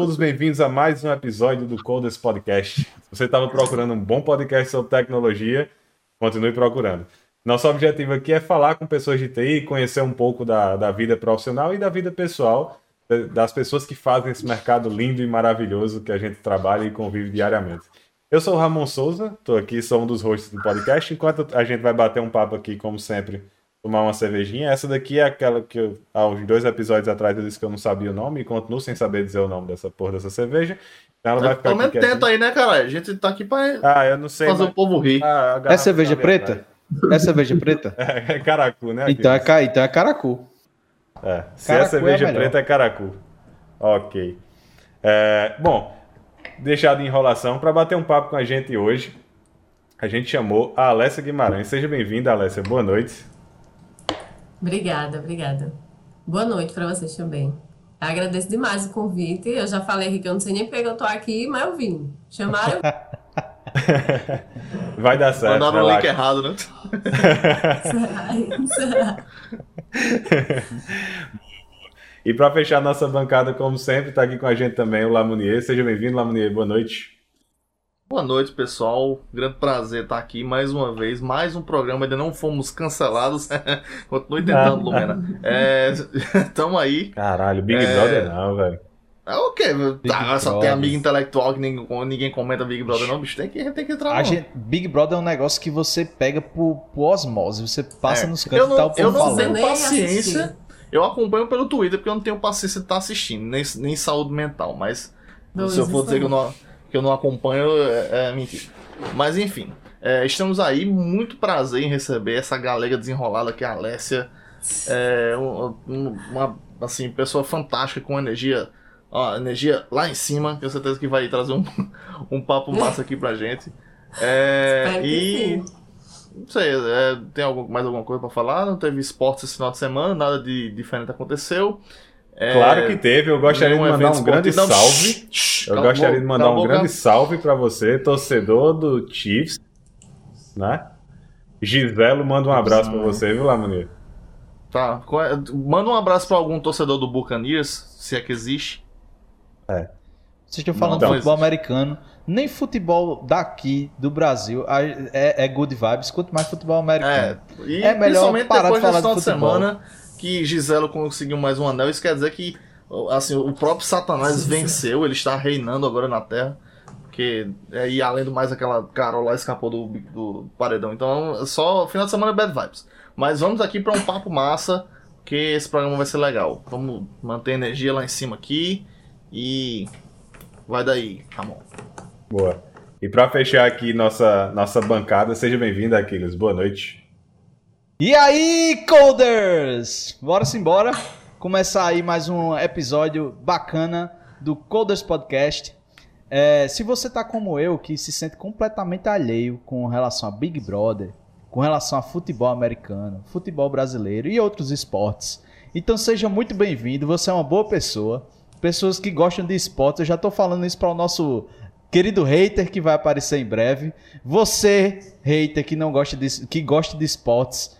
todos bem-vindos a mais um episódio do Coders Podcast. Se você estava procurando um bom podcast sobre tecnologia, continue procurando. Nosso objetivo aqui é falar com pessoas de TI, conhecer um pouco da, da vida profissional e da vida pessoal das pessoas que fazem esse mercado lindo e maravilhoso que a gente trabalha e convive diariamente. Eu sou o Ramon Souza, estou aqui, sou um dos hosts do podcast. Enquanto a gente vai bater um papo aqui, como sempre, tomar uma cervejinha. Essa daqui é aquela que eu, há uns dois episódios atrás eu disse que eu não sabia o nome e continuo sem saber dizer o nome dessa porra dessa cerveja. Então ela vai ficar menos tenta aí, né, cara? A gente tá aqui pra ah, eu não sei, fazer mas... o povo rir. Ah, é cerveja tá preta? É cerveja preta? É, é caracu, né? Então é, então é caracu. É, se caracu é cerveja é preta é caracu. Ok. É, bom, deixar de enrolação, para bater um papo com a gente hoje, a gente chamou a Alessia Guimarães. Seja bem-vinda, Alessia. Boa noite. Obrigada, obrigada. Boa noite para vocês também. Agradeço demais o convite. Eu já falei aqui que eu não sei nem porque eu tô aqui, mas eu vim. Chamaram. Vai dar certo. Mandaram o link errado, né? será? será? E para fechar nossa bancada, como sempre, está aqui com a gente também o Lamunier. Seja bem-vindo, Lamunier. Boa noite. Boa noite, pessoal. Grande prazer estar aqui mais uma vez. Mais um programa. Ainda não fomos cancelados. Continue tentando, Lumena. Estamos é, aí. Caralho, Big é... Brother não, velho. É o quê? Tá, só tem amigo intelectual que ninguém, ninguém comenta Big Brother, não, bicho. Tem que, tem que entrar. A gente, Big Brother é um negócio que você pega por, por osmose. Você passa é. nos cantos e tal, Eu não tenho paciência. Eu acompanho pelo Twitter porque eu não tenho paciência de estar assistindo, nem, nem saúde mental, mas não, se eu for dizer que eu não, que eu não acompanho, é, é mentira. Mas enfim, é, estamos aí, muito prazer em receber essa galera desenrolada que é a Alessia. É uma, uma assim, pessoa fantástica com energia, ó, energia lá em cima, tenho certeza que vai trazer um, um papo massa aqui pra gente. É, e sim. Não sei, é, tem algum, mais alguma coisa para falar? Não teve esporte esse final de semana, nada de diferente aconteceu. É, claro que teve, eu gostaria de mandar um grande não, salve. Eu gostaria de mandar um grande salve para você, torcedor do Chiefs, né? Giselo, manda um abraço para você, viu, Lamanir? Tá, é, manda um abraço para algum torcedor do Buccaneers, se é que existe. É. Vocês estão falando então, de futebol americano nem futebol daqui do Brasil é, é good vibes, quanto mais futebol americano. É, e é melhor parar de falar de, de semana que Giselo conseguiu mais um anel, isso quer dizer que assim, o próprio Satanás venceu, ele está reinando agora na Terra. Porque, é, e além do mais, aquela Carol lá escapou do, do paredão. Então, só final de semana é bad vibes. Mas vamos aqui para um papo massa, que esse programa vai ser legal. Vamos manter a energia lá em cima aqui e vai daí, Ramon. Boa. E para fechar aqui nossa, nossa bancada, seja bem-vindo, Aquiles. Boa noite. E aí, Coders! Bora embora. Começar aí mais um episódio bacana do Coders Podcast. É, se você tá como eu, que se sente completamente alheio com relação a Big Brother, com relação a futebol americano, futebol brasileiro e outros esportes, então seja muito bem-vindo. Você é uma boa pessoa. Pessoas que gostam de esportes, eu já tô falando isso para o nosso querido hater que vai aparecer em breve, você, hater que não gosta de, que gosta de esportes,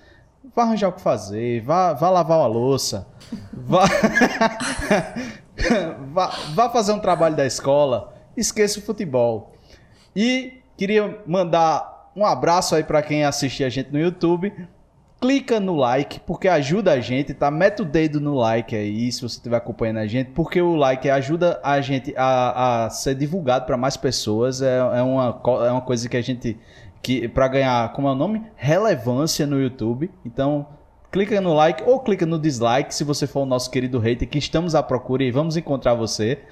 vá arranjar o que fazer, vá, vá lavar uma louça, vá, vá, vá fazer um trabalho da escola, esqueça o futebol. E queria mandar um abraço aí para quem assiste a gente no YouTube clica no like, porque ajuda a gente, tá? Mete o dedo no like aí, se você estiver acompanhando a gente, porque o like ajuda a gente a, a ser divulgado para mais pessoas. É, é, uma, é uma coisa que a gente. Que para ganhar, como é o nome? Relevância no YouTube. Então, clica no like ou clica no dislike se você for o nosso querido hater, que estamos à procura e vamos encontrar você.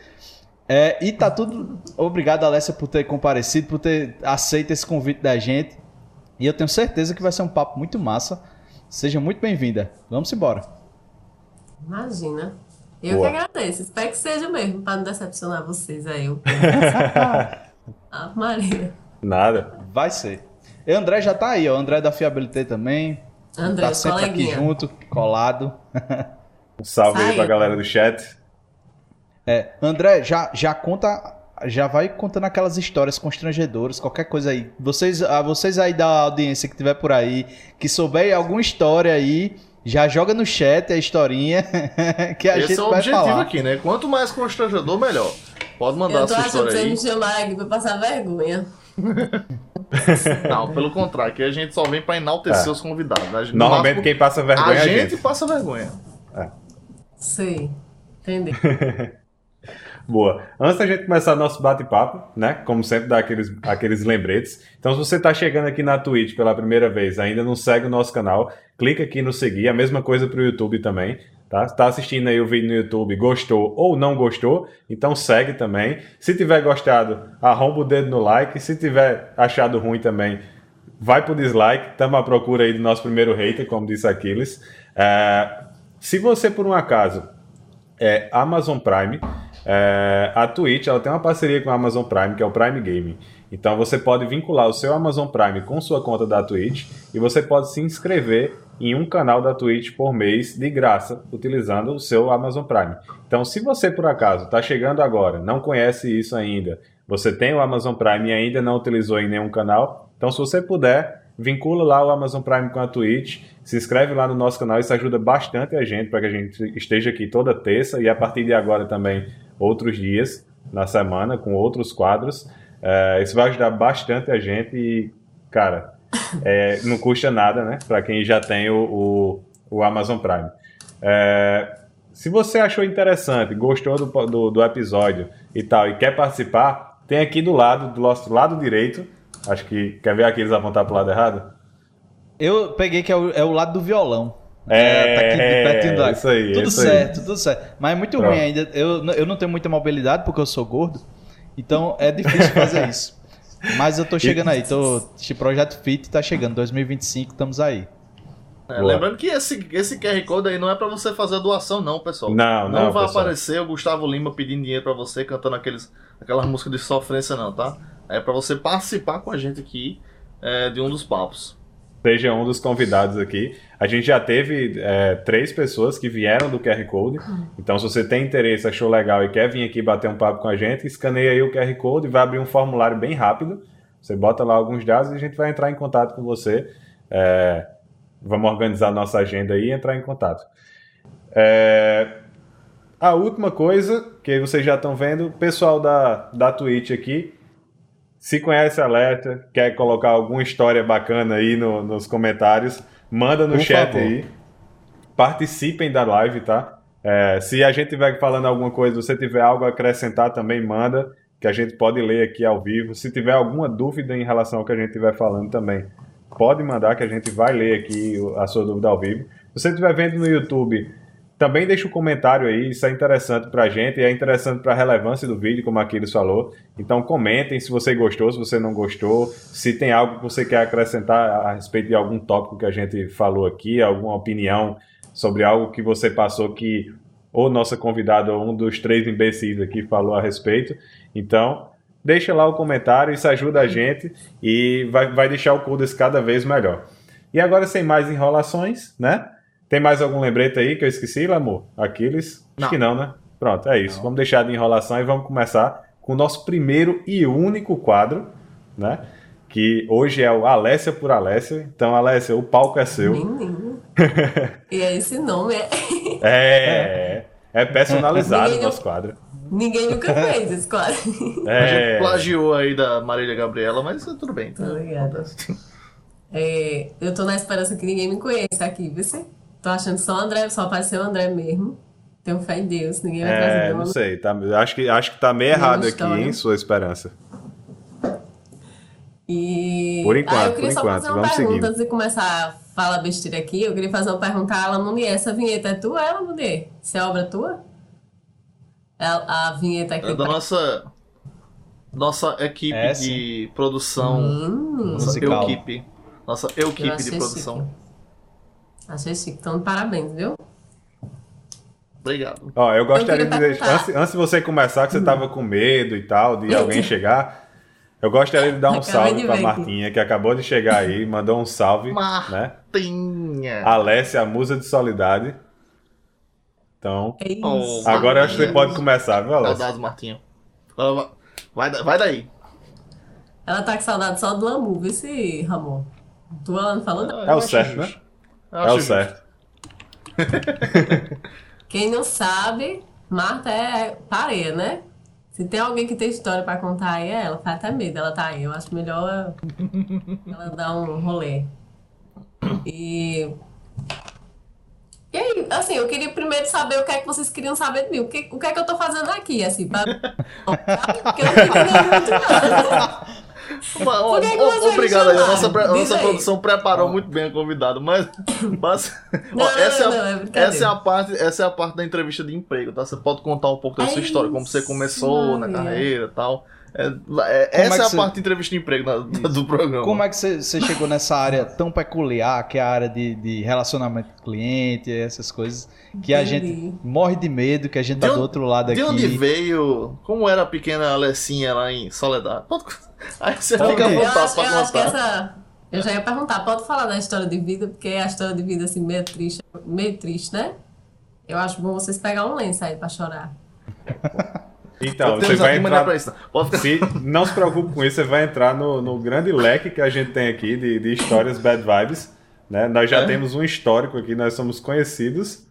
É, e tá tudo. Obrigado, Alessia, por ter comparecido, por ter aceito esse convite da gente. E eu tenho certeza que vai ser um papo muito massa. Seja muito bem-vinda. Vamos embora. Imagina. Eu Boa. que agradeço. Espero que seja mesmo, para não decepcionar vocês aí. ah, Maria. Nada. Vai ser. E André já tá aí, ó. André da Fiabilité também. André, tá sempre coleguinha. aqui junto, colado. Um salve Sai. aí pra galera do chat. É, André, já, já conta já vai contando aquelas histórias constrangedoras, qualquer coisa aí. Vocês, a vocês aí da audiência que tiver por aí, que souber alguma história aí, já joga no chat a historinha que a Esse gente é o vai objetivo falar. aqui, né? Quanto mais constrangedor, melhor. Pode mandar Eu a tô sua achando que história você aí. me chamar aqui pra passar vergonha. Não, pelo contrário, aqui a gente só vem pra enaltecer É. os convidados. né? No Normalmente máximo, quem passa vergonha a é a gente, gente. passa vergonha. Sei. Entendi. Boa. Antes da gente começar nosso bate-papo, né? Como sempre, dá aqueles, aqueles lembretes. Então, se você está chegando aqui na Twitch pela primeira vez, ainda não segue o nosso canal, clica aqui no seguir. A mesma coisa para o YouTube também. Tá? Está assistindo aí o vídeo no YouTube, gostou ou não gostou, então segue também. Se tiver gostado, arromba o dedo no like. Se tiver achado ruim também, vai pro dislike. Estamos à procura aí do nosso primeiro hater, como disse Aquiles. É, se você, por um acaso, é Amazon Prime. É, a Twitch ela tem uma parceria com a Amazon Prime, que é o Prime Gaming. Então você pode vincular o seu Amazon Prime com sua conta da Twitch e você pode se inscrever em um canal da Twitch por mês de graça, utilizando o seu Amazon Prime. Então, se você por acaso está chegando agora, não conhece isso ainda, você tem o Amazon Prime e ainda não utilizou em nenhum canal, então se você puder, vincula lá o Amazon Prime com a Twitch, se inscreve lá no nosso canal, isso ajuda bastante a gente para que a gente esteja aqui toda terça e a partir de agora também outros dias na semana com outros quadros. É, isso vai ajudar bastante a gente e, cara, é, não custa nada, né? Para quem já tem o, o, o Amazon Prime. É, se você achou interessante, gostou do, do, do episódio e tal, e quer participar, tem aqui do lado, do nosso lado direito, acho que quer ver aqui eles apontar pro lado errado? Eu peguei que é o, é o lado do violão. É, tá aqui de pertinho isso aí, Tudo isso aí. certo, tudo certo. Mas é muito Pronto. ruim ainda. Eu, eu não tenho muita mobilidade porque eu sou gordo. Então é difícil fazer isso. Mas eu tô chegando aí. Tô, este projeto Fit tá chegando. 2025, estamos aí. É, lembrando que esse, esse QR Code aí não é pra você fazer a doação, não, pessoal. Não, não, vai pessoal. aparecer o Gustavo Lima pedindo dinheiro pra você, cantando aqueles, aquelas músicas de sofrência, não, tá? É pra você participar com a gente aqui é, de um dos papos. Seja um dos convidados aqui. A gente já teve é, três pessoas que vieram do QR Code. Então, se você tem interesse, achou legal e quer vir aqui bater um papo com a gente, escaneia aí o QR Code e vai abrir um formulário bem rápido. Você bota lá alguns dados e a gente vai entrar em contato com você. É, vamos organizar nossa agenda aí e entrar em contato. É, a última coisa que vocês já estão vendo, pessoal da, da Twitch aqui, se conhece Alerta, quer colocar alguma história bacana aí no- nos comentários, manda no Por chat favor. aí. Participem da live, tá? É, se a gente estiver falando alguma coisa, você tiver algo a acrescentar, também manda, que a gente pode ler aqui ao vivo. Se tiver alguma dúvida em relação ao que a gente estiver falando também, pode mandar que a gente vai ler aqui a sua dúvida ao vivo. Se você estiver vendo no YouTube, também deixa um comentário aí, isso é interessante pra gente e é interessante pra relevância do vídeo, como a Aquiles falou. Então comentem se você gostou, se você não gostou, se tem algo que você quer acrescentar a respeito de algum tópico que a gente falou aqui, alguma opinião sobre algo que você passou que ou nossa convidada ou um dos três imbecis aqui falou a respeito. Então, deixa lá o comentário, isso ajuda a gente e vai, vai deixar o Codas cada vez melhor. E agora, sem mais enrolações, né? Tem mais algum lembrete aí que eu esqueci, Lamor? Aquiles? Acho Não. que não, né? Pronto, é isso. Vamos deixar de enrolação e vamos começar com o nosso primeiro e único quadro, né? Que hoje é o Alessia por Alessia. Então, Alessia, o palco é seu. Menino. E é esse nome, é. É, é personalizado o nosso quadro. Ninguém nunca fez esse quadro. A gente É, plagiou aí da Marília Gabriela, mas tudo bem. Tá? Obrigada. É, eu tô na esperança que ninguém me conheça aqui, viu? Tô achando só o André, só apareceu o André mesmo. Tenho fé em Deus, ninguém vai trazer é, nenhuma não sei. Tá, acho, que, acho que tá meio errado aqui, hein, sua esperança. E... Por enquanto, ah, eu queria por só enquanto, fazer uma vamos pergunta seguindo. antes de começar a falar besteira aqui. Eu queria fazer uma pergunta à Alan Munier. Essa vinheta é tua, Alan Munier? Isso é obra tua? É A, a vinheta aqui. É da tá- nossa, nossa equipe É, de produção. Hum, Nossa Musical. equipe. Nossa equipe de produção. chique. Achei chique. Então, parabéns, viu? Obrigado. Ó, eu gostaria Eu de deixar. Antes, antes de você começar, que você tava com medo e tal, de alguém chegar. Eu gostaria de dar um salve aqui. Martinha, que acabou de chegar aí, mandou um salve, né? Martinha. Alessia, a musa de solidade. Então, É. Oh, agora eu acho que você pode começar, viu, Alessia? Saudades, Martinha. Ela Vai, vai, da- vai daí. Ela tá com saudade só do Lamu, vê se, Ramon. Tu, Alan, falou não. É o certo, né? Eu É acho o certo. Quem não sabe, Marta é pareia, né? Se tem alguém que tem história pra contar aí, é ela. Faz até medo, ela tá aí. Eu acho melhor ela dar um rolê. E. E aí, assim, eu queria primeiro saber o que é que vocês queriam saber de mim. O que, o que é que eu tô fazendo aqui, assim, pra... Porque eu não muito nada. Uma, que que você obrigado aí. A nossa, a nossa aí. produção preparou muito bem a convidada, mas. mas Não, ó, não, essa, não, é não, a, é essa, é a parte, essa é a parte da entrevista de emprego, tá? Você pode contar um pouco da sua história, como você começou na carreira e tal. É, é- é essa é, que a você- parte de entrevista de emprego na- do programa. Como é que você chegou nessa área tão peculiar, que é a área de, de relacionamento com cliente, essas coisas, que a gente morre de medo, que a gente De tá do outro lado De aqui. onde veio? Como era a pequena Alecinha lá em Soledade? Pode- Aí você fica à Eu vontade pra eu contar. essa. Eu já ia perguntar, pode falar da história de vida, porque a história de vida, assim, meio triste, meio triste, né? Eu acho bom vocês pegar um lenço aí pra chorar. Então, você vai entrar. ficar. Se, não se preocupe com isso, você vai entrar no, no grande leque que a gente tem aqui de, de histórias bad vibes. Né? Nós já É? temos um histórico aqui, nós somos conhecidos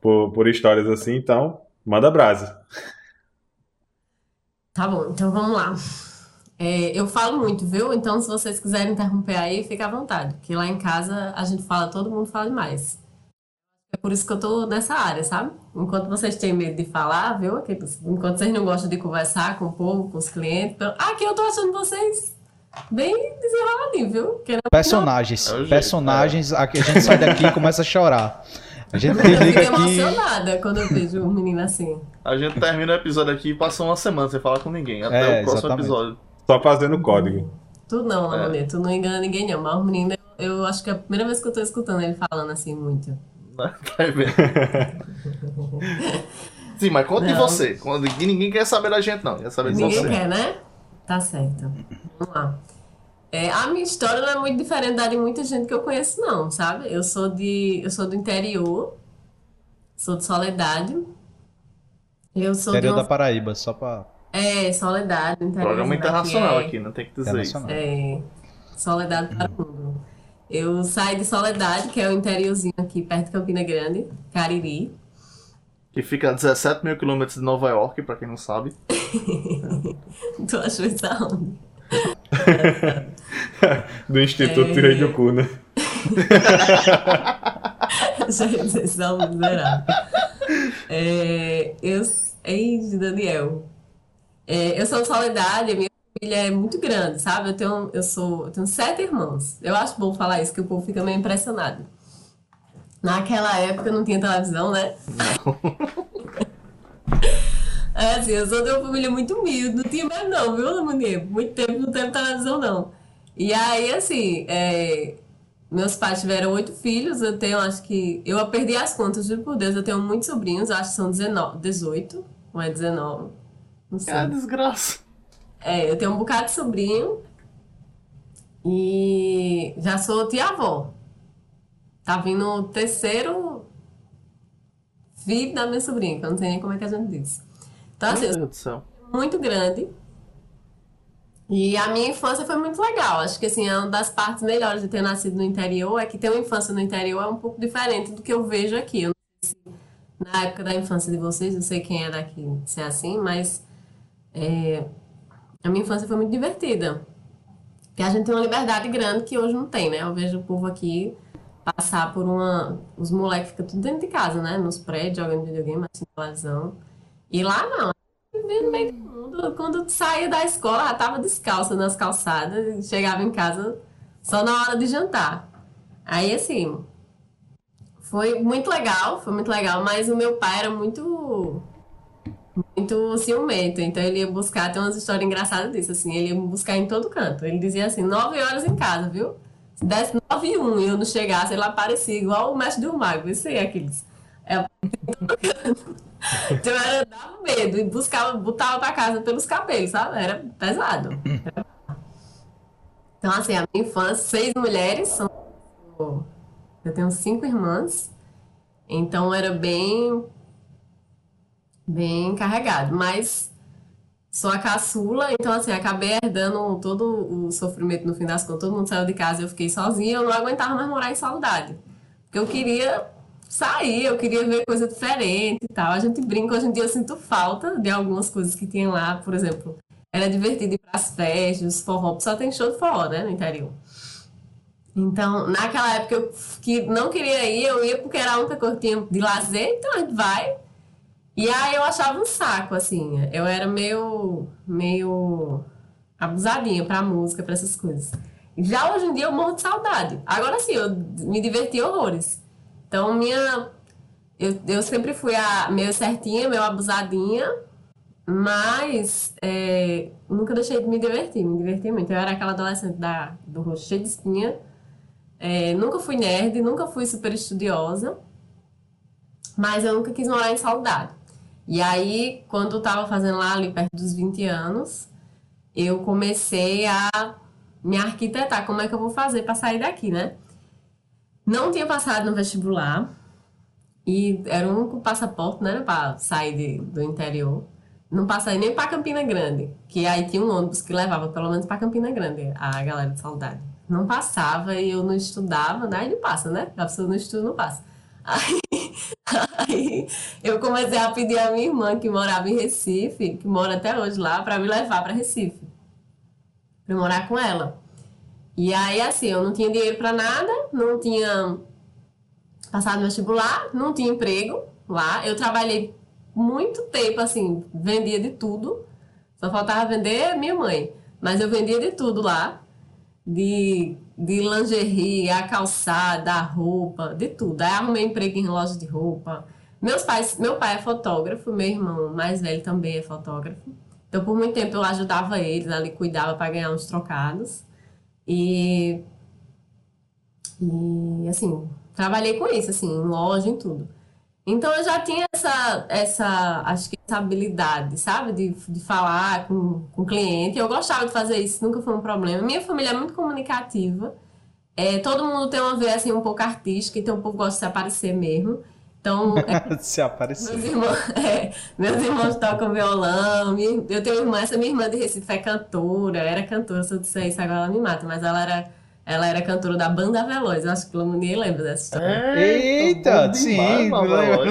por, por histórias assim, então manda brasa. Tá bom, então vamos lá. É, eu falo muito, viu? Então, se vocês quiserem interromper aí, fica à vontade. Porque lá em casa a gente fala, todo mundo fala demais. É por isso que eu tô nessa área, sabe? Enquanto vocês têm medo de falar, viu? Enquanto vocês não gostam de conversar com o povo, com os clientes. Então... Aqui eu tô achando vocês bem desenroladinhos, viu? Querendo Personagens. É personagens, aqui a gente sai daqui e começa a chorar. A gente Eu fico aqui. emocionada quando eu vejo um menino assim. A gente termina o episódio aqui e passa uma semana sem falar com ninguém. Até É, o próximo exatamente. episódio. Só fazendo código. Tu não, É. Lamonê, tu não engana ninguém, não. Mas o menino, eu, eu acho que é a primeira vez que eu tô escutando ele falando assim muito. Né? Vai ver. Sim, mas conta de Não. você. Ninguém quer saber da gente, não. Quer saber de Ninguém você. quer, né? Tá certo. Vamos lá. É, a minha história não é muito diferente da de muita gente que eu conheço, não, sabe? Eu sou de, eu sou do interior, sou de Soledade. Eu sou de Interior uma... da Paraíba, só pra. É, Soledade, interior Programa internacional é- aqui, não tem que dizer isso. É, Soledade para o mundo. Eu saí de Soledade, que é o interiorzinho aqui perto de Campina Grande, Cariri. Que fica a 17 mil quilômetros de Nova York, pra quem não sabe. Tu achou isso aonde? Do Instituto É. Tirei do Cu, né? Dizer isso aonde, miserável. É, eu, ei, Daniel. É, eu sou de Soledade, a minha família é muito grande, sabe? Eu tenho, eu sou, eu tenho sete irmãos. Eu acho bom falar isso, que o povo fica meio impressionado. Naquela época não tinha televisão, né? É assim, eu sou de uma família muito humilde, não tinha mais não, viu, Lamonia? Muito tempo não teve televisão, não. E aí, assim, é, meus pais tiveram oito filhos, eu tenho, acho que. Eu perdi as contas, juro por Deus, eu tenho muitos sobrinhos, acho que são 19, 18, ou é 19? Não sei. É desgraça. É, eu tenho um bocado de sobrinho e já sou tia-avó. Tá vindo o terceiro filho da minha sobrinha, que eu não sei nem como é que a gente diz. Então, assim, eu Meu Deus do céu. muito grande. E a minha infância foi muito legal. Acho que assim, é uma das partes melhores de ter nascido no interior é que ter uma infância no interior é um pouco diferente do que eu vejo aqui. Eu não sei se na época da infância de vocês, eu sei quem é daqui se é assim, mas é, a minha infância foi muito divertida. Porque a gente tem uma liberdade grande que hoje não tem, né? Eu vejo o povo aqui passar por uma. Os moleques ficam tudo dentro de casa, né? Nos prédios, jogando videogame, assistindo televisão. E lá não, no meio do mundo. Quando saía da escola, já tava descalça nas calçadas chegava em casa só na hora de jantar. Aí, assim, foi muito legal, foi muito legal, mas o meu pai era muito muito ciumento, então ele ia buscar, tem umas histórias engraçadas disso, assim, ele ia buscar em todo canto. Ele dizia assim, nove horas em casa, viu? Se desse nove e um e eu não chegasse, ele aparecia igual o mestre do mago, isso aí, aqueles. É, então era, dava medo e buscava, botava pra casa pelos cabelos, sabe? Era pesado. Então, assim, a minha infância, seis mulheres, são, eu tenho cinco irmãs, então era bem, bem carregado, mas sou a caçula, então assim, acabei herdando todo o sofrimento no fim das contas, todo mundo saiu de casa, eu fiquei sozinha, eu não aguentava mais morar em saudade, porque eu queria sair, eu queria ver coisa diferente e tal. A gente brinca, hoje em dia eu sinto falta de algumas coisas que tinha lá, por exemplo. Era divertido ir para as festas, forró, só tem show de forró, né, no interior. Então, naquela época eu que não queria ir, eu ia porque era a única coisa que tinha de lazer, então a gente vai. E aí eu achava um saco, assim. Eu era meio, meio abusadinha pra música, pra essas coisas. Já hoje em dia eu morro de saudade. Agora sim, eu me diverti horrores. Então, minha. Eu, eu sempre fui a meio certinha, meio abusadinha, mas é, nunca deixei de me divertir, me diverti muito. Eu era aquela adolescente da, do rosto cheio de espinha. É, nunca fui nerd, nunca fui super estudiosa, mas eu nunca quis morar em saudade. E aí, quando eu tava fazendo lá ali perto dos 20 anos, eu comecei a me arquitetar. Como é que eu vou fazer para sair daqui, né? Não tinha passado no vestibular e era o único passaporte, né, para sair de, do interior. Não passei nem para Campina Grande, que aí tinha um ônibus que levava pelo menos para Campina Grande a galera de saudade. Não passava e eu não estudava, né? Aí não passa, né? A pessoa não estuda, não passa. Aí, aí eu comecei a pedir a minha irmã, que morava em Recife, que mora até hoje lá, para me levar para Recife, para morar com ela. E aí, assim, eu não tinha dinheiro para nada, não tinha passado vestibular, não tinha emprego lá. Eu trabalhei muito tempo, assim, vendia de tudo. Só faltava vender minha mãe. Mas eu vendia de tudo lá. De, de lingerie, a calçada, a roupa, de tudo. Aí arrumei emprego em loja de roupa. Meus pais, meu pai é fotógrafo, meu irmão mais velho também é fotógrafo. Então, por muito tempo eu ajudava eles ali, cuidava para ganhar uns trocados. E, e assim, trabalhei com isso, assim, em loja, em tudo. Então eu já tinha essa, essa acho que essa habilidade, sabe? De, de falar com, com o cliente. Eu gostava de fazer isso, nunca foi um problema. Minha família é muito comunicativa. É, todo mundo tem uma veia assim, um pouco artística, então o povo gosta de se aparecer mesmo. Então, é, se aparecer. Meus irmãos, é, meus irmãos tocam violão. eu tenho uma irmã, essa minha irmã de Recife é cantora, era cantora, se eu disser isso agora ela me mata, mas ela era ela era cantora da Banda Veloz. Eu acho que ninguém lembra dessa história. É, Eita, sim,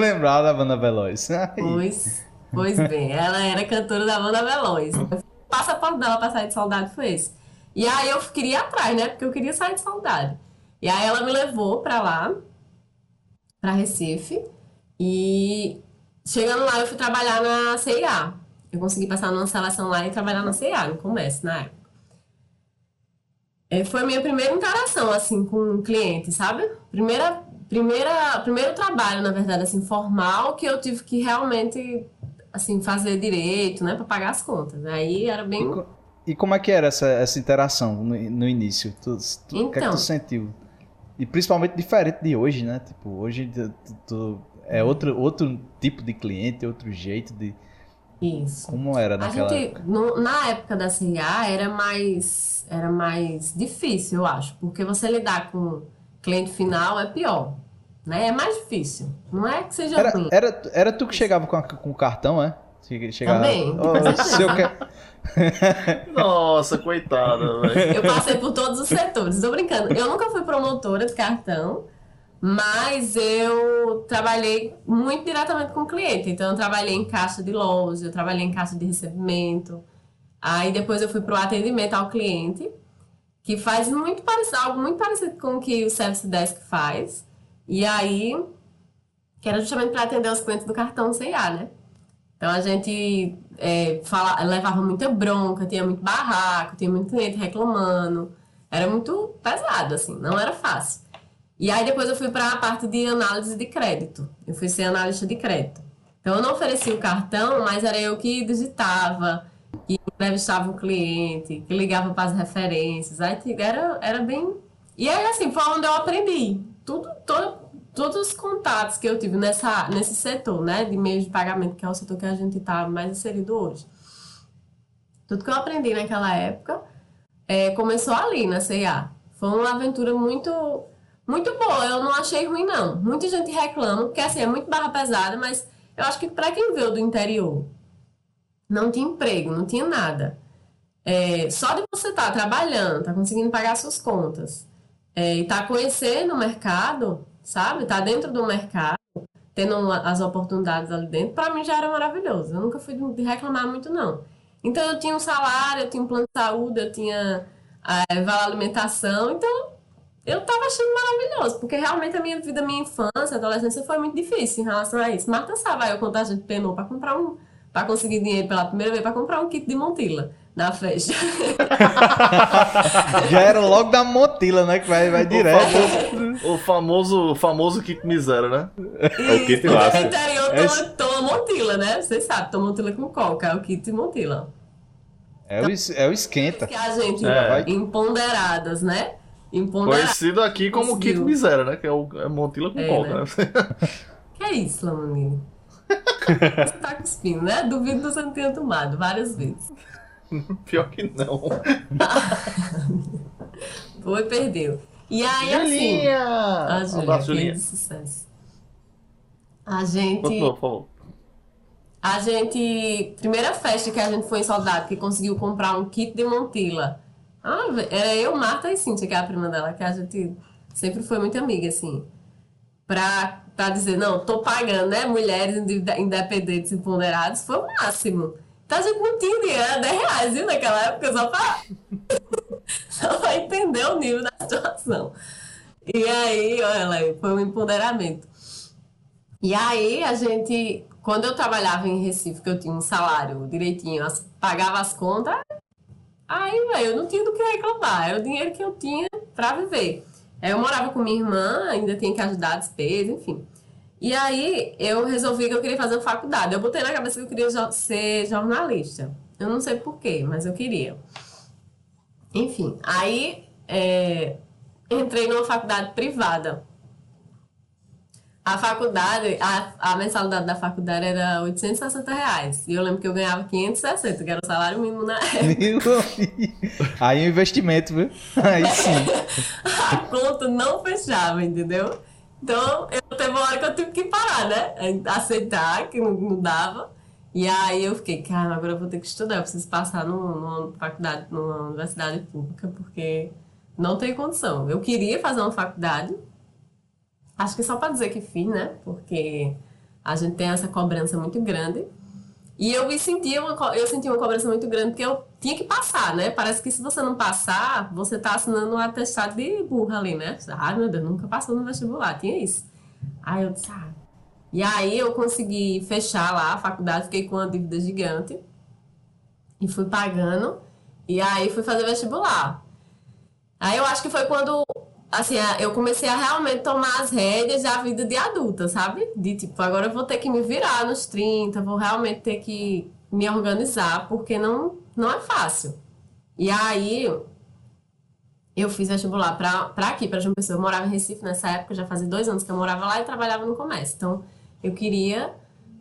lembrar da Banda Veloz. Pois, pois bem, ela era cantora da Banda Veloz. O passaporte dela pra sair de saudade foi esse. E aí eu queria ir atrás, né? Porque eu queria sair de saudade. E aí ela me levou pra lá, pra Recife. E chegando lá, eu fui trabalhar na CIA. Eu consegui passar numa seleção lá e trabalhar na CIA, no comércio, na época. É, foi a minha primeira interação, assim, com um cliente, sabe? Primeira, primeira, primeiro trabalho, na verdade, assim, formal, que eu tive que realmente, assim, fazer direito, né, para pagar as contas. Aí era bem... E, e, como é que era essa, essa interação no, no início? Tu, tu, então, o que é que tu então. sentiu? E principalmente diferente de hoje, né? Tipo, hoje tu, tu, é outro, outro tipo de cliente, outro jeito de... Isso. Como era naquela gente, época? No, na época da CIA era mais, era mais difícil, eu acho. Porque você lidar com cliente final é pior. Né? É mais difícil. Não é que seja era, ruim. Era, era tu que chegava com, a, com o cartão, é? Chegava, Também. Oh, se eu quer... Nossa, coitada, velho. Eu passei por todos os setores. Tô brincando. Eu nunca fui promotora de cartão. Mas eu trabalhei muito diretamente com o cliente. Então, eu trabalhei em caixa de loja, eu trabalhei em caixa de recebimento. Aí, depois, eu fui para o atendimento ao cliente, que faz muito parecido, algo muito parecido com o que o Service Desk faz. E aí, que era justamente para atender os clientes do cartão CIA, né? Então, a gente é, fala, levava muita bronca, tinha muito barraco, tinha muito cliente reclamando. Era muito pesado, assim, não era fácil. E aí depois eu fui para a parte de análise de crédito. Eu fui ser analista de crédito. Então eu não oferecia o cartão, mas era eu que digitava, que entrevistava o cliente, que ligava para as referências. Aí era, era bem. E aí assim, foi onde eu aprendi. Tudo, todo, todos os contatos que eu tive nessa, nesse setor, né? De meios de pagamento, que é o setor que a gente está mais inserido hoje. Tudo que eu aprendi naquela época é, começou ali, na CIA. Foi uma aventura muito muito boa, eu não achei ruim, não. Muita gente reclama, porque assim, é muito barra pesada, mas eu acho que para quem veio do interior, não tinha emprego, não tinha nada. É, só de você estar tá trabalhando, tá conseguindo pagar suas contas, é, e tá conhecendo o mercado, sabe? Tá dentro do mercado, tendo as oportunidades ali dentro, para mim já era maravilhoso. Eu nunca fui de reclamar muito, não. Então eu tinha um salário, eu tinha um plano de saúde, eu tinha é, vale alimentação, então eu tava achando maravilhoso, porque realmente a minha vida, minha infância, adolescência foi muito difícil em relação a isso. Marta sabe, eu contar a gente penou para comprar um, para conseguir dinheiro pela primeira vez para comprar um kit de Montila na festa. Já era logo da Montila, né? Que vai, vai direto. O famoso, o famoso kit miséria, né? é o kit lá. No interior toma, toma Montila, né? Vocês sabem, toma Montila com coca, é o kit Montila. É o, é o esquenta. Que a gente, é. imponderadas, né? Conhecido aqui como kit miséria, né? Que é o é Montila com é, coca. Né? né? que é isso, Lamanino? Você tá cuspindo, né? Duvido que você não tenha tomado várias vezes. Pior que não. Foi, perdeu. E aí, Julinha! assim. A Júlia, Julinha. de sucesso. A gente. Continua, por favor. A gente. Primeira festa que a gente foi em Soldado, que conseguiu comprar um kit de Montila. Ah, era eu, Marta e Cintia, que é a prima dela, que a gente sempre foi muito amiga, assim. Pra, pra dizer, não, tô pagando, né? Mulheres independentes e ponderadas, foi o máximo. Então a gente não tinha dinheiro, 10 reais, viu, naquela época, só pra, só pra entender o nível da situação. E aí, olha, foi um empoderamento. E aí a gente, quando eu trabalhava em Recife, que eu tinha um salário direitinho, pagava as contas, aí, eu não tinha do que reclamar, era o dinheiro que eu tinha para viver. Eu morava com minha irmã, ainda tinha que ajudar a despesa, enfim. E aí eu resolvi que eu queria fazer faculdade. Eu botei na cabeça que eu queria ser jornalista. Eu não sei porquê, mas eu queria. Enfim, aí é, entrei numa faculdade privada. A faculdade, a, a mensalidade da faculdade era 860 reais. E eu lembro que eu ganhava 560, que era o salário mínimo na época. aí é um investimento, viu? Aí sim. a conta não fechava, entendeu? Então, eu teve uma hora que eu tive que parar, né? Aceitar que não, dava. E aí eu fiquei, cara, agora eu vou ter que estudar, eu preciso passar numa faculdade, numa universidade pública, porque não tem condição. Eu queria fazer uma faculdade, acho que só para dizer que fiz, né? Porque a gente tem essa cobrança muito grande. E eu sentia uma, eu sentia uma cobrança muito grande porque eu tinha que passar, né? Parece que se você não passar, você tá assinando um atestado de burra ali, né? Ai, meu Deus, nunca passou no vestibular, tinha isso. Aí eu disse, ah. E aí eu consegui fechar lá a faculdade, fiquei com uma dívida gigante. E fui pagando. E aí fui fazer vestibular. Aí eu acho que foi quando assim, eu comecei a realmente tomar as rédeas da vida de adulta, sabe? De tipo, agora eu vou ter que me virar nos 30, vou realmente ter que me organizar, porque não, não é fácil. E aí eu fiz vestibular pra, pra aqui, pra João Pessoa. Eu morava em Recife nessa época, já fazia dois anos que eu morava lá e trabalhava no comércio. Então eu queria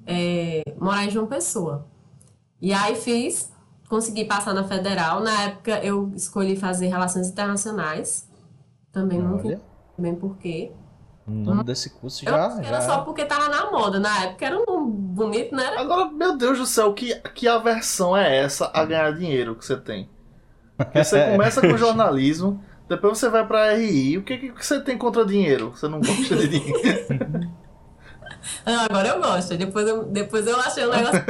é, morar em João Pessoa. E aí fiz, consegui passar na federal. Na época eu escolhi fazer relações internacionais também Olha. nunca bem por quê. O nome desse curso já. Eu, era já... só porque tava na moda. Na época era um bonito, né? Agora, meu Deus do céu, que, que aversão é essa a ganhar dinheiro que você tem? Porque você começa com jornalismo, depois você vai pra RI. O que, que você tem contra dinheiro? Você não gosta de dinheiro? Não, agora eu gosto. Depois eu, depois eu achei o negócio.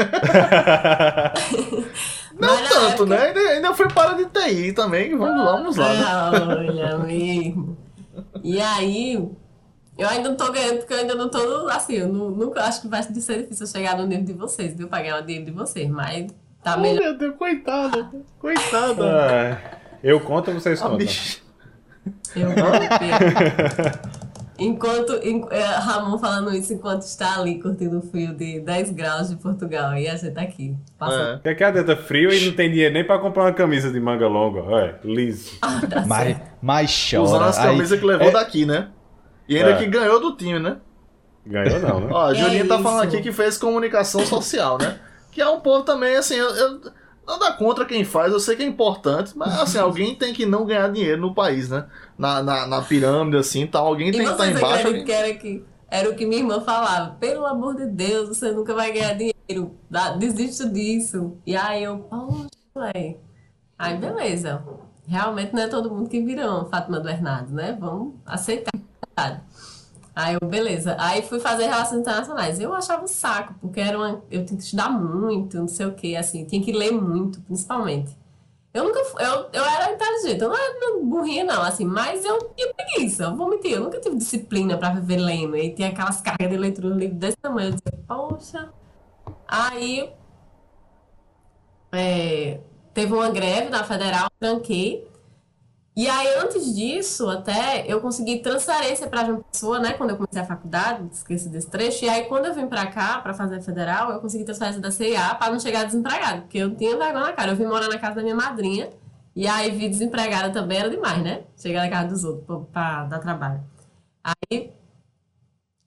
Não Mas tanto, época... né? Ainda, ainda fui para de TI também. Vamos, vamos lá. Né? Olha mesmo. E aí, eu ainda não tô ganhando, porque eu ainda não tô assim. Eu não, nunca acho que vai ser difícil chegar no nível de vocês, viu? Pra ganhar o dinheiro de vocês. Mas tá oh, melhor. Meu Deus, coitada. Coitada. É, eu conto, vocês contam. Eu conto. Enquanto, é, Ramon falando isso enquanto está ali curtindo o frio de 10 graus de Portugal e a gente tá aqui. Passa... É. Que é tá frio e não tem dinheiro nem pra comprar uma camisa de manga longa. Olha, liso. Ah, tá mas, mas chora. Usando as camisas Aí, que levou é... daqui, né? E ainda é. que ganhou do time, né? Ganhou não, né? Ó, a Julinha é tá falando aqui que fez comunicação social, né? Que é um povo também, assim, eu, eu Nada contra quem faz, eu sei que é importante, mas assim, alguém tem que não ganhar dinheiro no país, né? Na, na, na pirâmide, assim, tal. Alguém tem que estar tá embaixo. Que era, que, era o que minha irmã falava. Pelo amor de Deus, você nunca vai ganhar dinheiro. Desiste disso. E aí eu, poxa, velho. Aí beleza. Realmente não é todo mundo que vira uma Fátima do Hernado, né? Vamos aceitar. Aí eu, beleza. Aí fui fazer relações internacionais. Eu achava um saco, porque era uma, eu tinha que estudar muito, não sei o que, assim, tinha que ler muito, principalmente. Eu nunca eu, eu era inteligente, eu não era burrinha, não, assim, mas eu tinha preguiça, eu vou mentir, eu nunca tive disciplina pra viver lendo. E tinha aquelas cargas de leitura no livro desse tamanho. Eu dizia, poxa. Aí é, teve uma greve na federal, tranquei. E aí, antes disso, até, eu consegui transferência para João Pessoa, né? Quando eu comecei a faculdade, esqueci desse trecho. E aí, quando eu vim para cá, para fazer federal, eu consegui transferência da CIA para não chegar desempregado. Porque eu tinha vergonha na cara. Eu vim morar na casa da minha madrinha. E aí, vir desempregada também era demais, né? Chegar na casa dos outros para dar trabalho. Aí,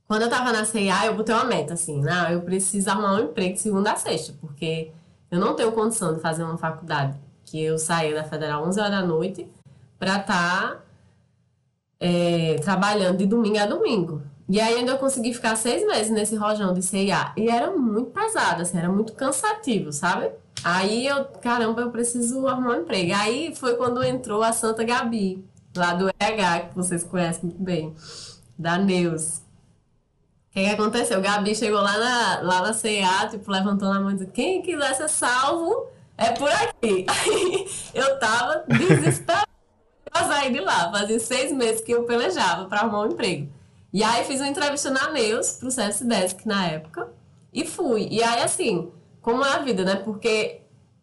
quando eu tava na CIA, eu botei uma meta, assim. Não, eu preciso arrumar um emprego de segunda a sexta. Porque eu não tenho condição de fazer uma faculdade que eu saia da federal 11 horas da noite para estar tá, é, trabalhando de domingo a domingo. E aí ainda eu consegui ficar seis meses nesse rojão de CIA. E era muito pesado, assim, era muito cansativo, sabe? Aí eu, caramba, eu preciso arrumar um emprego. Aí foi quando entrou a Santa Gabi, lá do RH, que vocês conhecem muito bem, da Neus. O que, que aconteceu? Gabi chegou lá na, lá na CIA, tipo, levantou a mão e disse: quem quiser ser salvo é por aqui. Aí eu tava desesperada pra sair de lá. Fazia seis meses que eu pelejava para arrumar um emprego. E aí fiz uma entrevista na Neus, pro Service Desk na época, e fui. E aí, assim, como é a vida, né? Porque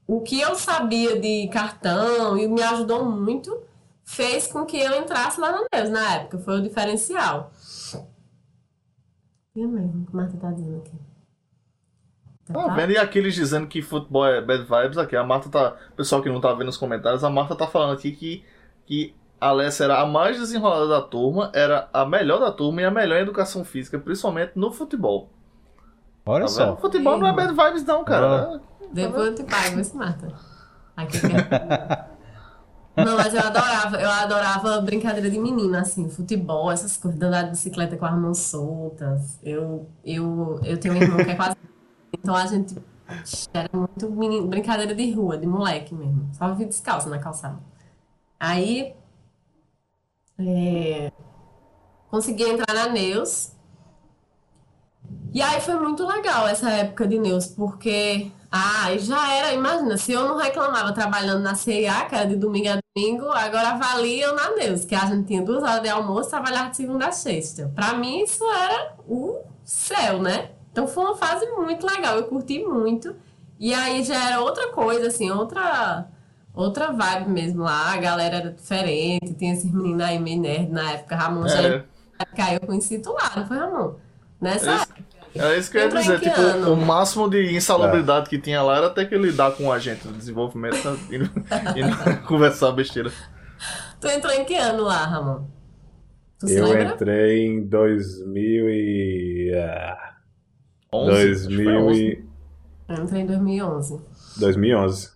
o que eu sabia de cartão e me ajudou muito, fez com que eu entrasse lá na Neus na época. Foi o diferencial. E mesmo, o que Marta tá dizendo aqui. Tá, vendo e aqueles dizendo que futebol é bad vibes aqui. A Marta tá. Pessoal que não tá vendo os comentários, a Marta tá falando aqui que que a Alessia era a mais desenrolada da turma, era a melhor da turma e a melhor em educação física, principalmente no futebol. Olha Tá só. vendo? Futebol não é bad vibes, não, cara. Depois eu te pago, esse Marta. Aqui que Não, mas eu adorava, eu adorava brincadeira de menina, assim, futebol, essas coisas, andar de bicicleta com as mãos soltas. Eu, eu, eu tenho um irmão que é quase. Então a gente era muito menino, brincadeira de rua, de moleque mesmo. Só vivia descalço na calçada. Aí é, consegui entrar na Neus. E aí foi muito legal essa época de Neus, porque ah, já era, imagina, se eu não reclamava trabalhando na CIA, que era de domingo a domingo, agora avaliam na Neus, que a gente tinha duas horas de almoço, trabalhava de segunda a sexta. Pra mim isso era o céu, né? Então foi uma fase muito legal, eu curti muito. E aí já era outra coisa, assim, outra outra vibe mesmo lá, a galera era diferente, tinha esses meninos aí meio nerd na época, Ramon já É. caiu conhecido lá, não foi Ramon? Nessa É isso, é isso que eu ia dizer. Tipo, ano? o máximo de insalubridade que tinha lá era ter que lidar com o agente do desenvolvimento e, e conversar besteira. Tu entrou em que ano lá, Ramon? Tu se Eu entrei em 2000 e... ah, 11? Acho que foi 2000 11. e... Eu entrei em 2011. 2011.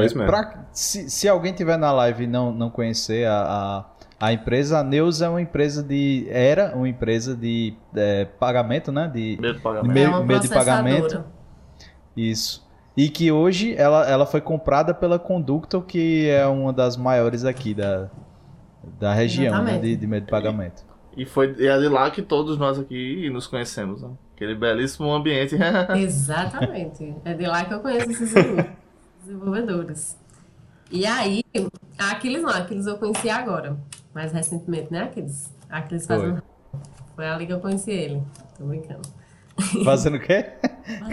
Foi isso mesmo. Pra- se, se alguém tiver na live e não, não conhecer a, a, a empresa, a Neus é uma empresa de. Era uma empresa de é, pagamento, né? De, Medo de de pagamento. meio, é uma meio de pagamento. Isso. E que hoje ela, ela foi comprada pela Conductor, que é uma das maiores aqui da, da região né, de, de meio de pagamento. E, foi, e é de lá que todos nós aqui nos conhecemos. Né? Aquele belíssimo ambiente. Exatamente. É de lá que eu conheço esses desenvolvedores. E aí, a Aquiles não, a Aquiles eu conheci agora. Mais recentemente, né, Aquiles? A Aquiles faz Foi. Foi ali que eu conheci ele. Tô brincando. Fazendo o quê?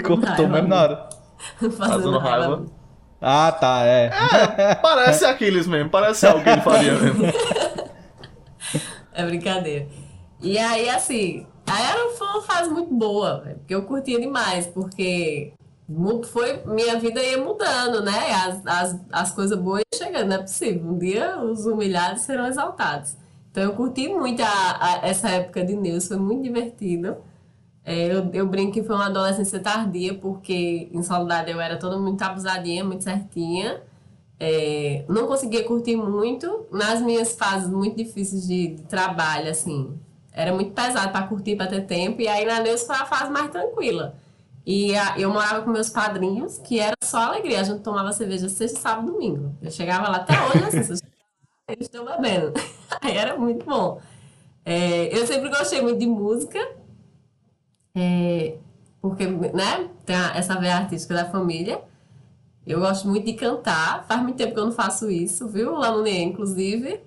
Cortou raiva. mesmo na hora. Fazendo raiva. Ah, tá, é. Parece Aquiles mesmo, parece algo que ele faria mesmo. É brincadeira. E aí, assim, aí era, foi uma fase muito boa, porque eu curtia demais, porque foi, minha vida ia mudando, né? As, as, as coisas boas iam chegando, não é possível. Um dia os humilhados serão exaltados. Então eu curti muito a, a- essa época de Neus, foi muito divertido. É, eu, eu brinco que foi uma adolescência tardia, porque em Soledade eu era toda muito abusadinha, muito certinha. É, não conseguia curtir muito nas minhas fases muito difíceis de, de trabalho, assim. Era muito pesado para curtir, para ter tempo. E aí na Neus foi a fase mais tranquila. E a- eu morava com meus padrinhos, que era só alegria. A gente tomava cerveja sexta, sábado e domingo. Eu chegava lá até hoje, assim, se eu estão bebendo. Aí era muito bom. É, eu sempre gostei muito de música, é, porque, né, tem essa veia artística da família. Eu gosto muito de cantar. Faz muito tempo que eu não faço isso, viu? Lá no NIE, inclusive.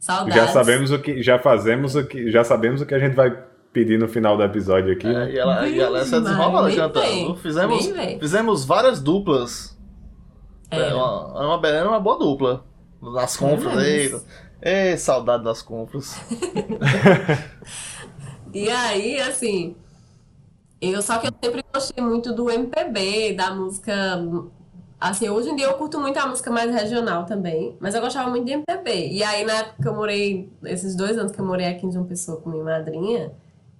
Saudades. Já sabemos o que, já fazemos o que, já sabemos o que a gente vai pedir no final do episódio aqui. É, e ela, e ela se desenrola cantando. Fizemos, fizemos várias duplas. É, é uma, uma Belém uma boa dupla. Nas compras aí. Ei, saudade das compras. e aí, assim, eu só que eu sempre gostei muito do MPB, da música. Assim, hoje em dia eu curto muito a música mais regional também, mas eu gostava muito de MPB. E aí, na época que eu morei, esses dois anos que eu morei aqui em João Pessoa com minha madrinha,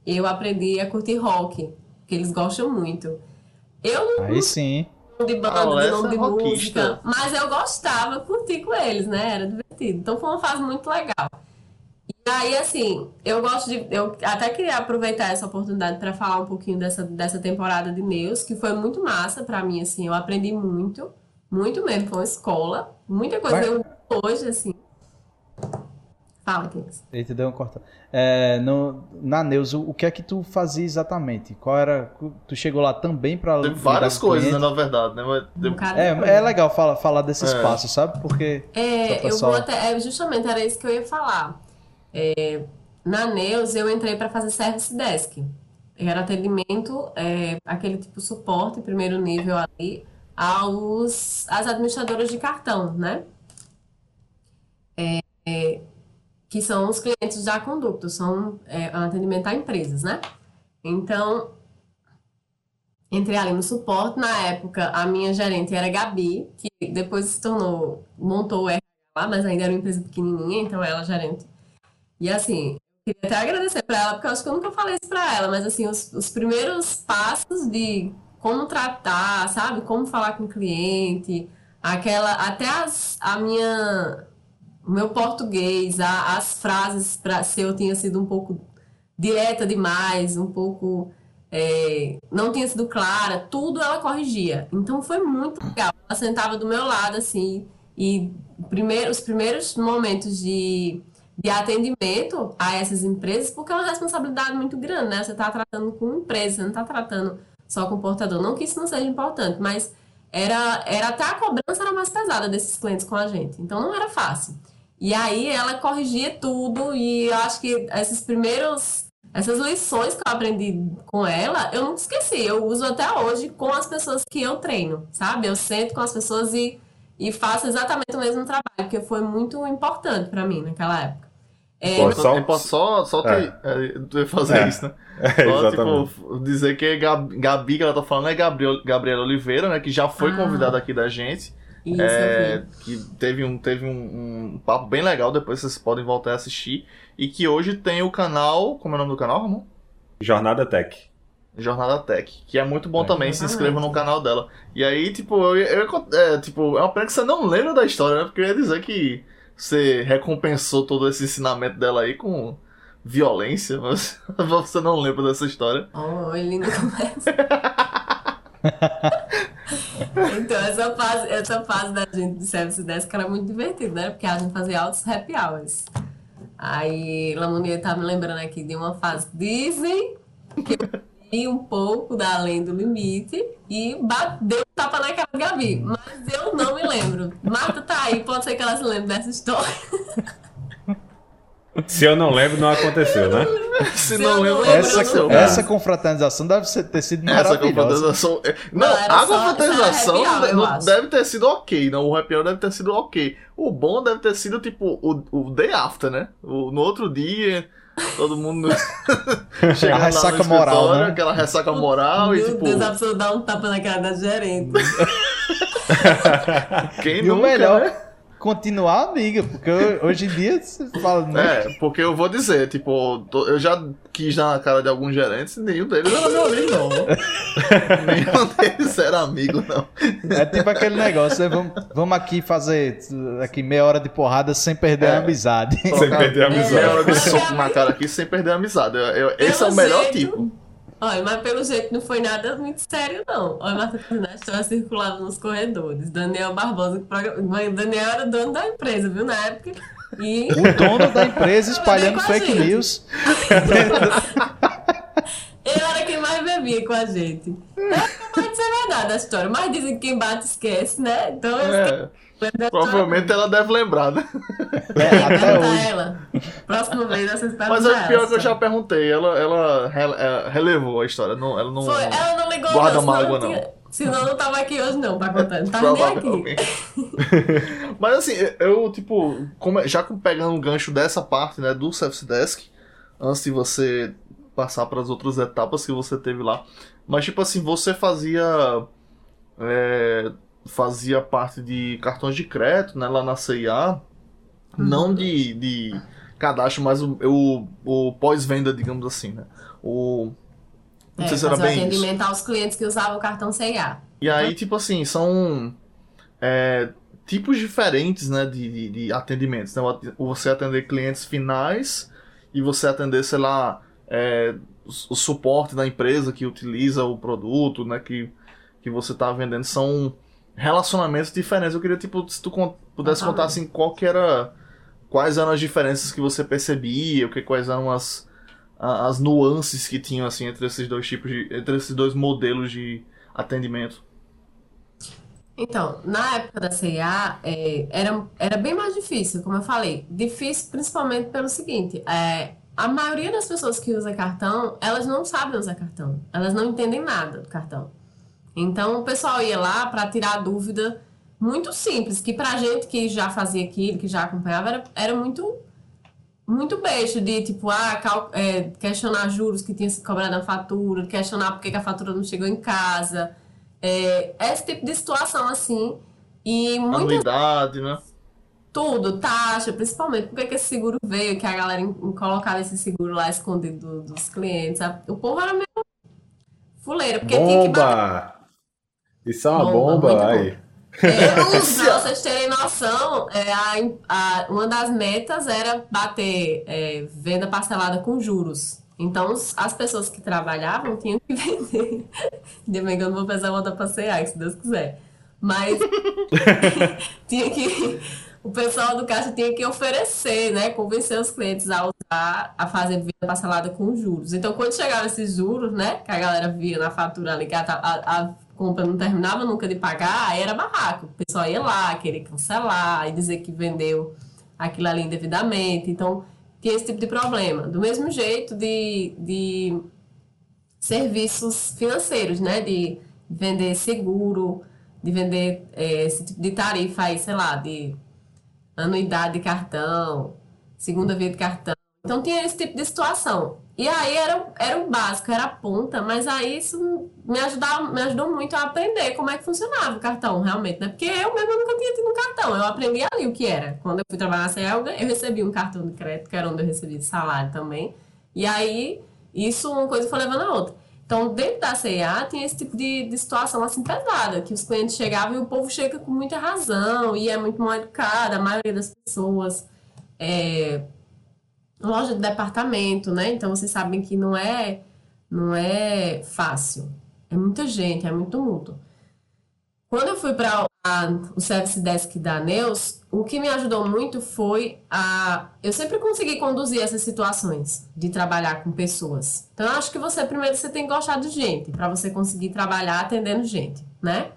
eu aprendi a curtir rock, que eles gostam muito. Eu não. Aí sim de banda, ah, de nome de música. Mas eu gostava, curti com eles, né? Era divertido. Então foi uma fase muito legal. E aí, assim, eu gosto de. Eu até queria aproveitar essa oportunidade para falar um pouquinho dessa, dessa temporada de Neus, que foi muito massa para mim, assim. Eu aprendi muito, muito mesmo. Foi uma escola. Muita coisa Mas... eu hoje, assim. Fala, Kings. Eita, deu uma corta. É, no, na Neus, o, o, que é que tu fazia exatamente? Qual era. Tu chegou lá também para. Tem várias coisas, né, na verdade, né? Um é, é legal falar, falar desse é. espaço, sabe? Porque. É, eu vou até. É, justamente era isso que eu ia falar. É, na Neus, eu entrei para fazer service desk. Era atendimento, é, aquele tipo suporte, primeiro nível ali, aos, às administradoras de cartão, né? É, é que são os clientes da Conducto, são é, atendimento a empresas, né? Então, entrei ali no suporte. Na época, a minha gerente era Gabi, que depois se tornou, montou o RH lá, mas ainda era uma empresa pequenininha, então ela é gerente. E assim, queria até agradecer para ela, porque eu acho que eu nunca falei isso para ela, mas assim, os, os primeiros passos de como tratar, sabe? Como falar com o cliente, aquela, até as, a minha o meu português, a, as frases, para se eu tinha sido um pouco direta demais, um pouco. É, não tinha sido clara, tudo ela corrigia. Então foi muito legal. Ela sentava do meu lado, assim, e primeiro, os primeiros momentos de, de atendimento a essas empresas, porque é uma responsabilidade muito grande, né? Você está tratando com empresa, você não está tratando só com portador. Não que isso não seja importante, mas era, era até a cobrança era mais pesada desses clientes com a gente. Então não era fácil. E aí ela corrigia tudo e eu acho que esses primeiros essas lições que eu aprendi com ela, eu nunca esqueci. Eu uso até hoje com as pessoas que eu treino, sabe? Eu sento com as pessoas e, e faço exatamente o mesmo trabalho, porque foi muito importante para mim naquela época. É, Pode só, posso só, só é. é fazer é. isso, né? É, só, tipo, dizer que Gabi, Gabi, que ela tá falando, é Gabriel, Gabriela Oliveira, né? Que já foi ah. convidada aqui da gente. Isso, é, que teve um, teve um, um, papo bem legal, depois vocês podem voltar a assistir. E que hoje tem o canal. Como é o nome do canal, Ramon? Jornada Tech. Jornada Tech, que é muito bom é, também, se inscreva no canal dela. E aí, tipo, eu, eu, é, tipo, é uma pena que você não lembra da história, né? Porque eu ia dizer que você recompensou todo esse ensinamento dela aí com violência, mas você não lembra dessa história. Oh, ele não começa. então, essa fase, essa fase da gente de Service Desk era muito divertida, né? Porque a gente fazia altos happy hours. Aí, Lamonier tá me lembrando aqui de uma fase Disney, que eu um pouco da além do limite e bateu um tapa na cara de Gabi. Mas eu não me lembro. Marta tá aí, pode ser que ela se lembre dessa história. Se eu não lembro, não aconteceu, né? Se, não lembro, essa, essa confraternização deve ter sido maravilhosa. Essa confraternização... É, não, não a confraternização não deve ter sido ok, não. O happy hour deve ter sido ok. O bom deve ter sido, tipo, o, o day after, né? O, no outro dia... Todo mundo chega a ressaca moral, né? aquela ressaca moral Meu e tipo. Deus, a pessoa dá um tapa na cara da gerente. Quem e nunca, o melhor, né? Continuar amiga, porque hoje em dia você fala. Né? É, porque eu vou dizer, tipo, eu já quis dar na cara de alguns gerentes, nenhum deles era meu amigo, não. nenhum deles era amigo, não. É tipo aquele negócio, né? vamos, vamos aqui fazer aqui meia hora de porrada sem perder é, a amizade. Sem perder a amizade. Meia hora de soco na cara aqui sem perder a amizade. Eu, eu, esse é o melhor tipo. Olha, mas pelo jeito não foi nada muito sério, não. Olha, Marta Fernandes estava circulando nos corredores. Daniel Barbosa, que Daniel era dono da empresa, viu? Na época. E... O dono da empresa espalhando fake news. Ele era quem mais bebia com a gente. Pode ser verdade a história, mas dizem que quem bate esquece, né? Então eu É, provavelmente ela deve lembrar, né? É, até Pergunta hoje. ela. Próxima vez vocês perguntam Mas é pior que eu já perguntei. Ela, ela é, relevou a história. Não, ela não. Foi, ela não ligou Guarda não, mágoa, não. tinha- Senão não tava aqui hoje não, pra contar. Não tava nem aqui. Mas assim, eu, tipo, como- já com- pegando o gancho dessa parte, né, do Service Desk, antes de você passar para as outras etapas que você teve lá. Mas, tipo assim, você fazia. é, fazia parte de cartões de crédito, né, lá na CIA. Não de, de cadastro, mas o, o, o pós-venda, digamos assim, né? O. Não É, sei se era bem isso. atendimento aos clientes que usavam o cartão CIA. E aí, tipo assim, são é, tipos diferentes né, de, de, de atendimentos. Né? Você atender clientes finais e você atender, sei lá, é, o, o suporte da empresa que utiliza o produto, né, que, que você está vendendo. São relacionamentos diferentes. Eu queria, tipo, se tu pudesse Totalmente. contar assim, qual que era. Quais eram as diferenças que você percebia, o que, quais eram as, as nuances que tinham assim entre esses dois tipos de. entre esses dois modelos de atendimento. Então, na época da CIA, é, era, era bem mais difícil, como eu falei. Difícil principalmente pelo seguinte, é, a maioria das pessoas que usa cartão, elas não sabem usar cartão. Elas não entendem nada do cartão. Então, o pessoal ia lá para tirar dúvida muito simples, que pra gente que já fazia aquilo, que já acompanhava, era, era muito muito beijo de tipo, ah, cal- é, questionar juros que tinha sido cobrado na fatura, questionar por que a fatura não chegou em casa. É, esse tipo de situação assim. E muitas Anuidade, né? tudo, taxa, principalmente porque que esse seguro veio, que a galera em- em colocar esse seguro lá escondido do- dos clientes. A- O povo era meio fuleiro, porque tinha que bater. Isso é uma Bomba, bomba, aí. É, pra vocês terem noção, é, a- a- uma das metas era bater é, venda parcelada com juros. Então, as pessoas que trabalhavam tinham que vender. Que eu não vou pensar voltar pra CA, se Deus quiser. Mas tinha que. O pessoal do caixa tinha que oferecer, né? Convencer os clientes a usar, a fazer venda parcelada com juros. Então, quando chegavam esses juros, né? Que a galera via na fatura ali, que a, a- a compra não terminava nunca de pagar, aí era barraco. O pessoal ia lá, querer cancelar e dizer que vendeu aquilo ali indevidamente. Então, tinha esse tipo de problema. Do mesmo jeito de, de serviços financeiros, né? De vender seguro, de vender eh, esse tipo de tarifa aí, sei lá, de anuidade de cartão, segunda via de cartão. Então tinha esse tipo de situação. E aí era, era o básico, era a ponta, mas aí isso me, ajudava, me ajudou muito a aprender como é que funcionava o cartão, realmente, né? Porque eu mesmo nunca tinha tido um cartão, eu aprendi ali o que era. Quando eu fui trabalhar na CE, eu, recebi um cartão de crédito, que era onde eu recebi salário também. E aí, isso uma coisa foi levando a outra. Então, dentro da CIA, tinha esse tipo de, de situação assim pesada, que os clientes chegavam e o povo chega com muita razão e é muito mal educado, a maioria das pessoas. É, loja de departamento, né? Então vocês sabem que não é não é fácil. É muita gente, é muito tumulto. Quando eu fui para o Service Desk da Neus, o que me ajudou muito foi a. Eu sempre consegui conduzir essas situações de trabalhar com pessoas. Então, eu acho que você, primeiro, você tem que gostar de gente, para você conseguir trabalhar atendendo gente, né?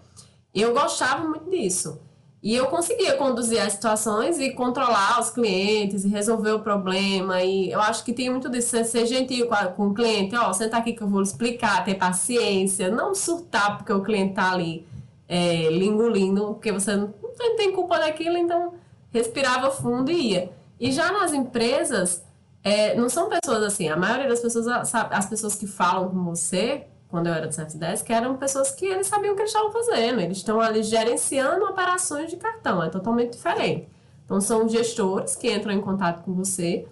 Eu gostava muito disso. E eu conseguia conduzir as situações e controlar os clientes e resolver o problema. E eu acho que tem muito disso, ser, gentil com, a- com o cliente. Ó, senta aqui que eu vou explicar, ter paciência, não surtar porque o cliente tá ali é, lhe engolindo, porque você não tem, culpa daquilo, então respirava fundo e ia. E já nas empresas, é, não são pessoas assim, a maioria das pessoas, as pessoas que falam com você, quando eu era do Service Desk, eram pessoas que eles sabiam o que eles estavam fazendo, eles estão ali gerenciando operações de cartão, é totalmente diferente. Então são gestores que entram em contato com você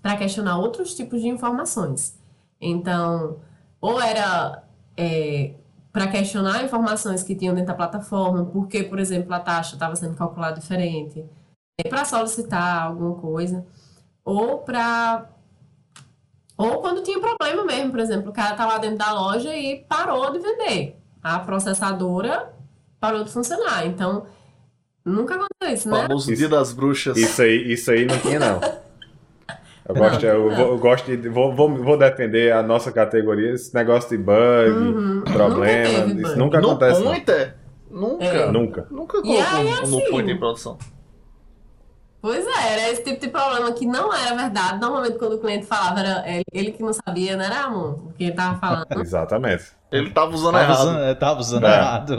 para questionar outros tipos de informações. Então, ou era para questionar informações que tinham dentro da plataforma, porque, por exemplo, a taxa estava sendo calculada diferente, para solicitar alguma coisa, ou para ou quando tinha problema mesmo, por exemplo, o cara tá lá dentro da loja e parou de vender. A processadora parou de funcionar. Então, Nunca aconteceu isso, né? Famoso Dia das Bruxas. Isso aí, isso aí não tinha, não. Eu gosto, eu, vou, eu gosto de. Vou, vou, vou defender a nossa categoria. Esse negócio de bug, Uhum. problema. Nunca teve isso bug. nunca no acontece. não. Nunca. É. Nunca. Nunca colocou aí, um- no assim, Pointer em produção. Pois é, era esse tipo de problema que não era verdade. Normalmente, quando o cliente falava, era ele, que não sabia, não era amor, o que ele tava falando. Exatamente. Ele tava usando Tava errado. usando, tava usando É. errado.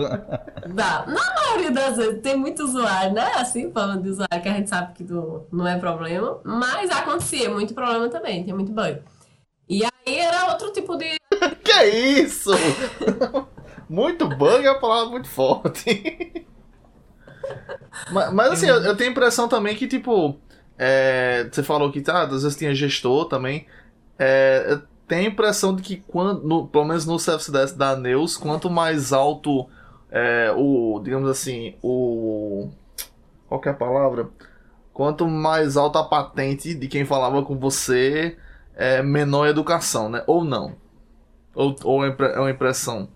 Dá. Na maioria das vezes, tem muito usuário, né? Assim, falando de usuário que a gente sabe que não, não é problema. Mas acontecia muito problema também, tinha muito bug. E aí era outro tipo de. Que isso? muito bug é uma palavra muito forte. Mas, mas, assim, eu, eu tenho a impressão também que, tipo, é, você falou que ah, às vezes tinha gestor também. É, eu tenho a impressão de que, quando, no- pelo menos no Service Desk da Neus, quanto mais alto é, o, digamos assim, o. Qual que é a palavra? Quanto mais alta a patente de quem falava com você, é menor a educação, né? Ou não? Ou, ou é impre- é uma impressão?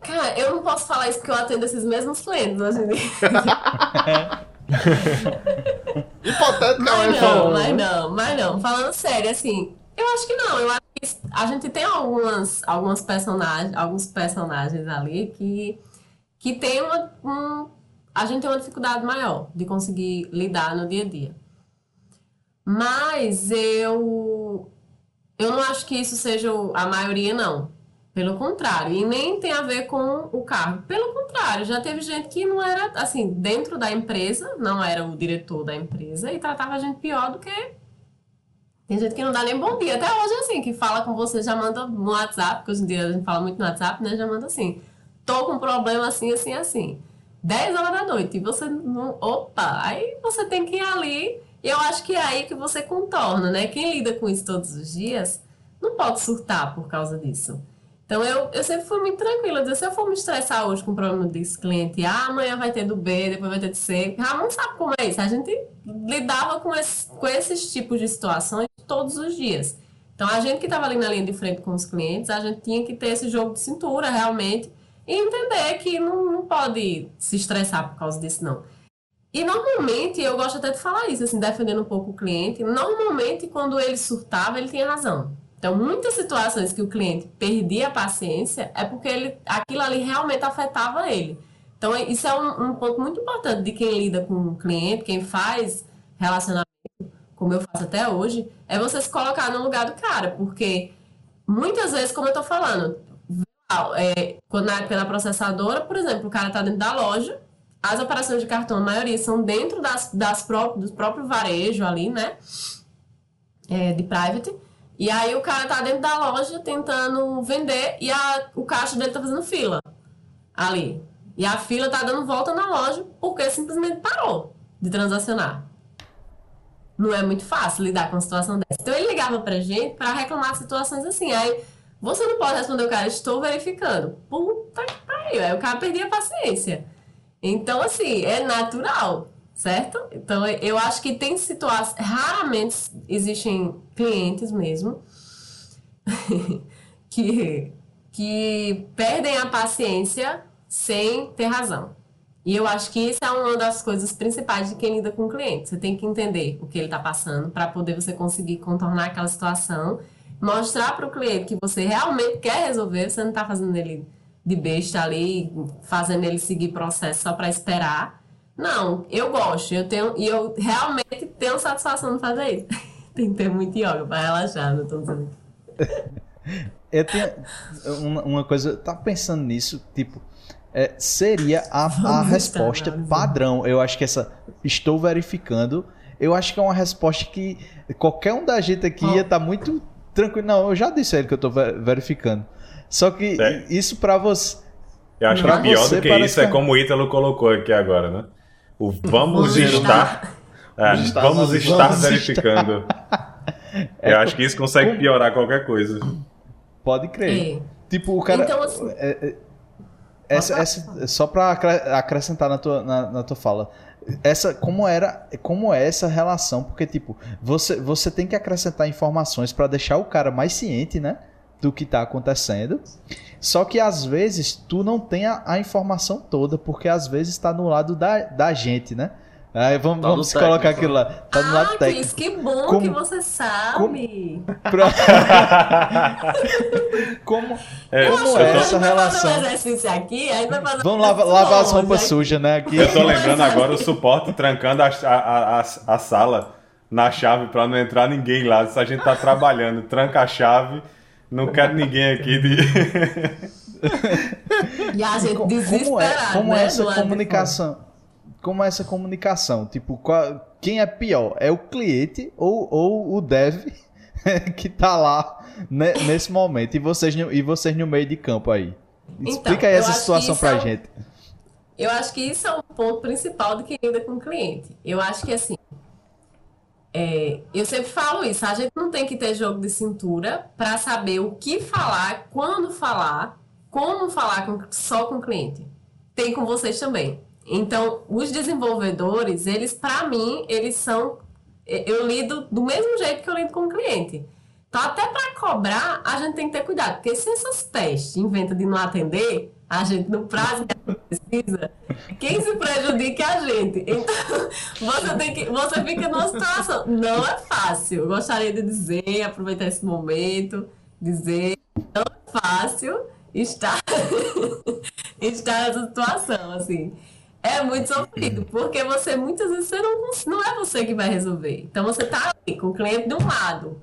Cara, eu não posso falar isso porque eu atendo esses mesmos clientes em dia. Hipoteticamente Mas não, falando. mas né? não, mas não. Falando sério, assim, eu acho que não. Eu acho que a gente tem algumas, algumas personagens, alguns personagens ali que, que tem uma. um- a gente tem uma dificuldade maior de conseguir lidar no dia a dia. Mas eu. Eu não acho que isso seja a maioria, não. Pelo contrário. E nem tem a ver com o cargo. Pelo contrário, já teve gente que não era, assim, dentro da empresa, não era o diretor da empresa e tratava a gente pior do que. Tem gente que não dá nem bom dia. Até hoje, assim, que fala com você, já manda no WhatsApp, porque hoje em dia a gente fala muito no WhatsApp, né? Já manda assim. Tô com um problema assim, assim, assim. 10 horas da noite. E você não. Opa! Aí você tem que ir ali. E eu acho que é aí que você contorna, né? Quem lida com isso todos os dias não pode surtar por causa disso. Então eu, eu sempre fui muito tranquila. Se eu for me estressar hoje com o problema desse cliente, ah, amanhã vai ter do B, depois vai ter do C. Ramon sabe como é isso. A gente lidava com, esse, com esses tipos de situações todos os dias. Então a gente que estava ali na linha de frente com os clientes, a gente tinha que ter esse jogo de cintura realmente e entender que não, não pode se estressar por causa disso, não. E normalmente, eu gosto até de falar isso, assim, defendendo um pouco o cliente, normalmente quando ele surtava, ele tinha razão. Então, muitas situações que o cliente perdia a paciência é porque ele, aquilo ali realmente afetava ele. Então, isso é um, um ponto muito importante de quem lida com o cliente, quem faz relacionamento, como eu faço até hoje, é você se colocar no lugar do cara, porque muitas vezes, como eu tô falando, é, quando na da processadora, por exemplo, o cara tá dentro da loja, as operações de cartão, a maioria são dentro das, das pró do próprio varejo ali, né? É, de private. E aí o cara tá dentro da loja tentando vender e a, o caixa dele tá fazendo fila ali. E a fila tá dando volta na loja porque simplesmente parou de transacionar. Não é muito fácil lidar com uma situação dessa. Então ele ligava pra gente pra reclamar situações assim. Aí você não pode responder o cara, estou verificando. Puta que pariu. Aí o cara perdia a paciência. Então, assim, é natural, certo? Então, eu acho que tem situações. Raramente existem clientes mesmo que, que perdem a paciência sem ter razão. E eu acho que isso é uma das coisas principais de quem lida com o cliente. Você tem que entender o que ele está passando para poder você conseguir contornar aquela situação, mostrar para o cliente que você realmente quer resolver, você não está fazendo ele de besta ali, fazendo ele seguir processo só para esperar. Não, eu gosto, eu tenho e eu realmente tenho satisfação de fazer isso. tem que ter muito yoga para relaxar, não tô dizendo. Eu tenho uma, uma coisa, eu tava pensando nisso, tipo, é, seria a, a resposta padrão. Eu acho que essa estou verificando. Eu acho que é uma resposta que qualquer um da gente aqui Ó. ia estar muito tranquilo. Não, eu já disse a ele que eu tô ver- verificando. Só que É. isso pra você. Eu acho que pior você do que isso é que- como o Ítalo colocou aqui agora, né? O vamos Vamos estar. É, Vamos estar vamos analisando. estar Vamos verificando. Eu acho que isso consegue piorar qualquer coisa. Pode crer. É. Tipo, o cara. Então, assim- é- é- essa, essa, só pra acre- acrescentar na tua, na, na tua fala. Essa, como era, como é essa relação? Porque, tipo, você, você tem que acrescentar informações pra deixar o cara mais ciente, né? Do que está acontecendo. Só que às vezes tu não tem a, a informação toda, porque às vezes está no lado da, da gente, né? Aí vamos, tá vamos colocar aquilo lá. Tá no lado ah, técnico. que bom como, que você sabe. Como, pra... como, é, como é essa relação? Aqui, vamos lavar, lavar as roupas sujas, né? Aqui. Eu tô lembrando agora o suporte trancando a, a, a, a sala na chave para não entrar ninguém lá. Se a gente tá trabalhando, tranca a chave, não quero ninguém aqui de. e a gente como, é, como né, é essa comunicação? Como é essa comunicação? Tipo, qual, quem é pior? É o cliente ou, ou o dev que tá lá né, nesse momento? E vocês, e vocês no meio de campo aí? Então, Explica aí essa situação pra é gente. Eu acho que isso é o ponto principal de quem lida com o cliente. Eu acho que assim, é, eu sempre falo isso, a gente não tem que ter jogo de cintura para saber o que falar, quando falar, como falar com, só com o cliente. Tem com vocês também. Então, os desenvolvedores, eles, para mim, eles são. Eu lido do mesmo jeito que eu lido com o cliente. Então, até para cobrar, a gente tem que ter cuidado, porque se esses testes inventam de não atender, a gente no prazo que precisa, quem se prejudica é a gente. Então, você, tem que, você fica numa situação. Não é fácil. Gostaria de dizer, aproveitar esse momento, dizer, não é fácil estar, estar nessa situação, assim. É muito sofrido, porque você muitas vezes você não, não é você que vai resolver. Então você tá ali com o cliente de um lado,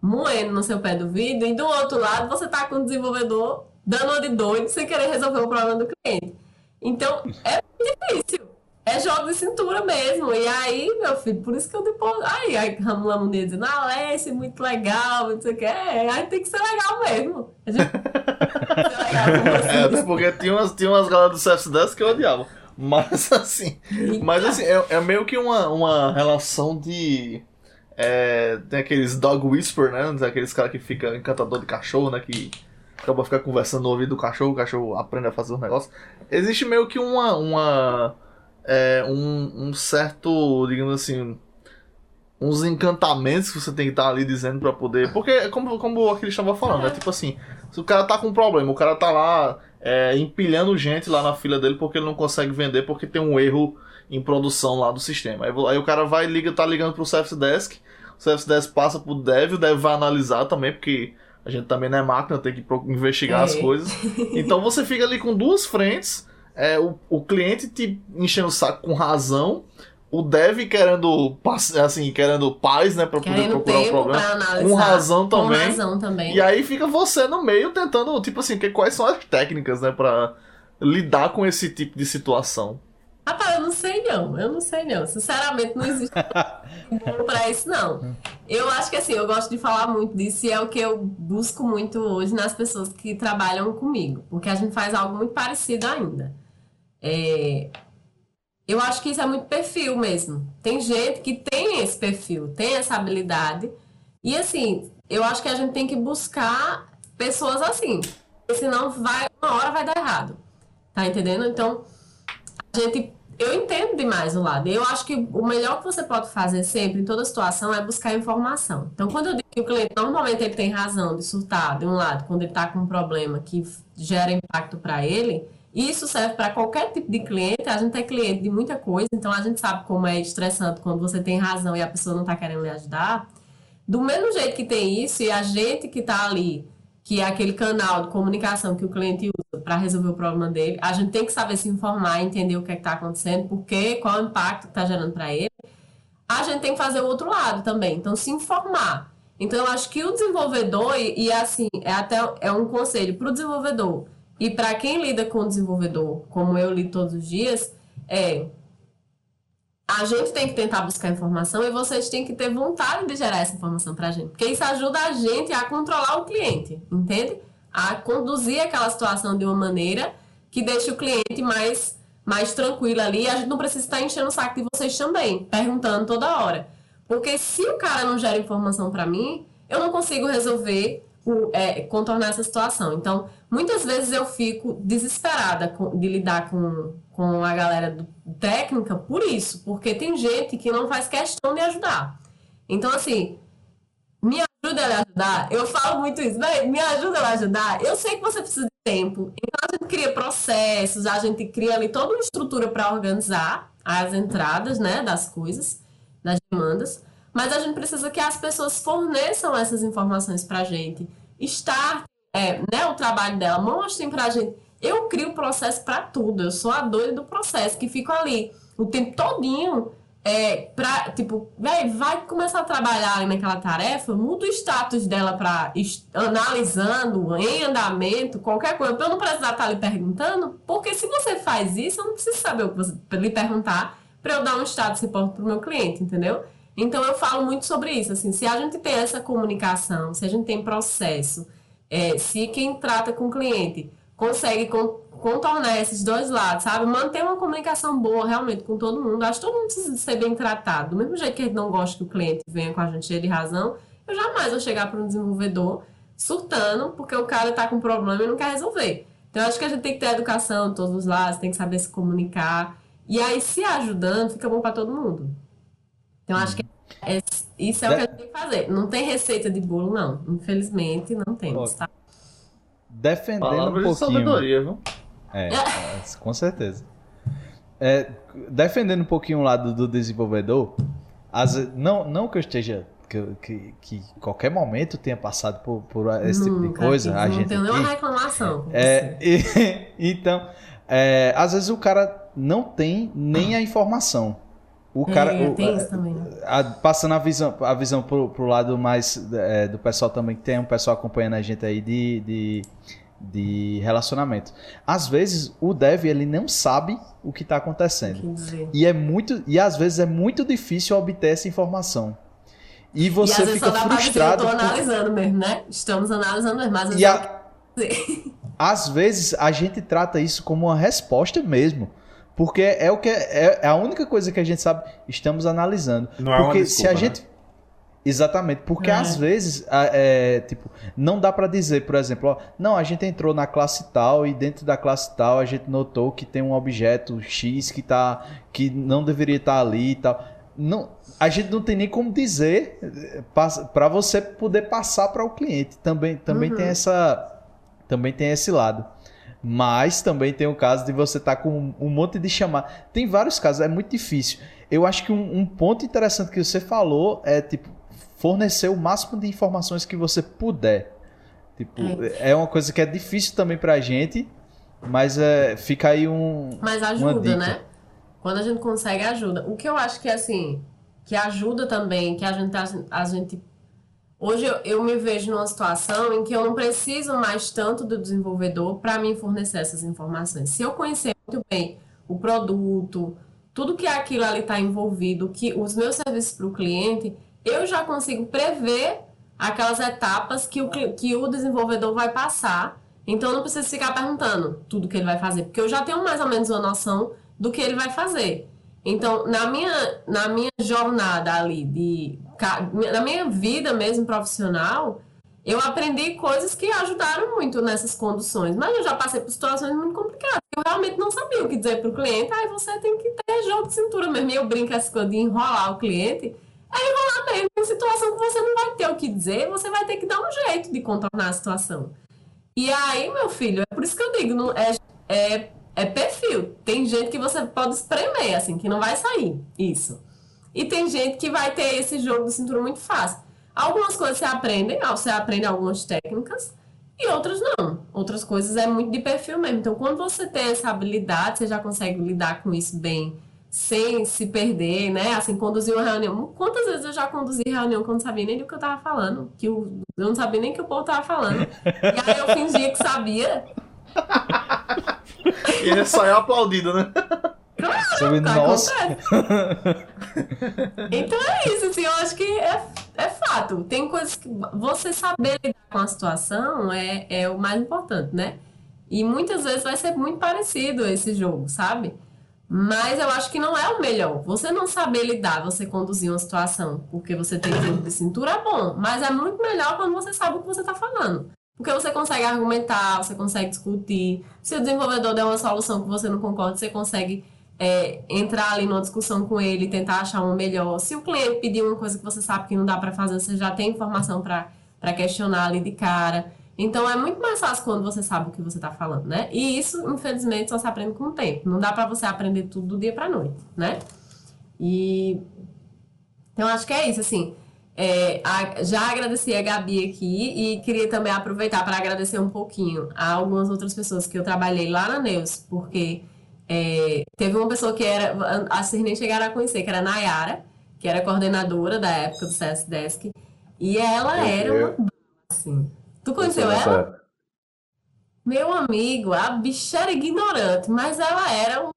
moendo no seu pé do vidro, e do outro lado você tá com o desenvolvedor dando de doido sem querer resolver o problema do cliente. Então, é difícil. É jogo de cintura mesmo. E aí, meu filho, por isso que eu depois. Aí, aí Ramula Munir dizendo, ah, Alessi, muito legal, não sei o que. É, aí tem que ser legal mesmo. A gente... é, porque tinha umas, tinha umas galera do CS10 que eu odiava. Mas assim. Mas assim, é, é meio que uma, uma relação de. É, tem aqueles dog whisper, né? Aqueles caras que ficam encantador de cachorro, né? Que acaba ficar conversando no ouvido do cachorro, o cachorro aprende a fazer os negócios. Existe meio que uma. uma é, um, um certo, digamos assim, uns encantamentos que você tem que estar ali dizendo para poder. Porque, como, como aquele estava falando, é tipo assim: se o cara tá com um problema, o cara tá lá é, empilhando gente lá na fila dele porque ele não consegue vender porque tem um erro em produção lá do sistema. Aí, aí o cara vai liga, tá ligando pro Service Desk, o Service Desk passa pro Dev, o Dev vai analisar também, porque a gente também não é máquina, tem que investigar é. as coisas. Então você fica ali com duas frentes, é, o, o cliente te enchendo o saco com razão, o dev querendo assim querendo paz né para poder procurar o problema com razão também com razão também e aí fica você no meio tentando tipo assim que quais são as técnicas né para lidar com esse tipo de situação Rapaz, eu não sei não, eu não sei não. Sinceramente, não existe para isso não. Eu acho que assim, eu gosto de falar muito disso e é o que eu busco muito hoje nas pessoas que trabalham comigo, porque a gente faz algo muito parecido ainda. É... Eu acho que isso é muito perfil mesmo. Tem gente que tem esse perfil, tem essa habilidade. E assim, eu acho que a gente tem que buscar pessoas assim. Senão vai, uma hora vai dar errado. Tá entendendo? Então, gente eu entendo demais o lado. Eu acho que o melhor que você pode fazer sempre, em toda situação, é buscar informação. Então, quando eu digo que o cliente, normalmente ele tem razão de surtar de um lado, quando ele está com um problema que gera impacto para ele, isso serve para qualquer tipo de cliente. A gente é cliente de muita coisa, então a gente sabe como é estressante quando você tem razão e a pessoa não está querendo lhe ajudar. Do mesmo jeito que tem isso, e a gente que está ali que é aquele canal de comunicação que o cliente usa para resolver o problema dele, a gente tem que saber se informar, entender o que é está acontecendo, por quê, qual é o impacto que está gerando para ele. A gente tem que fazer o outro lado também, então se informar. Então eu acho que o desenvolvedor, e, e assim, é até é um conselho para o desenvolvedor e para quem lida com o desenvolvedor, como eu lido todos os dias, é a gente tem que tentar buscar informação e vocês têm que ter vontade de gerar essa informação para a gente, porque isso ajuda a gente a controlar o cliente, entende? A conduzir aquela situação de uma maneira que deixe o cliente mais, mais tranquilo ali. A gente não precisa estar enchendo o saco de vocês também, perguntando toda hora. Porque se o cara não gera informação para mim, eu não consigo resolver, o, é, contornar essa situação. Então, muitas vezes eu fico desesperada de lidar com, com a galera do, técnica por isso, porque tem gente que não faz questão de ajudar. Então, assim, me ajuda a ajudar. Eu falo muito isso, me ajuda a ajudar. Eu sei que você precisa de tempo. Então a gente cria processos, a gente cria ali toda uma estrutura para organizar as entradas, né, das coisas, das demandas. Mas a gente precisa que as pessoas forneçam essas informações para a gente. Estar, é, né, o trabalho dela, mostrem para a gente. Eu crio o processo para tudo. Eu sou a doida do processo, que fico ali o tempo todinho é, pra, tipo, véi, vai começar a trabalhar ali naquela tarefa, muda o status dela para analisando, em andamento, qualquer coisa, pra eu não precisar estar tá ali perguntando, porque se você faz isso, eu não preciso saber o que você lhe perguntar para eu dar um status report pro meu cliente, entendeu? Então eu falo muito sobre isso, assim, se a gente tem essa comunicação, se a gente tem processo, é, se quem trata com o cliente consegue contornar esses dois lados, sabe? Manter uma comunicação boa realmente com todo mundo. Acho que todo mundo precisa ser bem tratado. Do mesmo jeito que gente não gosta que o cliente venha com a gente cheio de razão, eu jamais vou chegar para um desenvolvedor surtando porque o cara está com um problema e não quer resolver. Então, acho que a gente tem que ter educação de todos os lados, tem que saber se comunicar. E aí, se ajudando, fica bom para todo mundo. Então, acho que é, isso é o que a gente tem que fazer. Não tem receita de bolo, não. Infelizmente, não temos, tá? Defendendo um pouquinho... De sabedoria, viu? É, com certeza. É, defendendo um pouquinho o lado do desenvolvedor, as, não, não que eu esteja. Que, que, que qualquer momento tenha passado por, por esse Nunca, tipo de coisa. A não gente tem nenhuma reclamação. É, e, então, é, às vezes o cara não tem nem a informação. O cara. É, o, tem isso também. Né? A, passando a visão, a visão pro, pro lado mais é, do pessoal também, que tem um pessoal acompanhando a gente aí de, de de relacionamento. Às vezes o dev ele não sabe o que está acontecendo. E é muito e às vezes é muito difícil obter essa informação. E você e fica frustrado. Eu tô analisando por... mesmo, né? Estamos analisando mesmo, mas e a... às vezes a gente trata isso como uma resposta mesmo. Porque é o que é, é a única coisa que a gente sabe, estamos analisando. Não porque é uma desculpa, se a gente né? Exatamente, porque é. às vezes, é, tipo, não dá para dizer, por exemplo, ó, não, a gente entrou na classe tal e dentro da classe tal a gente notou que tem um objeto X que tá que não deveria estar tá ali e tal. Não, a gente não tem nem como dizer para você poder passar para o cliente. Também, também uhum. tem essa também tem esse lado. Mas também tem o caso de você estar tá com um monte de chamar. Tem vários casos, é muito difícil. Eu acho que um, um ponto interessante que você falou é tipo fornecer o máximo de informações que você puder. Tipo, é, é uma coisa que é difícil também pra gente, mas é, fica aí um. Mas ajuda, né? Quando a gente consegue, ajuda. O que eu acho que é assim, que ajuda também, que a gente. A gente hoje eu, me vejo numa situação em que eu não preciso mais tanto do desenvolvedor para me fornecer essas informações. Se eu conhecer muito bem o produto, tudo que aquilo ali está envolvido, que os meus serviços para o cliente, eu já consigo prever aquelas etapas que o, que o desenvolvedor vai passar. Então, eu não preciso ficar perguntando tudo que ele vai fazer, porque eu já tenho mais ou menos uma noção do que ele vai fazer. Então, na minha, na minha jornada ali, de, na minha vida mesmo profissional, eu aprendi coisas que ajudaram muito nessas conduções. Mas eu já passei por situações muito complicadas. Eu realmente não sabia o que dizer para o cliente. Aí você tem que ter jogo de cintura mesmo. E eu brinco essa coisa de enrolar o cliente. Aí rolar mesmo em situação que você não vai ter o que dizer, você vai ter que dar um jeito de contornar a situação. E aí, meu filho, é por isso que eu digo, não, é, é, é perfil. Tem gente que você pode espremer, assim, que não vai sair. Isso. E tem gente que vai ter esse jogo de cintura muito fácil. Algumas coisas você aprende, você aprende algumas técnicas, e outras não. Outras coisas é muito de perfil mesmo. Então, quando você tem essa habilidade, você já consegue lidar com isso bem sem se perder, né? Assim, conduzir uma reunião. Quantas vezes eu já conduzi reunião que eu não sabia nem do que eu tava falando? Que eu, eu não sabia nem o que o povo tava falando. E aí eu fingia que sabia. E ele saiu aplaudido, né? Claro, tá, Nossa. então é isso, assim, eu acho que é, é fato. Tem coisas que você saber lidar com a situação é, é o mais importante, né? E muitas vezes vai ser muito parecido esse jogo, sabe? Mas eu acho que não é o melhor. Você não saber lidar, você conduzir uma situação porque você tem jogo de cintura é bom, mas é muito melhor quando você sabe o que você está falando. Porque você consegue argumentar, você consegue discutir. Se o desenvolvedor der uma solução que você não concorda, você consegue é, entrar ali numa discussão com ele, tentar achar um melhor. Se o cliente pedir uma coisa que você sabe que não dá para fazer, você já tem informação para questionar ali de cara. Então é muito mais fácil quando você sabe o que você está falando, né? E isso, infelizmente, só se aprende com o tempo. Não dá para você aprender tudo do dia para noite, né? E então acho que é isso, assim. É, a, já agradeci a Gabi aqui e queria também aproveitar para agradecer um pouquinho a algumas outras pessoas que eu trabalhei lá na Neus, porque é, teve uma pessoa que era, a nem chegaram a conhecer, que era a Nayara, que era coordenadora da época do CS Desk, e ela era uma assim. Tu conheceu ela? Meu amigo, a bicha era ignorante, mas ela era um,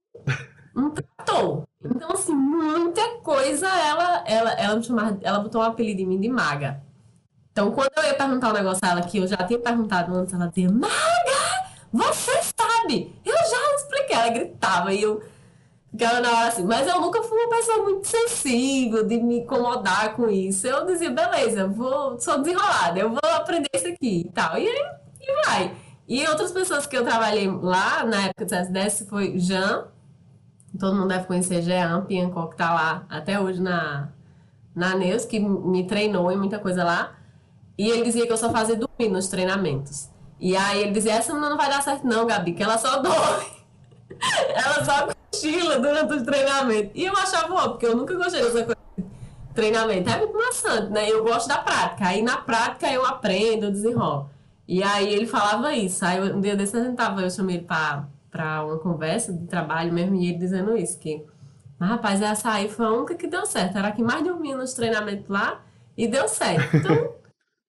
um trator. Então, assim, muita coisa ela, ela, ela me chamava, ela botou um apelido em mim de maga. Então, quando eu ia perguntar um negócio a ela que eu já tinha perguntado antes, ela dizia, Maga, você sabe? Eu já expliquei. Ela gritava e eu ficava na hora assim. Mas eu nunca fui uma pessoa muito sensível de me incomodar com isso. Eu dizia, beleza, vou, sou desenrolada, eu vou aprender isso aqui e tal. E, e vai. E outras pessoas que eu trabalhei lá na época do CSDS foi Jean, todo mundo deve conhecer Jean Piancó, que tá lá até hoje na, na Neus, que me treinou em muita coisa lá. E ele dizia que eu só fazia dormir nos treinamentos. E aí ele dizia, essa menina não vai dar certo não, Gabi, que ela só dorme. ela só cochila durante os treinamentos. E eu achava bom, porque eu nunca gostei dessa coisa de treinamento. É muito maçante, né? Eu gosto da prática. Aí na prática eu aprendo, eu desenrolo. E aí ele falava isso. Aí um dia desse gente tava, eu chamei ele pra, pra uma conversa de trabalho mesmo, e ele dizendo isso, que mas, rapaz, essa aí foi a única que deu certo. Era a que mais dormia nos treinamentos lá e deu certo. Então,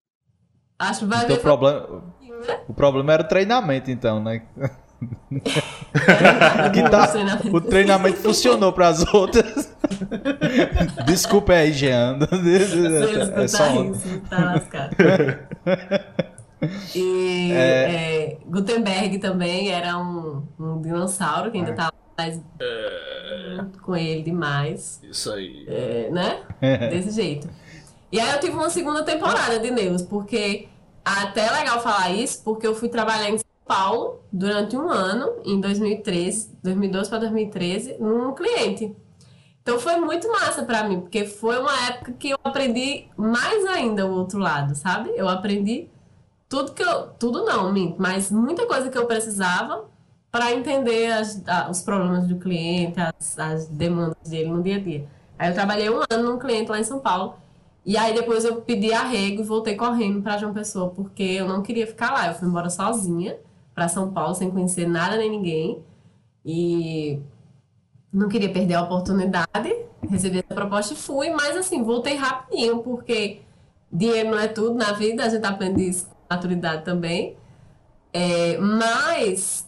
acho que vai então, ver. Problema... O problema era o treinamento, então, né? tá, o treinamento funcionou para as outras. Desculpa aí, Jean. É só isso, tá lascado. E é... É, Gutenberg também era um, um dinossauro que ainda tá mais com ele demais. Isso aí. É, né? Desse jeito. E aí eu tive uma segunda temporada de Neus, porque até é legal falar isso, porque eu fui trabalhar em São Paulo durante um ano, em 2013, 2012 para 2013, num cliente. Então foi muito massa para mim, porque foi uma época que eu aprendi mais ainda o outro lado, sabe? Eu aprendi tudo que eu. Tudo não, mas muita coisa que eu precisava para entender as, os problemas do cliente, as, as demandas dele no dia a dia. Aí eu trabalhei um ano num cliente lá em São Paulo. E aí depois eu pedi arrego e voltei correndo para João Pessoa, porque eu não queria ficar lá. Eu fui embora sozinha para São Paulo, sem conhecer nada nem ninguém. E não queria perder a oportunidade. Recebi essa proposta e fui, mas assim, voltei rapidinho, porque dinheiro não é tudo na vida, a gente aprende isso com maturidade também. É, mas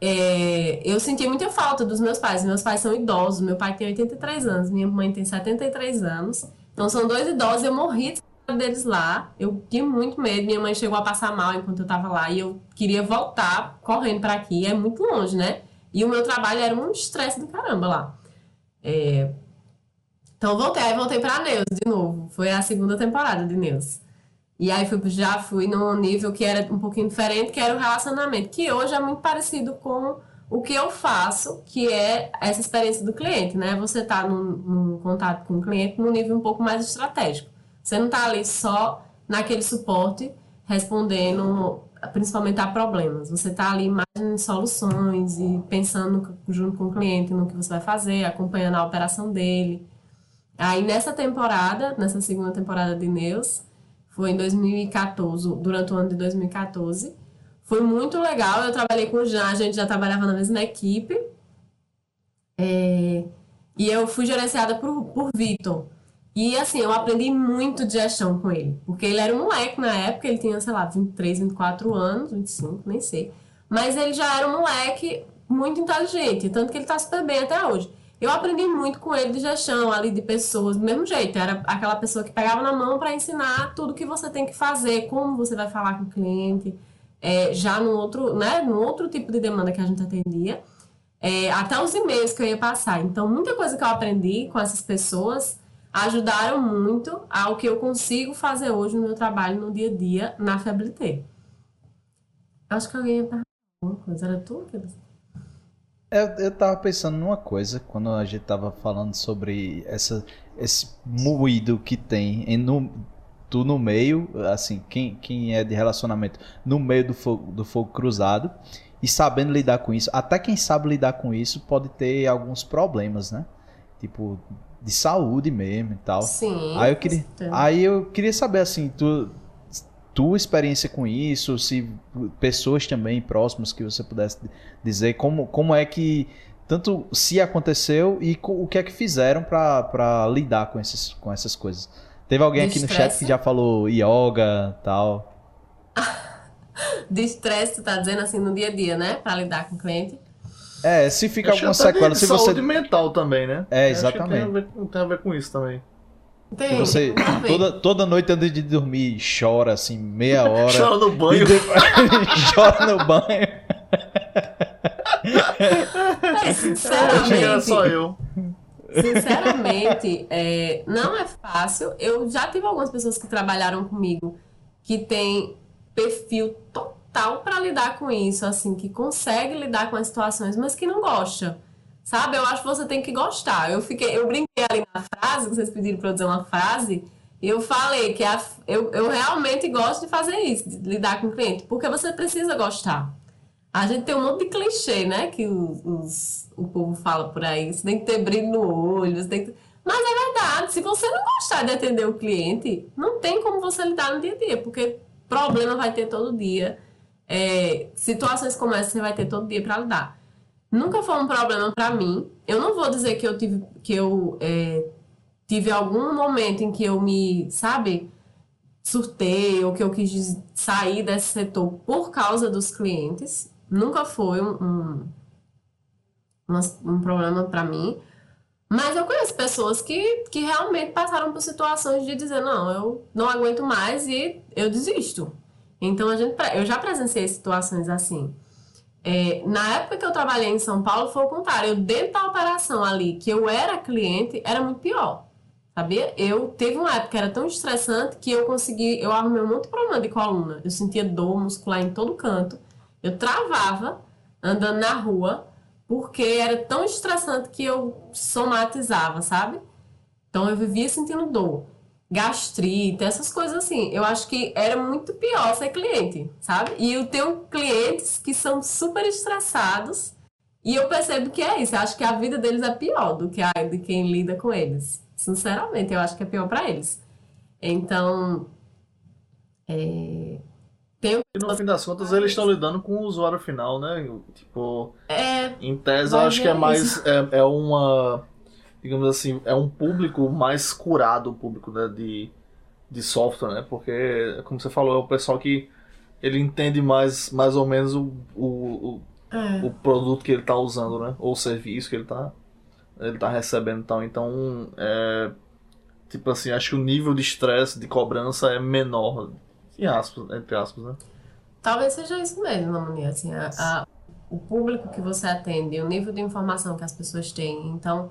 é, eu senti muita falta dos meus pais. Meus pais são idosos. Meu pai tem 83 anos, minha mãe tem 73 anos. Então são dois idosos, eu morri de deles lá. Eu tinha muito medo. Minha mãe chegou a passar mal enquanto eu tava lá e eu queria voltar correndo para aqui. É muito longe, né? E o meu trabalho era um estresse do caramba lá. É... Então voltei, aí voltei pra Neus de novo. Foi a segunda temporada de Neus. E aí fui, já fui num nível que era um pouquinho diferente, que era o relacionamento, que hoje é muito parecido com o que eu faço, que é essa experiência do cliente, né? Você está num, num, contato com o cliente num nível um pouco mais estratégico. Você não está ali só naquele suporte respondendo principalmente a problemas. Você está ali mais em soluções e pensando junto com o cliente no que você vai fazer, acompanhando a operação dele. Aí nessa temporada, nessa segunda temporada de Neus, foi em 2014, durante o ano de 2014, foi muito legal. Eu trabalhei com o Jean, a gente já trabalhava na mesma equipe. É, e eu fui gerenciada por, por Vitor. E assim, eu aprendi muito de gestão com ele. Porque ele era um moleque na época, ele tinha, sei lá, 23, 24 anos, 25, nem sei. Mas ele já era um moleque muito inteligente, tanto que ele está super bem até hoje. Eu aprendi muito com ele de gestão, ali de pessoas, do mesmo jeito. Era aquela pessoa que pegava na mão para ensinar tudo que você tem que fazer, como você vai falar com o cliente, é, já no outro, né, no outro tipo de demanda que a gente atendia, é, até os e-mails que eu ia passar. Então, muita coisa que eu aprendi com essas pessoas ajudaram muito ao que eu consigo fazer hoje no meu trabalho no dia a dia na Fiabilité. Acho que alguém ia perguntar alguma coisa. Era tu, Eu, eu tava pensando numa coisa quando a gente tava falando sobre essa, esse moído que tem em, no, tu no meio, assim, quem, quem é de relacionamento no meio do fogo, do fogo cruzado e sabendo lidar com isso. Até quem sabe lidar com isso pode ter alguns problemas, né? Tipo, de saúde mesmo e tal. Sim. Aí eu queria, aí eu queria saber, assim, tu, tua experiência com isso, se pessoas também próximas que você pudesse dizer como, como é que tanto se aconteceu e o que é que fizeram para lidar com, esses, com essas coisas. Teve alguém aqui no chat que já falou yoga tal. de estresse, tu tá dizendo assim no dia a dia, né? Para lidar com o cliente. É, se fica alguma sequela, se saúde você mental também, né? É, exatamente. Tem a, ver, tem a, ver, com isso também. Tem. Você toda, toda noite antes de dormir chora assim meia hora. chora no banho. chora no banho. É, sinceramente. só eu. Sinceramente, é, não é fácil. Eu já tive algumas pessoas que trabalharam comigo que têm perfil total para lidar com isso, assim, que consegue lidar com as situações, mas que não gosta. Sabe? Eu acho que você tem que gostar. Eu fiquei, eu brinquei ali na frase, vocês pediram para eu dizer uma frase, e eu falei que a, eu, eu realmente gosto de fazer isso, de lidar com o cliente, porque você precisa gostar. A gente tem um monte de clichê, né? Que os, os, o povo fala por aí. Você tem que ter brilho no olho, você tem que... Mas é verdade, se você não gostar de atender o cliente, não tem como você lidar no dia a dia, porque problema vai ter todo dia. É, situações como essa você vai ter todo dia para lidar. Nunca foi um problema para mim. Eu não vou dizer que eu tive que eu é, tive algum momento em que eu me, sabe, surtei ou que eu quis sair desse setor por causa dos clientes. Nunca foi um, um, um, problema para mim. Mas eu conheço pessoas que, que realmente passaram por situações de dizer, não, eu não aguento mais e eu desisto. Então, a gente, eu já presenciei situações assim. É, na época que eu trabalhei em São Paulo, foi o contrário. Eu, dentro da operação ali, que eu era cliente, era muito pior. Sabia? Eu teve uma época que era tão estressante que eu consegui, eu arrumei um monte de problema de coluna. Eu sentia dor muscular em todo canto. Eu travava andando na rua porque era tão estressante que eu somatizava, sabe? Então eu vivia sentindo dor, gastrite, essas coisas assim. Eu acho que era muito pior ser cliente, sabe? E eu tenho clientes que são super estressados e eu percebo que é isso. Eu acho que a vida deles é pior do que a de quem lida com eles. Sinceramente, eu acho que é pior para eles. Então, é, tem... E no fim das contas, eles estão lidando com o usuário final, né? Tipo, é, em tese, eu acho que é mais. É, é, uma. Digamos assim, é um público mais curado, o público né, de, de software, né? Porque, como você falou, é o pessoal que ele entende mais, mais ou menos o, o, o, é. o produto que ele está usando, né? Ou o serviço que ele está ele tá recebendo e tal. Então, é, tipo assim, acho que o nível de estresse, de cobrança é menor aspas, entre aspas, né? Talvez seja isso mesmo, Namani. Assim, a, a, o público que você atende, o nível de informação que as pessoas têm. Então,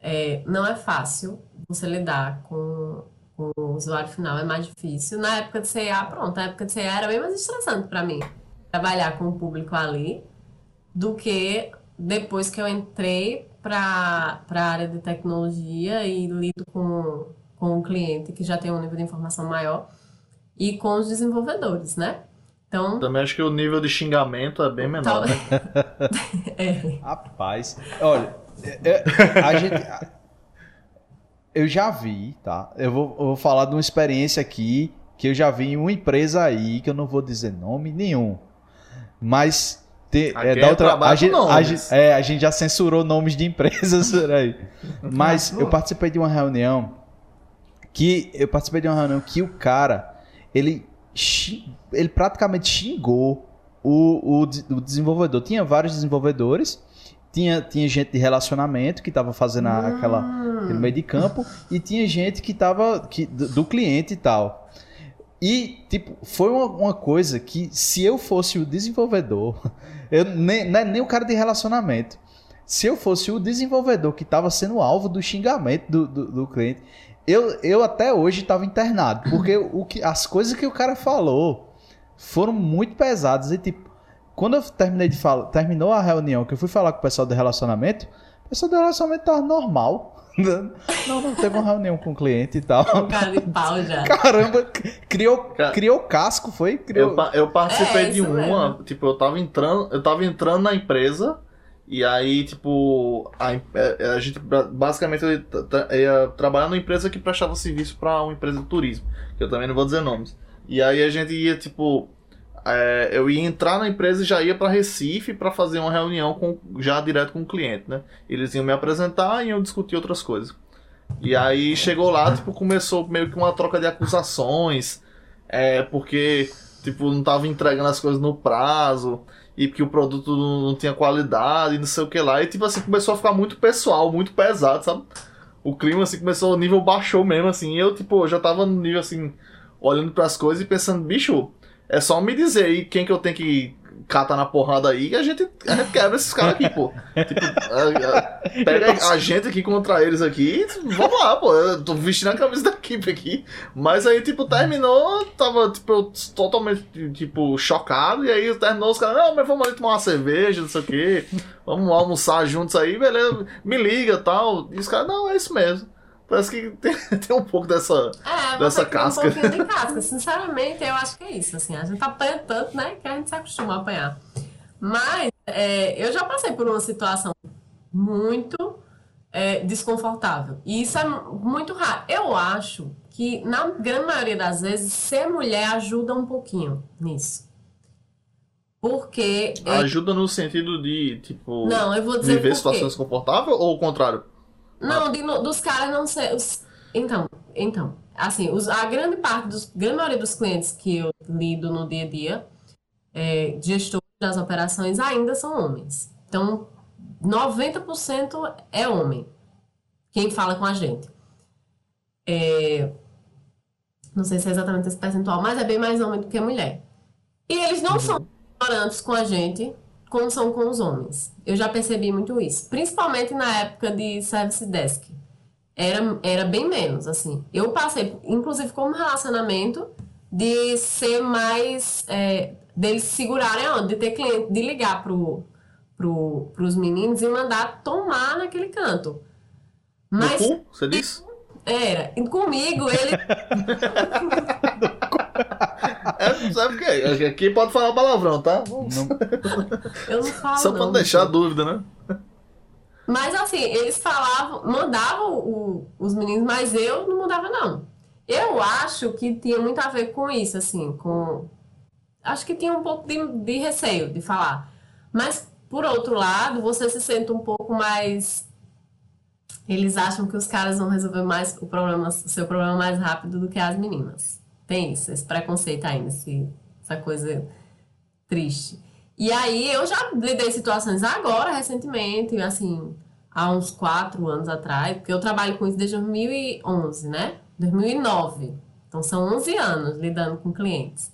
é, não é fácil você lidar com, com, o usuário final, é mais difícil. Na época de CA, pronto, na época de CA era bem mais estressante para mim trabalhar com o público ali do que depois que eu entrei para a área de tecnologia e lido com, com um cliente que já tem um nível de informação maior e com os desenvolvedores, né? Então, Também acho que o nível de xingamento é bem menor, tal... né? é. Rapaz, olha, é, a gente, eu já vi, tá? Eu vou, eu vou falar de uma experiência aqui que eu já vi em uma empresa aí, que eu não vou dizer nome nenhum, mas te, é, da outra, a gente, a, gente, é, a gente já censurou nomes de empresas aí. Mas eu participei de uma reunião que eu participei de uma reunião que o cara ele, ele praticamente xingou o, o, o desenvolvedor. Tinha vários desenvolvedores, tinha, tinha gente de relacionamento que estava fazendo ah. aquela, aquele meio de campo, e tinha gente que estava que, do, do cliente e tal. E, tipo, foi uma, uma, coisa que, se eu fosse o desenvolvedor, eu, nem, é nem o cara de relacionamento, se eu fosse o desenvolvedor que estava sendo alvo do xingamento do, do, do cliente, eu, eu até hoje estava internado, porque o que, as coisas que o cara falou foram muito pesadas. E tipo, quando eu terminei de falar, terminou a reunião, que eu fui falar com o pessoal do relacionamento, o pessoal do relacionamento tava normal. Não, não teve uma reunião com o cliente e tal. Um cara de pau já. Caramba, criou, criou casco, foi? Criou... Eu, eu participei É, de uma, mesmo. tipo, eu tava entrando, eu tava entrando na empresa e aí, tipo, a, em- é, a gente ba- basicamente eu ia, tra- ia trabalhar numa empresa que prestava serviço pra uma empresa de turismo, que eu também não vou dizer nomes. E aí a gente ia, tipo, é, eu ia entrar na empresa e já ia pra Recife pra fazer uma reunião com, já direto com o cliente, né? Eles iam me apresentar e iam discutir outras coisas. E aí chegou lá, tipo, começou meio que uma troca de acusações, é, porque, tipo, não tava entregando as coisas no prazo, e que o produto não, tinha qualidade, e não sei o que lá, e tipo assim, começou a ficar muito pessoal, muito pesado, sabe? O clima, assim, começou, o nível baixou mesmo, assim, e eu, tipo, já tava no nível, assim, olhando pras coisas e pensando, bicho, é só me dizer aí quem que eu tenho que catar na porrada aí que a gente, a gente quebra esses caras aqui, pô. Tipo, a- a- pega a gente aqui contra eles aqui, vamos lá, pô. Eu tô vestindo a camisa da equipe aqui. Mas aí, tipo, terminou, tava, tipo, totalmente, tipo, chocado. E aí terminou os caras, não, mas vamos ali tomar uma cerveja, não sei o quê. Vamos almoçar juntos aí, beleza. Me liga e tal. E os caras, não, é isso mesmo. Parece que tem, tem um pouco dessa. É, Dessa você cria casca. um pouquinho de casca. Sinceramente, eu acho que é isso. Assim, a gente apanha tanto, né? Que a gente se acostuma a apanhar. Mas é, eu já passei por uma situação muito é, desconfortável. E isso é mu- muito raro. Eu acho que, na grande maioria das vezes, ser mulher ajuda um pouquinho nisso. Porque. é, Ajuda no sentido de, tipo. não, eu vou dizer Viver situações desconfortáveis ou o contrário? Não, de no- dos caras não ser. os- então, então, assim, os- a grande parte dos. grande maioria dos clientes que eu lido no dia a dia, é, gestores das operações, ainda são homens. Então, 90% é homem. Quem fala com a gente. É, não sei se é exatamente esse percentual, mas é bem mais homem do que mulher. E eles não são ignorantes com a gente como são com os homens. Eu já percebi muito isso. Principalmente na época de service desk. Era, era bem menos, assim. Eu passei, inclusive como relacionamento, de ser mais... É, deles segurarem onda, de ter cliente, de ligar pro, pro, pros meninos e mandar tomar naquele canto. Mas cu, você disse? era. E comigo, ele É, sabe o que? Aqui pode falar palavrão, tá? Não- Eu não falo. Só pra não não, deixar gente. dúvida, né? Mas assim, eles falavam, mandavam o- os meninos, mas eu não mudava, não. Eu acho que tinha muito a ver com isso, assim, com. Acho que tinha um pouco de, de receio de falar. Mas, por outro lado, você se sente um pouco mais. Eles acham que os caras vão resolver mais o problema, o seu problema mais rápido do que as meninas. Isso, esse preconceito ainda, esse, essa coisa triste. E aí eu já lidei situações agora, recentemente, assim, há uns quatro anos atrás, porque eu trabalho com isso desde 2011, né? 2009. Então são 11 anos lidando com clientes.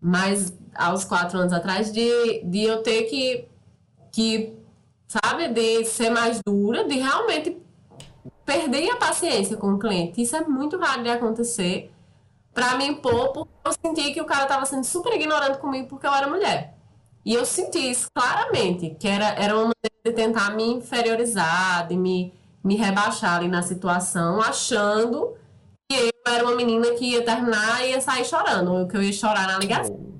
Mas há uns quatro anos atrás de, de eu ter que, que, sabe, de ser mais dura, de realmente perder a paciência com o cliente. Isso é muito raro de acontecer pra me impor, porque eu senti que o cara tava sendo super ignorante comigo porque eu era mulher. E eu senti isso claramente, que era, era uma maneira de tentar me inferiorizar, de me, me rebaixar ali na situação, achando que eu era uma menina que ia terminar e ia sair chorando, ou que eu ia chorar na ligação.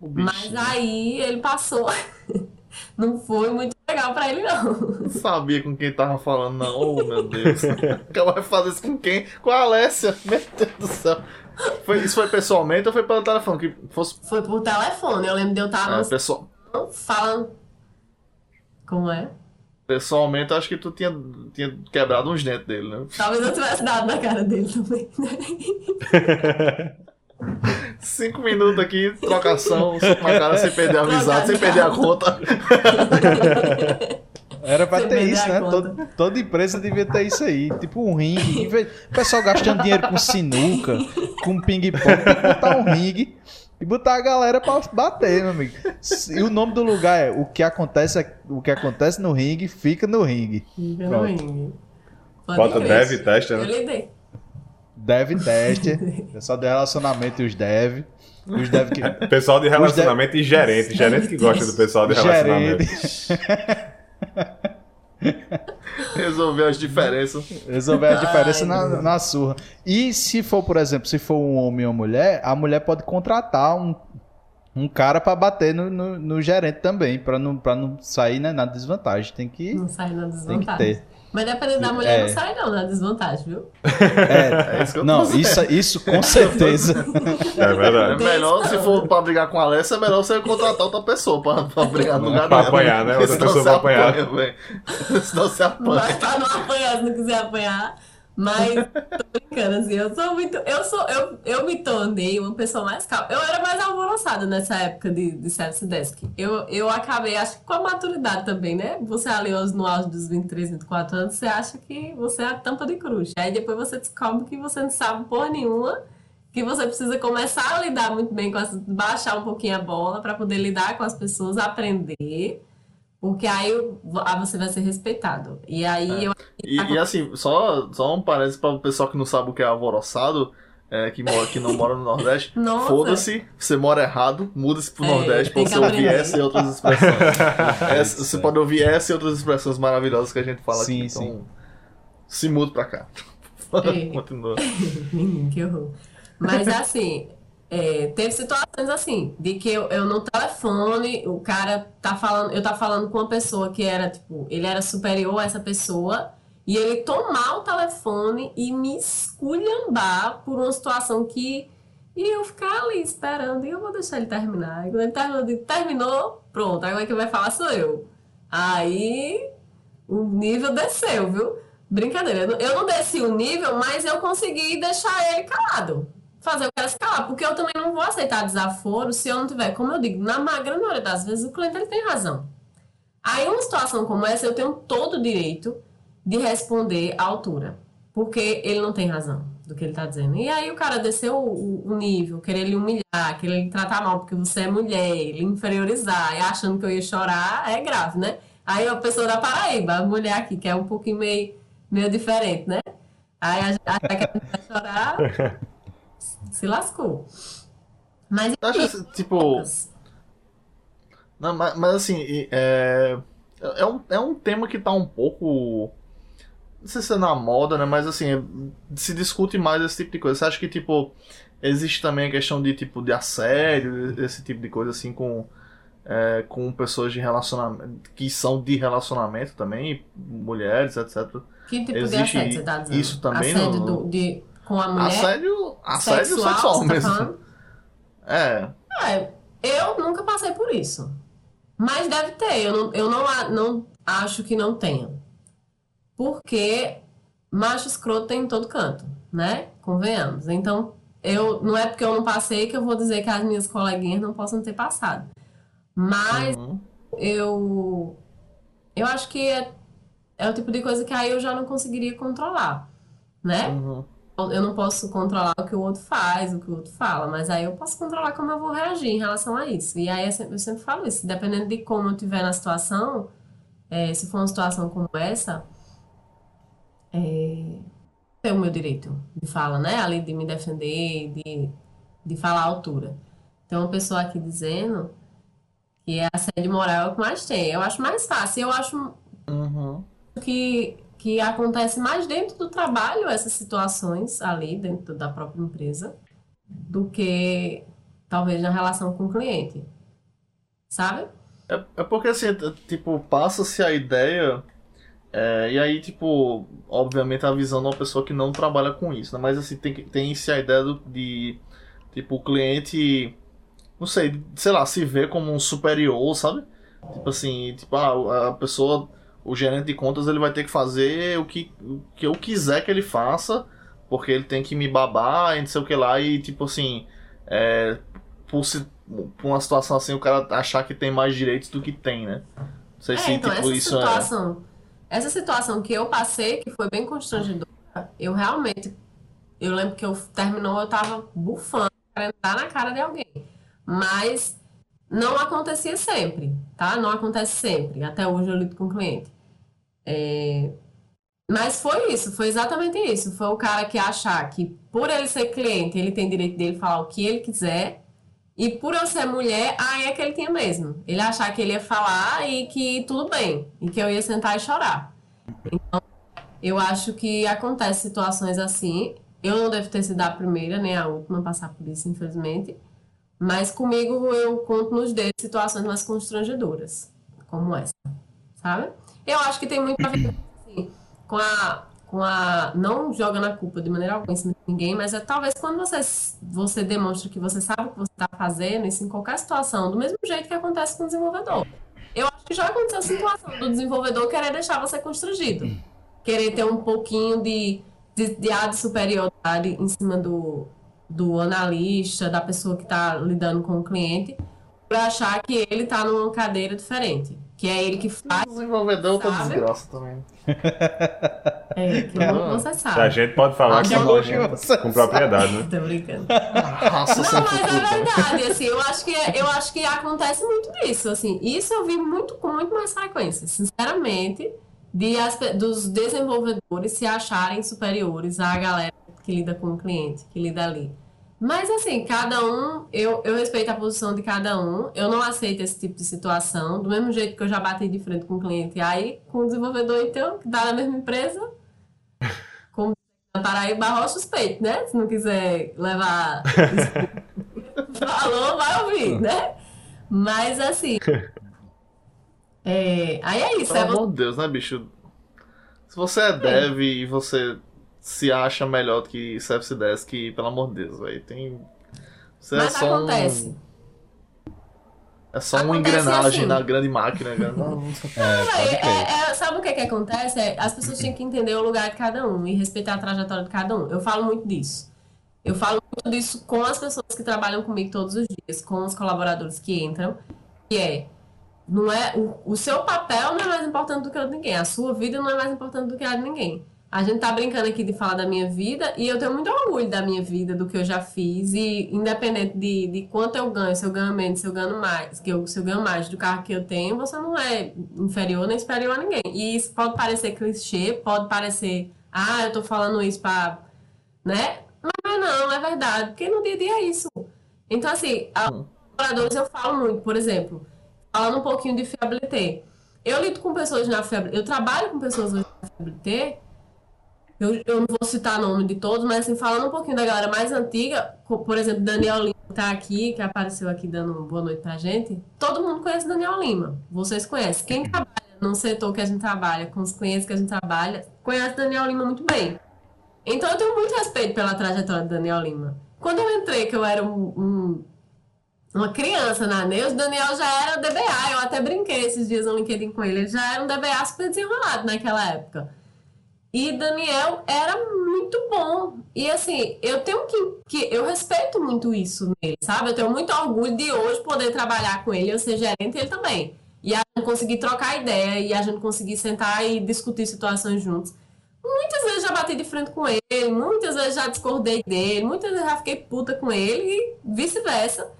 O Mas aí ele passou. Não foi muito legal pra ele, não. Não sabia com quem tava falando, não. Oh, meu Deus. Acabou de fazer isso com quem? Com a Alessia. Meu Deus do céu. Foi, isso foi pessoalmente ou foi pelo telefone? Que fosse. Foi por telefone. Eu lembro de eu estar É, no pessoal, falando. Como é? pessoalmente, acho que tu tinha, tinha quebrado uns dentes dele, né? Talvez eu tivesse dado na cara dele também. Cinco minutos aqui, trocação, na cara sem perder a amizade, sem perder a conta. Era pra ter isso, né? Todo- toda empresa devia ter isso aí. Tipo um ringue. O pessoal gastando dinheiro com sinuca, com ping-pong, tem que botar um ringue e botar a galera pra bater, meu amigo. E o nome do lugar é o que acontece, é- o que acontece no ringue, fica no ringue. Fica no ringue. Bota crer. dev e testa, Eu né? lidei. Dev teste. Pessoal de relacionamento e os dev. Os dev que... Pessoal de relacionamento dev... e gerente. Gerente que gosta do pessoal de relacionamento. Resolver as diferenças. Resolver as diferenças na, na surra. E se for, por exemplo, se for um homem ou mulher, a mulher pode contratar um, um cara para bater no, no, no, gerente também, para não, pra não sair né, na desvantagem. Tem que, não sair na desvantagem. Tem que ter. Mas dependendo da mulher, é. não sai não na desvantagem, viu? É, é isso que eu Não, isso, isso com certeza. É verdade. É melhor, se for pra brigar com a Alessa, é melhor você contratar outra pessoa pra, pra brigar no lugar dela. Pra apanhar, né? Outra pessoa pra apanhar. Apanha, senão você apanha. Mas pra não apanhar, se não quiser apanhar... Mas tô brincando, assim, eu sou muito. Eu sou. Eu, eu me tornei uma pessoa mais calma. Eu era mais alvoroçada nessa época de, de Service Desk. Eu, eu acabei, acho que com a maturidade também, né? Você ali no auge dos 23, 24 anos, você acha que você é a tampa de cruz. Aí depois você descobre que você não sabe porra nenhuma, que você precisa começar a lidar muito bem com as. baixar um pouquinho a bola para poder lidar com as pessoas, aprender. Porque aí você vai ser respeitado. E aí é. eu. E, e, assim, só, só um parênteses para o pessoal que não sabe o que é alvoroçado. É, que, mora, que não mora no Nordeste, foda-se, você mora errado, muda-se pro é, Nordeste pra você ouvir essa e outras expressões. essa, você pode ouvir essa e outras expressões maravilhosas que a gente fala sim, aqui. Sim. Então, se muda pra cá. É. Continua. que horror. Mas assim, é, teve situações assim, de que eu, eu no telefone, o cara tá falando, eu tá falando com uma pessoa que era, tipo, ele era superior a essa pessoa, e ele tomar o telefone e me esculhambar por uma situação que. E eu ficar ali esperando, e eu vou deixar ele terminar. E quando ele terminou, terminou, pronto, agora quem vai falar sou eu. Aí o nível desceu, viu? Brincadeira, eu não desci o nível, mas eu consegui deixar ele calado fazer o cara escalar, porque eu também não vou aceitar desaforo se eu não tiver, como eu digo, na grande maioria das vezes o cliente ele tem razão. Aí uma situação como essa eu tenho todo o direito de responder à altura, porque ele não tem razão do que ele está dizendo. E aí o cara desceu o, o, nível, querer lhe humilhar, querer lhe tratar mal porque você é mulher, lhe inferiorizar, e achando que eu ia chorar, é grave, né? Aí a pessoa da Paraíba, a mulher aqui, que é um pouquinho meio, meio diferente, né? Aí que a gente vai chorar, se lascou. Mas Acho, tipo. Não, mas, mas assim, é, é, um, é um tema que tá um pouco. Não sei se é na moda, né? Mas assim, se discute mais esse tipo de coisa. Você acha que, tipo, existe também a questão de tipo de assédio, esse tipo de coisa assim com. É, com pessoas de relacionamento que são de relacionamento também, mulheres, etc. Que tipo existe de assédio você tá dizendo? Isso também assédio no... do, de com a mulher. Assédio, assédio sexual, sexual tá mesmo. é. é. Eu nunca passei por isso. Mas deve ter. Eu não, eu não, não acho que não tenha. Porque macho escroto tem em todo canto, né? Convenhamos. Então, eu, não é porque eu não passei que eu vou dizer que as minhas coleguinhas não possam ter passado. Mas uhum. eu, eu acho que é, é o tipo de coisa que aí eu já não conseguiria controlar, né? Uhum eu não posso controlar o que o outro faz, o que o outro fala, mas aí eu posso controlar como eu vou reagir em relação a isso. E aí eu sempre, eu sempre falo isso, dependendo de como eu estiver na situação, é, se for uma situação como essa, é, ter o meu direito de fala, né? Ali de me defender, de, de falar à altura. Tem uma pessoa aqui dizendo que é assédio moral é o que mais tem. Eu acho mais fácil. Eu acho uhum. que que acontece mais dentro do trabalho, essas situações ali dentro da própria empresa, do que talvez na relação com o cliente. Sabe? É, é porque assim, tipo, passa-se a ideia. É, e aí, tipo, obviamente a visão de uma pessoa que não trabalha com isso, né? Mas assim, tem, tem-se a ideia do, de, tipo, o cliente, não sei, sei lá, se vê como um superior, sabe? Tipo assim, tipo, ah, a pessoa o gerente de contas ele vai ter que fazer o que, o que eu quiser que ele faça, porque ele tem que me babar e não sei o que lá, e tipo assim, é, por, se, por uma situação assim, o cara achar que tem mais direitos do que tem, né? Não sei é, se então, tipo, essa isso é situação, é. Essa situação que eu passei, que foi bem constrangedora, eu realmente. Eu lembro que eu terminou, eu tava bufando, querendo dar na cara de alguém. Mas não acontecia sempre, tá? Não acontece sempre. Até hoje eu lido com cliente. É... Mas foi isso, foi exatamente isso. Foi o cara que achar que por ele ser cliente, ele tem direito dele falar o que ele quiser E por eu ser mulher, aí é que ele tinha mesmo. Ele achar que ele ia falar e que tudo bem. E que eu ia sentar e chorar. Então, eu acho que acontece situações assim. Eu não devo ter sido a primeira, nem a última a passar por isso, infelizmente. Mas comigo eu conto nos dedos situações mais constrangedoras, como essa, sabe? Eu acho que tem muito a ver assim, com a com a não joga na culpa de maneira alguma em cima de ninguém, mas é talvez quando você você demonstra que você sabe o que você está fazendo, isso em qualquer situação, do mesmo jeito que acontece com o desenvolvedor. Eu acho que já aconteceu a situação do desenvolvedor querer deixar você constrangido, querer ter um pouquinho de de, de superioridade em cima do, do analista, da pessoa que está lidando com o cliente, por achar que ele está numa cadeira diferente. Que é ele que faz. O desenvolvedor tá desgraça também. É, que é, você sabe. A gente pode falar que com, com propriedade, né? Tô brincando. Nossa, não, mas é verdade, assim, eu acho, que, eu acho que acontece muito disso, assim. Isso eu vi muito, com muito mais frequência, sinceramente, de as, dos desenvolvedores se acharem superiores à galera que lida com o cliente, que lida ali. Mas assim, cada um, eu, eu respeito a posição de cada um, eu não aceito esse tipo de situação, do mesmo jeito que eu já bati de frente com o cliente. Aí, com o desenvolvedor, então, que dá na mesma empresa, como Paraíba, barro suspeito, né? Se não quiser levar. Falou, vai ouvir, né? Mas assim. É... Aí é isso. Pelo é amor de Deus, né, bicho? Se você é dev e você se acha melhor do que Service Desk, pelo amor de Deus, velho. Tem. Você é Mas é só acontece. Um... É só uma engrenagem assim. na grande máquina. Né? Não, é, é, é, sabe o que, que acontece? É, as pessoas têm que entender o lugar de cada um e respeitar a trajetória de cada um. Eu falo muito disso. Eu falo muito disso com as pessoas que trabalham comigo todos os dias, com os colaboradores que entram, que é não é o, o seu papel não é mais importante do que o de ninguém, a sua vida não é mais importante do que a de ninguém. A gente tá brincando aqui de falar da minha vida e eu tenho muito orgulho da minha vida, do que eu já fiz. E independente de, de quanto eu ganho, se eu ganho menos, se eu ganho mais, que eu, se eu ganho mais do carro que eu tenho, você não é inferior nem superior a ninguém. E isso pode parecer clichê, pode parecer, ah, eu tô falando isso pra. né? Mas não, é verdade, porque no dia a dia é isso. Então, assim, a colaboradores eu falo muito, por exemplo, falando um pouquinho de fiabilité. Eu lido com pessoas na fiabilité, eu trabalho com pessoas na fiabilité eu, eu não vou citar o nome de todos, mas assim, falando um pouquinho da galera mais antiga, por exemplo, Daniel Lima tá aqui, que apareceu aqui dando boa noite pra gente. Todo mundo conhece Daniel Lima. Vocês conhecem. Quem trabalha no setor que a gente trabalha, com os clientes que a gente trabalha, conhece Daniel Lima muito bem. Então eu tenho muito respeito pela trajetória de Daniel Lima. Quando eu entrei, que eu era um, um, uma criança na Neus, Daniel já era DBA. Eu até brinquei esses dias no LinkedIn com ele. Ele já era um DBA super desenrolado naquela época. E Daniel era muito bom. E assim, eu tenho que, que. Eu respeito muito isso nele, sabe? Eu tenho muito orgulho de hoje poder trabalhar com ele, eu ser gerente ele também. E a gente conseguir trocar ideia e a gente conseguir sentar e discutir situações juntos. Muitas vezes já bati de frente com ele, muitas vezes já discordei dele, muitas vezes já fiquei puta com ele e vice-versa.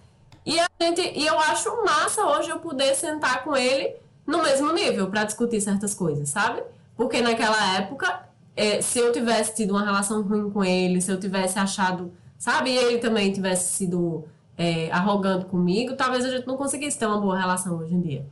E a gente, e eu acho massa hoje eu poder sentar com ele no mesmo nível para discutir certas coisas, sabe? Porque naquela época, é, se eu tivesse tido uma relação ruim com ele, se eu tivesse achado, sabe, ele também tivesse sido é, arrogante comigo, talvez a gente não conseguisse ter uma boa relação hoje em dia.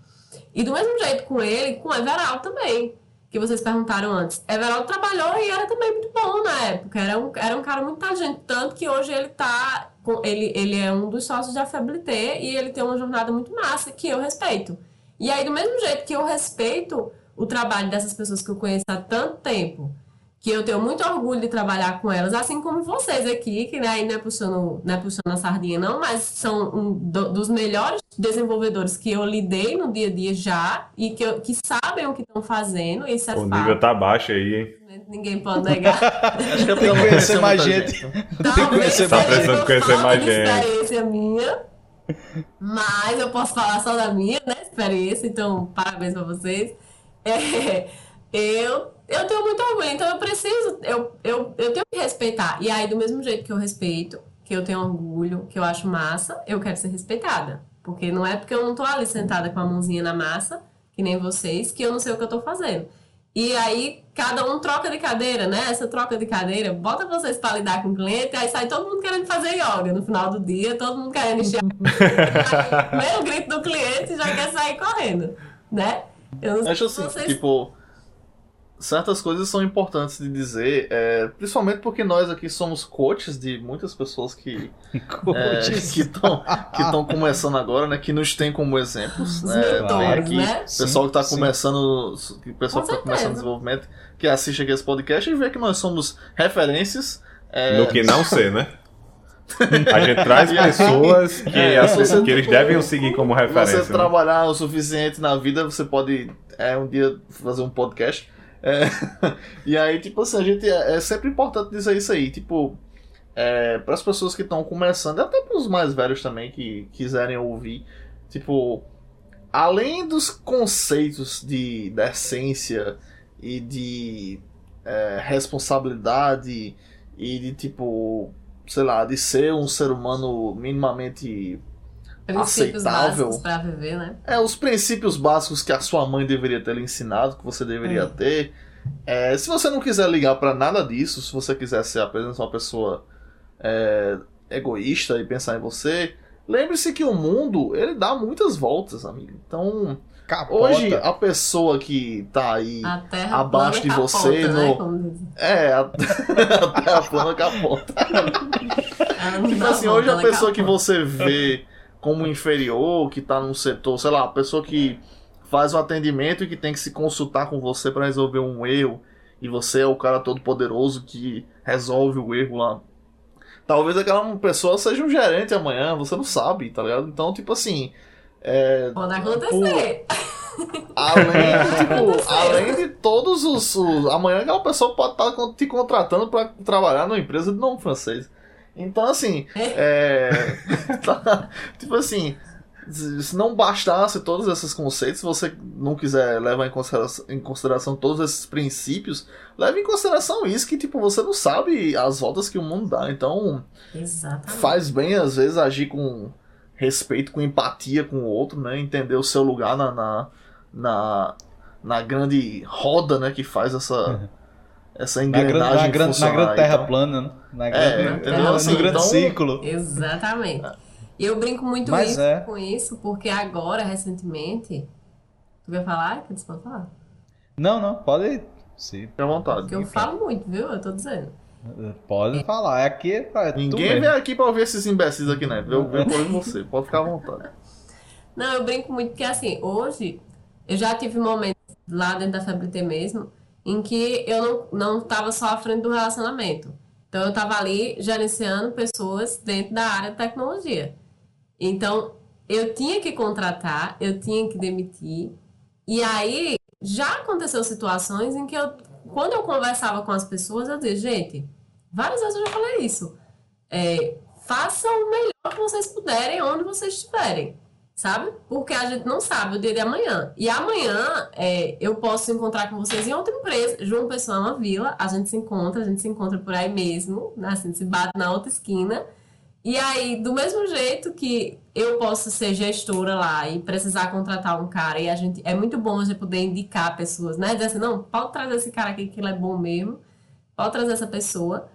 E do mesmo jeito com ele, com Everaldo também, que vocês perguntaram antes. Everaldo trabalhou e era também muito bom na época. Era um, era um cara muito inteligente, tanto que hoje ele tá. Ele, ele é um dos sócios da Fabilité e ele tem uma jornada muito massa que eu respeito. E aí, do mesmo jeito que eu respeito o trabalho dessas pessoas que eu conheço há tanto tempo, que eu tenho muito orgulho de trabalhar com elas, assim como vocês aqui, que né, aí não é puxando, não é puxando a sardinha, não, mas são um do, dos melhores desenvolvedores que eu lidei no dia a dia já e que, eu, que sabem o que estão fazendo. Isso é o fato. nível tá baixo aí, hein? Ninguém pode negar. Acho que eu tenho que conhecer mais gente. Tem que conhecer tá precisando conhecer mais gente. experiência minha. Mas eu posso falar só da minha né, experiência, então parabéns para vocês. É, eu, eu tenho muito orgulho, então eu preciso, eu, eu, eu tenho que respeitar. E aí, do mesmo jeito que eu respeito, que eu tenho orgulho, que eu acho massa, eu quero ser respeitada. Porque não é porque eu não tô ali sentada com a mãozinha na massa, que nem vocês, que eu não sei o que eu tô fazendo. E aí, cada um troca de cadeira, né? Essa troca de cadeira, bota vocês para lidar com o cliente, aí sai todo mundo querendo fazer yoga no final do dia, todo mundo querendo encher. Primeiro grito do cliente já quer sair correndo, né? Eu Acho assim, vocês... tipo, certas coisas são importantes de dizer, é, principalmente porque nós aqui somos coaches de muitas pessoas que é, que estão que estão começando agora, né, que nos tem como exemplos, né, mentores, aqui, né? pessoal que está começando, que pessoal que está começando desenvolvimento, que assiste aqui esse podcast e vê que nós somos referências é... no que não ser, né? A gente traz pessoas que, é, você, que eles devem seguir como referência. Você né? trabalhar o suficiente na vida, você pode é, um dia fazer um podcast é, e aí, tipo assim, a gente. É, é sempre importante dizer isso aí. Tipo, é, para as pessoas que estão começando, até para os mais velhos também que quiserem ouvir, tipo, além dos conceitos de decência e de é, responsabilidade e de tipo, sei lá, de ser um ser humano minimamente princípios aceitável. básicos para viver, né? É, os princípios básicos que a sua mãe deveria ter lhe ensinado, que você deveria hum. ter. É, se você não quiser ligar para nada disso, se você quiser ser apenas uma pessoa é, egoísta e pensar em você, lembre-se que o mundo ele dá muitas voltas, amigo. Então, Capota. Hoje, a pessoa que tá aí abaixo de capota, você. Né? No... É, a... a terra plana capota. tipo assim, hoje a pessoa que você vê como inferior, que está num setor, sei lá, a pessoa que faz um atendimento e que tem que se consultar com você para resolver um erro, e você é o cara todo poderoso que resolve o erro lá. Talvez aquela pessoa seja um gerente amanhã, você não sabe, tá ligado? Então, tipo assim. É, Pode acontecer. além, tipo, além de todos os, os. Amanhã aquela pessoa pode estar tá te contratando para trabalhar numa empresa de nome francês. Então, assim, é. tá, tipo assim, se não bastasse todos esses conceitos, se você não quiser levar em consideração, em consideração todos esses princípios, leve em consideração isso que, tipo, você não sabe as voltas que o mundo dá. Então, Exatamente. faz bem, às vezes, agir com respeito, com empatia com o outro, né? Entender o seu lugar na, na, na, na grande roda, né? Que faz essa essa engrenagem na, grande, na grande terra plana, né? Na grande, é, terra, assim, no grande então... ciclo. Exatamente. E eu brinco muito isso, é. com isso, porque agora, recentemente... Tu vai falar? Que você pode falar? Não, não, pode sim. Fique à vontade. Porque eu falo muito, viu? Eu tô dizendo. Pode é. falar, é aqui é Ninguém vem aqui pra ouvir esses imbecis aqui, né? Eu venho por você, pode ficar à vontade. Não, eu brinco muito porque assim, hoje eu já tive momentos lá dentro da FBT mesmo em que eu não estava só à frente do relacionamento. Então, eu estava ali gerenciando pessoas dentro da área de tecnologia. Então, eu tinha que contratar, eu tinha que demitir. E aí, já aconteceu situações em que eu, quando eu conversava com as pessoas, eu dizia, gente, várias vezes eu já falei isso. É, façam o melhor que vocês puderem, onde vocês estiverem sabe? Porque a gente não sabe o dia de amanhã. E amanhã é, eu posso encontrar com vocês em outra empresa. João Pessoa é uma vila, a gente se encontra, a gente se encontra por aí mesmo, né? Assim, se bate na outra esquina. E aí, do mesmo jeito que eu posso ser gestora lá e precisar contratar um cara, e a gente é muito bom a gente poder indicar pessoas, né? Dizer assim, não, pode trazer esse cara aqui que ele é bom mesmo, pode trazer essa pessoa.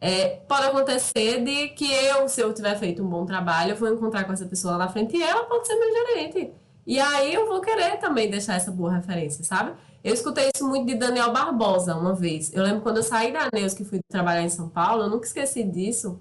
É, pode acontecer de que eu, se eu tiver feito um bom trabalho, eu vou encontrar com essa pessoa lá na frente e ela pode ser meu gerente. E aí eu vou querer também deixar essa boa referência, sabe? Eu escutei isso muito de Daniel Barbosa uma vez. Eu lembro quando eu saí da Neus, que fui trabalhar em São Paulo, eu nunca esqueci disso.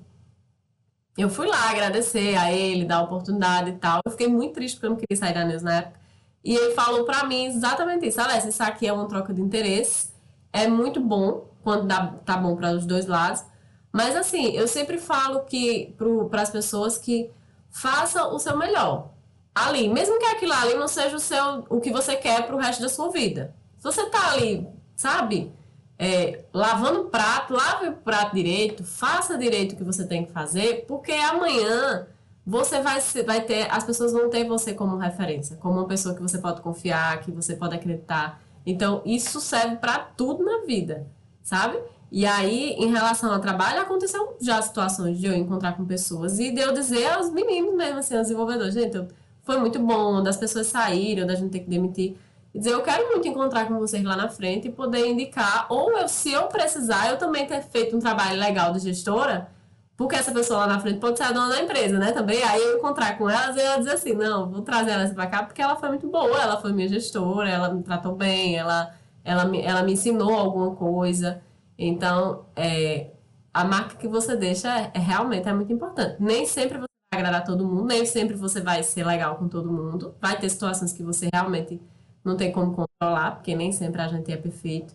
Eu fui lá agradecer a ele, dar a oportunidade e tal. Eu fiquei muito triste porque eu não queria sair da Neus na época. E ele falou para mim exatamente isso. Alex, isso aqui é uma troca de interesse. É muito bom quando dá, tá bom para os dois lados. Mas assim, eu sempre falo que para as pessoas que faça o seu melhor. Ali, mesmo que aquilo ali não seja o seu o que você quer para o resto da sua vida. Se você tá ali, sabe, é, lavando prato, lave o prato direito, faça direito o que você tem que fazer, porque amanhã você vai, vai ter, as pessoas vão ter você como referência, como uma pessoa que você pode confiar, que você pode acreditar. Então, isso serve para tudo na vida, sabe? E aí, em relação ao trabalho, aconteceu já situações de eu encontrar com pessoas e de eu dizer aos meninos mesmo, assim, aos desenvolvedores, gente, foi muito bom, das pessoas saíram, da gente ter que demitir. e dizer, eu quero muito encontrar com vocês lá na frente e poder indicar, ou eu, se eu precisar, eu também ter feito um trabalho legal de gestora, porque essa pessoa lá na frente pode ser a dona da empresa, né? Também. Aí eu encontrar com elas e ela dizer assim: não, vou trazer ela pra cá porque ela foi muito boa, ela foi minha gestora, ela me tratou bem, ela, ela, me, ela me ensinou alguma coisa. Então, é, a marca que você deixa é, é, realmente é muito importante. Nem sempre você vai agradar todo mundo, nem sempre você vai ser legal com todo mundo. Vai ter situações que você realmente não tem como controlar, porque nem sempre a gente é perfeito.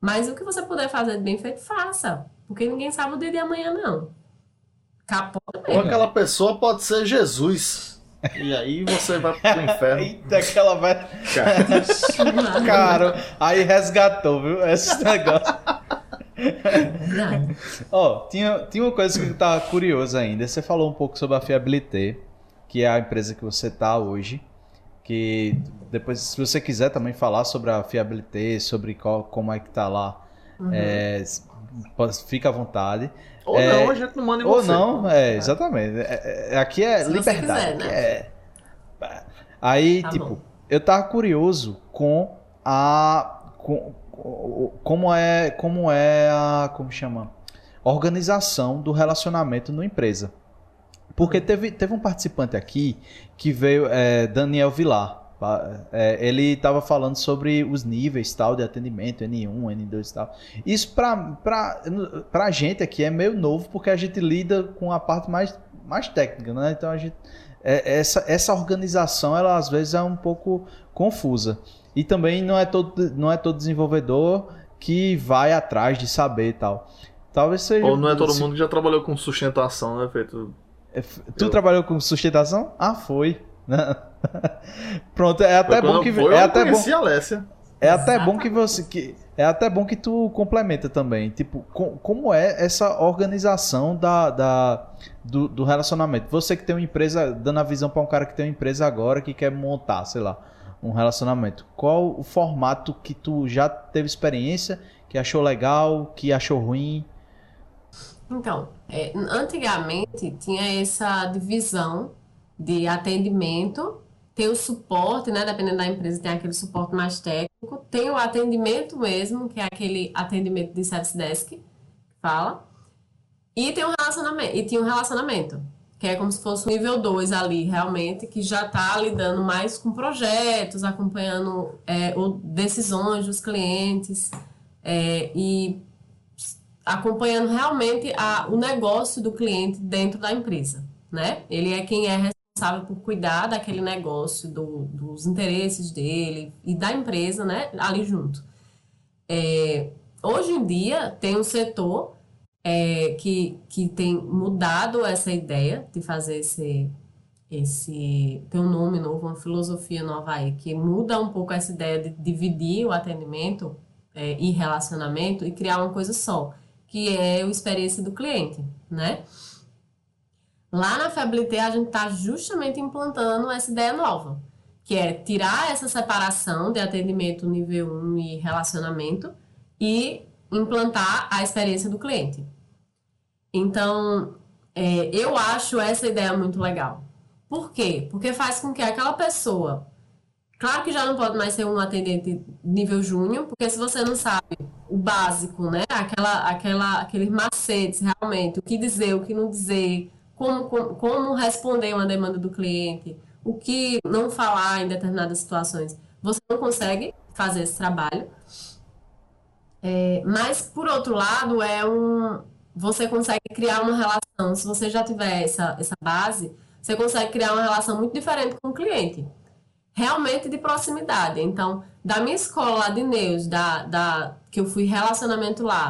Mas o que você puder fazer de bem feito, faça. Porque ninguém sabe o dia de amanhã, não. Capota mesmo. Ou aquela pessoa pode ser Jesus. E aí você vai pro inferno. Eita, que ela vai. Cara, aí resgatou, viu? Esse negócio. Ó, oh, tinha, tinha uma coisa que eu tava curioso ainda. Você falou um pouco sobre a Fiabilité, que é a empresa que você tá hoje. Que depois, se você quiser também falar sobre a Fiabilité, sobre qual, como é que tá lá, uhum. é, fica à vontade. Ou é, não, a gente não manda em ou você. Ou não, é, exatamente. É, é, aqui é Se liberdade. Quiser, né? é... Aí, tá tipo, bom. eu tava curioso com a. Com, como é. Como é a. Como chama? Organização do relacionamento na empresa. Porque hum. teve, teve um participante aqui que veio, é, Daniel Vilar. É, ele estava falando sobre os níveis tal de atendimento, N1, N2 e tal. Isso para a gente aqui é meio novo, porque a gente lida com a parte mais, mais técnica, né? Então a gente. É, essa, essa organização, ela às vezes é um pouco confusa. E também não é todo, não é todo desenvolvedor que vai atrás de saber e tal. Talvez seja. Ou não é todo mundo que já trabalhou com sustentação, né, Feito? É, tu Eu... trabalhou com sustentação? Ah, foi. Pronto, é até bom que foi, é até bom. A Alessia. É até bom que você que é até bom que tu complementa também, tipo, com, como é essa organização da, da do, do, relacionamento. Você que tem uma empresa, dando a visão para um cara que tem uma empresa agora que quer montar, sei lá, um relacionamento. Qual o formato que tu já teve experiência, que achou legal, que achou ruim? Então, é, antigamente tinha essa divisão de atendimento, tem o suporte, né? Dependendo da empresa, tem aquele suporte mais técnico, tem o atendimento mesmo, que é aquele atendimento de service desk, fala, e tem um relacionamento, e tinha um relacionamento, que é como se fosse o nível 2 ali, realmente, que já está lidando mais com projetos, acompanhando é, decisões dos clientes é, e acompanhando realmente a, o negócio do cliente dentro da empresa, né? Ele é quem é responsável por cuidar daquele negócio, do, dos interesses dele e da empresa, né, ali junto. É, hoje em dia, tem um setor é, que, que tem mudado essa ideia de fazer esse, esse. tem um nome novo, uma filosofia nova aí, que muda um pouco essa ideia de dividir o atendimento é, e relacionamento e criar uma coisa só, que é a experiência do cliente, né? Lá na Fiabilité, a gente está justamente implantando essa ideia nova, que é tirar essa separação de atendimento nível 1 e relacionamento e implantar a experiência do cliente. Então, é, eu acho essa ideia muito legal. Por quê? Porque faz com que aquela pessoa. Claro que já não pode mais ser um atendente nível júnior, porque se você não sabe o básico, né? Aquela, aquela, aqueles macetes realmente, o que dizer, o que não dizer, como, como, como responder uma demanda do cliente, o que não falar em determinadas situações. Você não consegue fazer esse trabalho. É, mas, por outro lado, é um, você consegue criar uma relação. Se você já tiver essa, essa base, você consegue criar uma relação muito diferente com o cliente. Realmente de proximidade. Então, da minha escola de Neus, da, da, que eu fui relacionamento lá,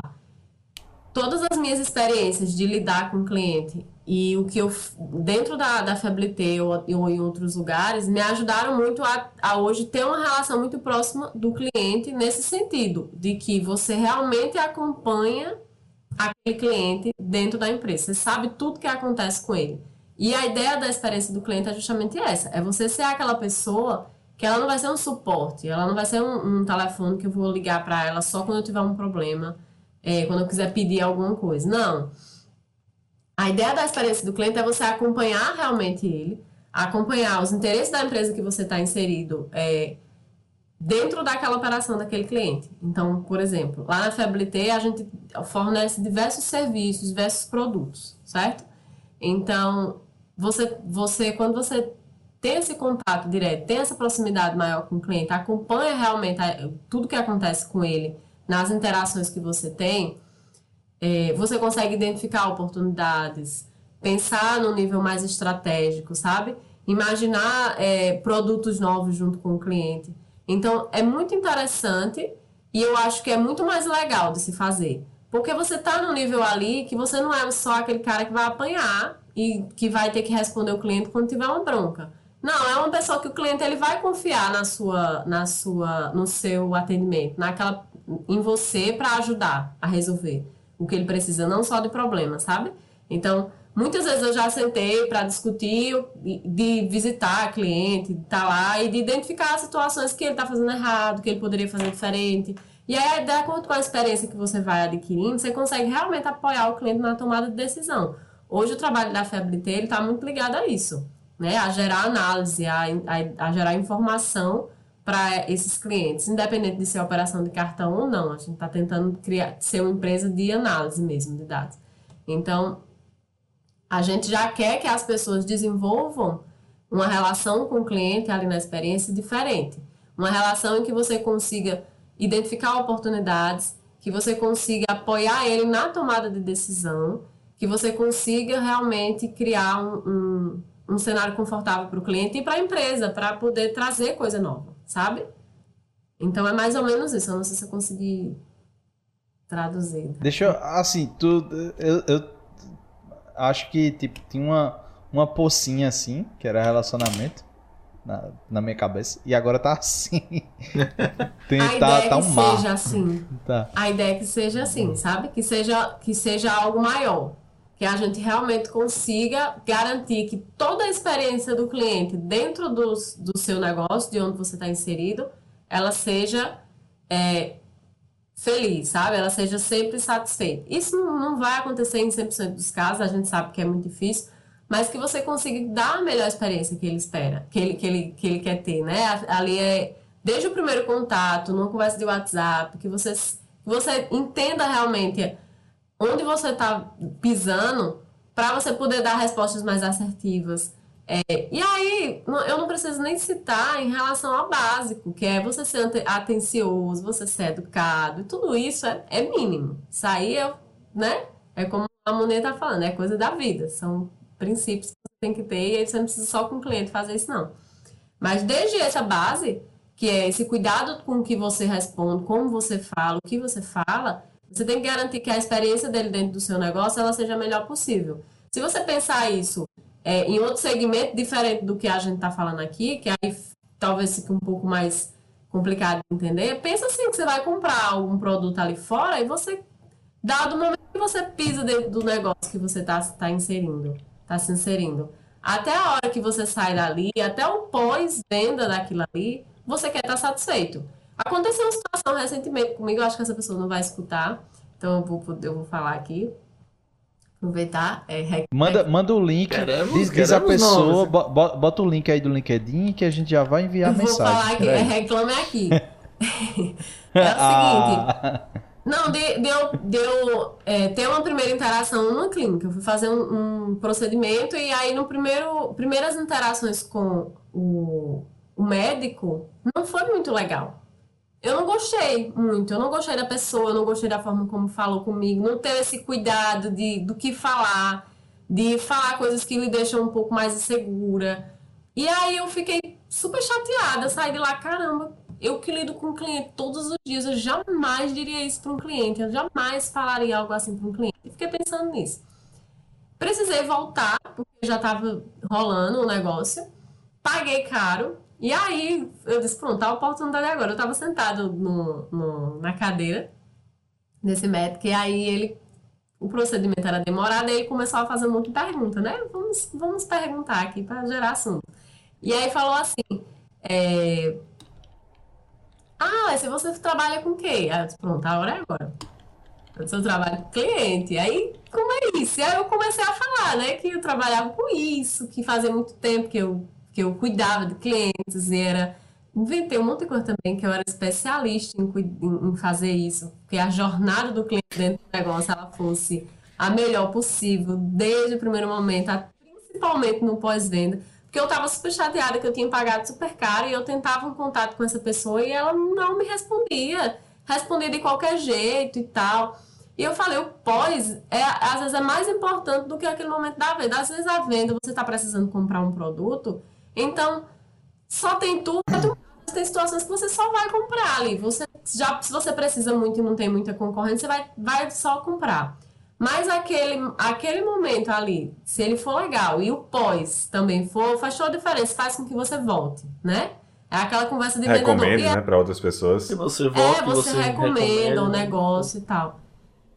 todas as minhas experiências de lidar com o cliente e o que eu, dentro da, da Fiabilité ou, ou em outros lugares, me ajudaram muito a, a hoje ter uma relação muito próxima do cliente nesse sentido, de que você realmente acompanha aquele cliente dentro da empresa. Você sabe tudo que acontece com ele. E a ideia da experiência do cliente é justamente essa: é você ser aquela pessoa que ela não vai ser um suporte, ela não vai ser um, um telefone que eu vou ligar para ela só quando eu tiver um problema, é, quando eu quiser pedir alguma coisa. Não a ideia da experiência do cliente é você acompanhar realmente ele, acompanhar os interesses da empresa que você está inserido é, dentro daquela operação daquele cliente. Então, por exemplo, lá na Feblité a gente fornece diversos serviços, diversos produtos, certo? Então, você, você quando você tem esse contato direto, tem essa proximidade maior com o cliente, acompanha realmente tudo que acontece com ele nas interações que você tem, é, você consegue identificar oportunidades, pensar no nível mais estratégico, sabe? Imaginar é, produtos novos junto com o cliente. Então, é muito interessante e eu acho que é muito mais legal de se fazer. Porque você está no nível ali que você não é só aquele cara que vai apanhar e que vai ter que responder o cliente quando tiver uma bronca. Não, é uma pessoa que o cliente ele vai confiar na sua, na sua, no seu atendimento, naquela, em você para ajudar a resolver o que ele precisa, não só de problema, sabe? Então, muitas vezes eu já sentei para discutir, de visitar cliente, de estar tá lá e de identificar as situações que ele está fazendo errado, que ele poderia fazer diferente. E aí, de acordo com a experiência que você vai adquirindo, você consegue realmente apoiar o cliente na tomada de decisão. Hoje o trabalho da Febrité está muito ligado a isso, né? A gerar análise, a, a, a gerar informação para esses clientes, independente de ser operação de cartão ou não. A gente está tentando criar, ser uma empresa de análise mesmo de dados. Então, a gente já quer que as pessoas desenvolvam uma relação com o cliente ali na experiência diferente. Uma relação em que você consiga identificar oportunidades, que você consiga apoiar ele na tomada de decisão, que você consiga realmente criar um, um, um cenário confortável para o cliente e para a empresa, para poder trazer coisa nova sabe? Então é mais ou menos isso. Eu não sei se eu consegui traduzir. Deixa eu, assim, tu, eu, eu acho que tipo, tinha uma, uma pocinha assim, que era relacionamento. Na, na minha cabeça. E agora tá assim. Tem, a tá, ideia tá um que mar. seja assim. Tá. A ideia é que seja assim, sabe? Que seja, que seja algo maior que a gente realmente consiga garantir que toda a experiência do cliente dentro do, do seu negócio, de onde você está inserido, ela seja é, feliz, sabe? Ela seja sempre satisfeita. Isso não, vai acontecer em 100% dos casos, a gente sabe que é muito difícil, mas que você consiga dar a melhor experiência que ele espera, que ele, que ele, que ele quer ter, né? Ali é desde o primeiro contato, numa conversa de WhatsApp, que você, que você entenda realmente onde você está pisando para você poder dar respostas mais assertivas. É, e aí, eu não preciso nem citar em relação ao básico, que é você ser atencioso, você ser educado, e tudo isso é, é mínimo. Isso aí é, né? É como a Monet está falando, é coisa da vida. São princípios que você tem que ter, e aí você não precisa só com o cliente fazer isso, não. Mas desde essa base, que é esse cuidado com o que você responde, como você fala, o que você fala, você tem que garantir que a experiência dele dentro do seu negócio ela seja a melhor possível. Se você pensar isso é, em outro segmento diferente do que a gente está falando aqui, que aí talvez fique um pouco mais complicado de entender, pensa assim que você vai comprar algum produto ali fora e você, dado o momento que você pisa dentro do negócio que você está tá inserindo, está se inserindo, até a hora que você sai dali, até o pós-venda daquilo ali, você quer estar tá satisfeito. Aconteceu uma situação recentemente comigo, eu acho que essa pessoa não vai escutar, então eu vou, eu vou falar aqui. Aproveitar. É, manda, manda o link, queremos, diz, diz a pessoa, bota, bota o link aí do LinkedIn que a gente já vai enviar eu mensagem. Vou falar aqui, é, reclame aqui. é o ah. seguinte. Não, deu, deu, deu é, ter uma primeira interação numa clínica. Eu fui fazer um, um, procedimento e aí no primeiro, primeiras interações com o, o médico não foi muito legal eu não gostei muito, eu não gostei da pessoa, eu não gostei da forma como falou comigo, não teve esse cuidado de, do que falar, de falar coisas que lhe deixam um pouco mais insegura. E aí eu fiquei super chateada, saí de lá, caramba, eu que lido com o cliente todos os dias, eu jamais diria isso para um cliente, eu jamais falaria algo assim para um cliente. E fiquei pensando nisso. Precisei voltar, porque já estava rolando o negócio, paguei caro, e aí, eu disse, pronto, tá a oportunidade agora. Eu tava sentado no, no, na cadeira desse médico, e aí ele, o procedimento era demorado, e ele começou a fazer muita pergunta, né? Vamos, vamos perguntar aqui para gerar assunto. E aí falou assim, é... Ah, se você trabalha com quê? Aí eu disse, pronto, a hora é agora. Eu disse, eu trabalho com cliente. Aí, como é isso? E aí eu comecei a falar, né, que eu trabalhava com isso, que fazia muito tempo que eu que eu cuidava de clientes e era inventei um monte de coisa também, que eu era especialista em, em, fazer isso, que a jornada do cliente dentro do negócio ela fosse a melhor possível, desde o primeiro momento, principalmente no pós-venda. Porque eu estava super chateada que eu tinha pagado super caro e eu tentava um contato com essa pessoa e ela não me respondia. Respondia de qualquer jeito e tal. E eu falei, o pós, é, às vezes, é mais importante do que aquele momento da venda. Às vezes, a venda, você está precisando comprar um produto, então, só tem tudo, tem situações que você só vai comprar ali. Você, já, se você precisa muito e não tem muita concorrência, você vai, vai só comprar. Mas aquele, aquele momento ali, se ele for legal e o pós também for, faz toda a diferença, faz com que você volte, né? É aquela conversa de Recomendo, vendedor. né, para outras pessoas. Se você volta, é, você, você recomenda, recomenda o negócio e tal.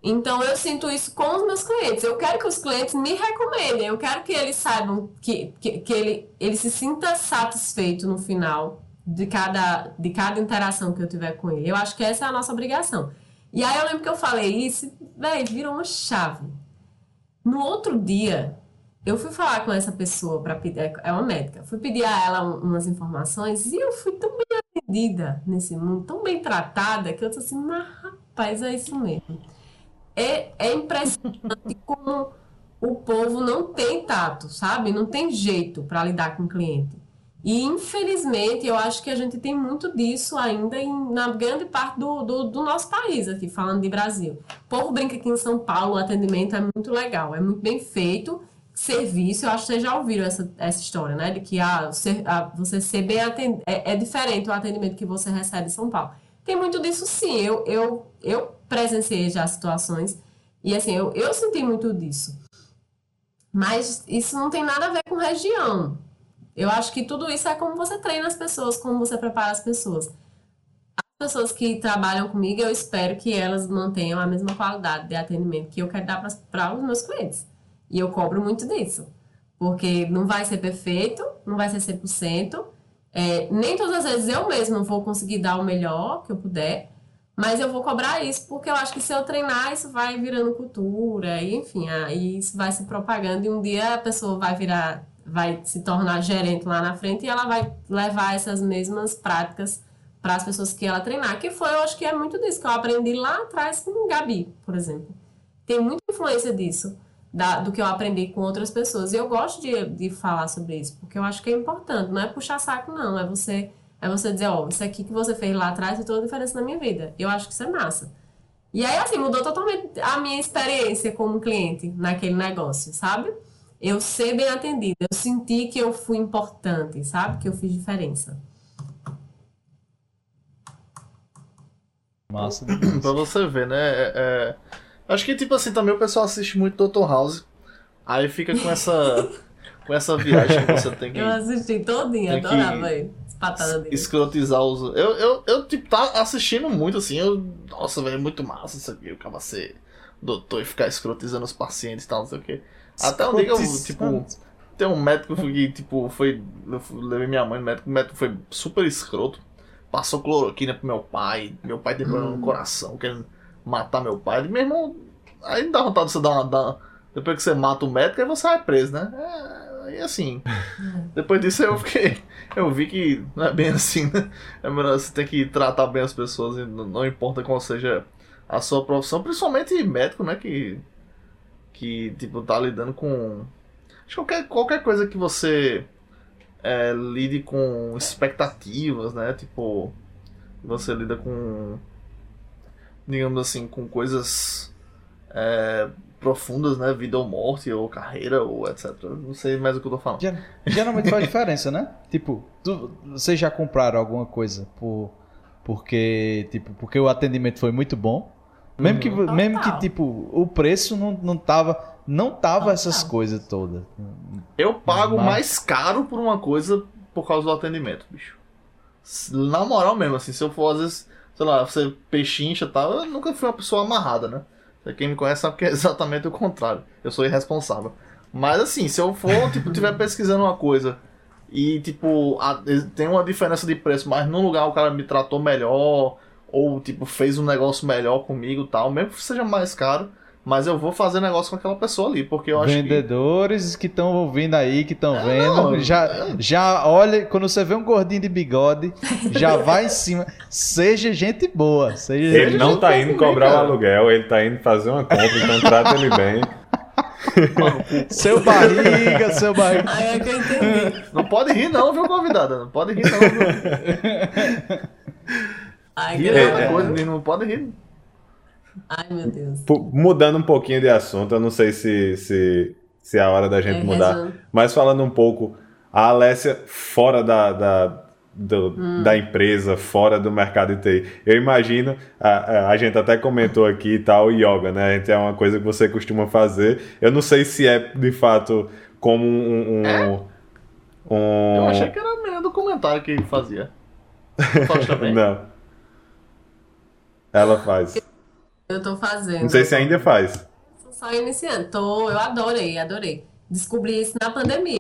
Então eu sinto isso com os meus clientes. Eu quero que os clientes me recomendem. Eu quero que eles saibam que, que, que ele, ele se sinta satisfeito no final de cada, de cada interação que eu tiver com ele. Eu acho que essa é a nossa obrigação. E aí eu lembro que eu falei isso, velho, virou uma chave. No outro dia, eu fui falar com essa pessoa para pedir, é uma médica, fui pedir a ela umas informações e eu fui tão bem atendida nesse mundo, tão bem tratada, que eu disse assim, mas rapaz, é isso mesmo é, é impressionante como o povo não tem tato, sabe? Não tem jeito para lidar com o cliente. E, infelizmente, eu acho que a gente tem muito disso ainda em, na grande parte do, do, do, nosso país, aqui, falando de Brasil. O povo brinca aqui em São Paulo, o atendimento é muito legal, é muito bem feito. Serviço, eu acho que vocês já ouviram essa, essa história, né? De que ah, ah, você ser bem atendido, é, é diferente o atendimento que você recebe em São Paulo. Tem muito disso sim. Eu, eu, eu presenciei já situações e assim, eu, eu senti muito disso. Mas isso não tem nada a ver com região. Eu acho que tudo isso é como você treina as pessoas, como você prepara as pessoas. As pessoas que trabalham comigo, eu espero que elas mantenham a mesma qualidade de atendimento que eu quero dar para os meus clientes. E eu cobro muito disso. Porque não vai ser perfeito, não vai ser 100%, é, nem todas as vezes eu mesmo vou conseguir dar o melhor que eu puder, mas eu vou cobrar isso porque eu acho que se eu treinar, isso vai virando cultura, e, enfim, aí isso vai se propagando e um dia a pessoa vai virar, vai se tornar gerente lá na frente e ela vai levar essas mesmas práticas para as pessoas que ela treinar, que foi, eu acho que é muito disso que eu aprendi lá atrás com Gabi, por exemplo. Tem muita influência disso da, do que eu aprendi com outras pessoas. E eu gosto de, de falar sobre isso, porque eu acho que é importante. Não é puxar saco, não. É você, é você dizer, ó, oh, isso aqui que você fez lá atrás fez toda a diferença na minha vida. Eu acho que isso é massa. E aí, assim, mudou totalmente a minha experiência como cliente naquele negócio, sabe? Eu ser bem atendida, eu senti que eu fui importante, sabe? Que eu fiz diferença. Massa. pra você ver, né? É, é Acho que, tipo assim, também o pessoal assiste muito Dr. House. Aí fica com essa. com essa viagem que você tem que. Eu assisti todinha, adorava aí. Patada dele. Escrotizar os. Eu, eu, eu, tipo, tá assistindo muito assim. Eu... Nossa, velho, é muito massa isso aqui. O cara ser doutor e ficar escrotizando os pacientes e tal, não sei o quê. Até um dia eu, tipo. Tem um médico que, tipo, foi. Eu levei minha mãe no médico, o médico foi super escroto. Passou cloroquina pro meu pai. Meu pai tem problema hum. no coração, querendo matar meu pai. Ele, meu irmão, aí não dá vontade de você dar uma. Dar, depois que você mata o médico, aí você vai preso, né? É, e assim. depois disso eu fiquei. Eu vi que não é bem assim, né? É melhor você tem que tratar bem as pessoas, e não importa qual seja a sua profissão, principalmente médico, né? Que. Que, tipo, tá lidando com. Acho que qualquer, qualquer coisa que você é, lide com expectativas, né? Tipo, você lida com digamos assim, com coisas é, profundas, né? Vida ou morte, ou carreira, ou etc. Não sei mais o que eu tô falando. Geralmente faz diferença, né? Tipo, tu, vocês já compraram alguma coisa por, porque, tipo, porque o atendimento foi muito bom. Mesmo que, uhum. mesmo que tipo, o preço não, não tava, não tava essas coisas todas. Eu pago Mas... mais caro por uma coisa por causa do atendimento, bicho. Na moral mesmo, assim, se eu for às vezes sei lá, você pechincha e tal. Eu nunca fui uma pessoa amarrada, né? Quem me conhece sabe que é exatamente o contrário. Eu sou irresponsável. Mas assim, se eu for, tipo, tiver pesquisando uma coisa e, tipo, a, tem uma diferença de preço, mas num lugar o cara me tratou melhor, ou, tipo, fez um negócio melhor comigo tal, mesmo que seja mais caro, mas eu vou fazer negócio com aquela pessoa ali, porque eu acho Vendedores que estão ouvindo aí, que estão é, vendo, não, já, é... já olha, quando você vê um gordinho de bigode, já vai em cima. Seja gente boa. Seja ele não tá indo cobrar o aluguel, ele tá indo fazer uma compra, então trata ele bem. seu barriga, seu barriga. Ai, é que eu entendi. Não pode rir, não, viu, convidada? Não pode rir, não, viu? Ai, rir é, coisa, não pode rir. Ai, meu Deus. Mudando um pouquinho de assunto, eu não sei se, se, se é a hora da gente é, mudar, mas falando um pouco, a Alessia fora da, da, do, hum. da empresa, fora do mercado de TI. Eu imagino, a, a gente até comentou aqui e tal, yoga, né? A gente é uma coisa que você costuma fazer. Eu não sei se é de fato como um. um, é? um... Eu achei que era meio do comentário que ele fazia. Faz também? não. Ela faz. Eu tô fazendo. Não sei se ainda faz. Sou só iniciando. Tô, eu adorei, adorei. Descobri isso na pandemia.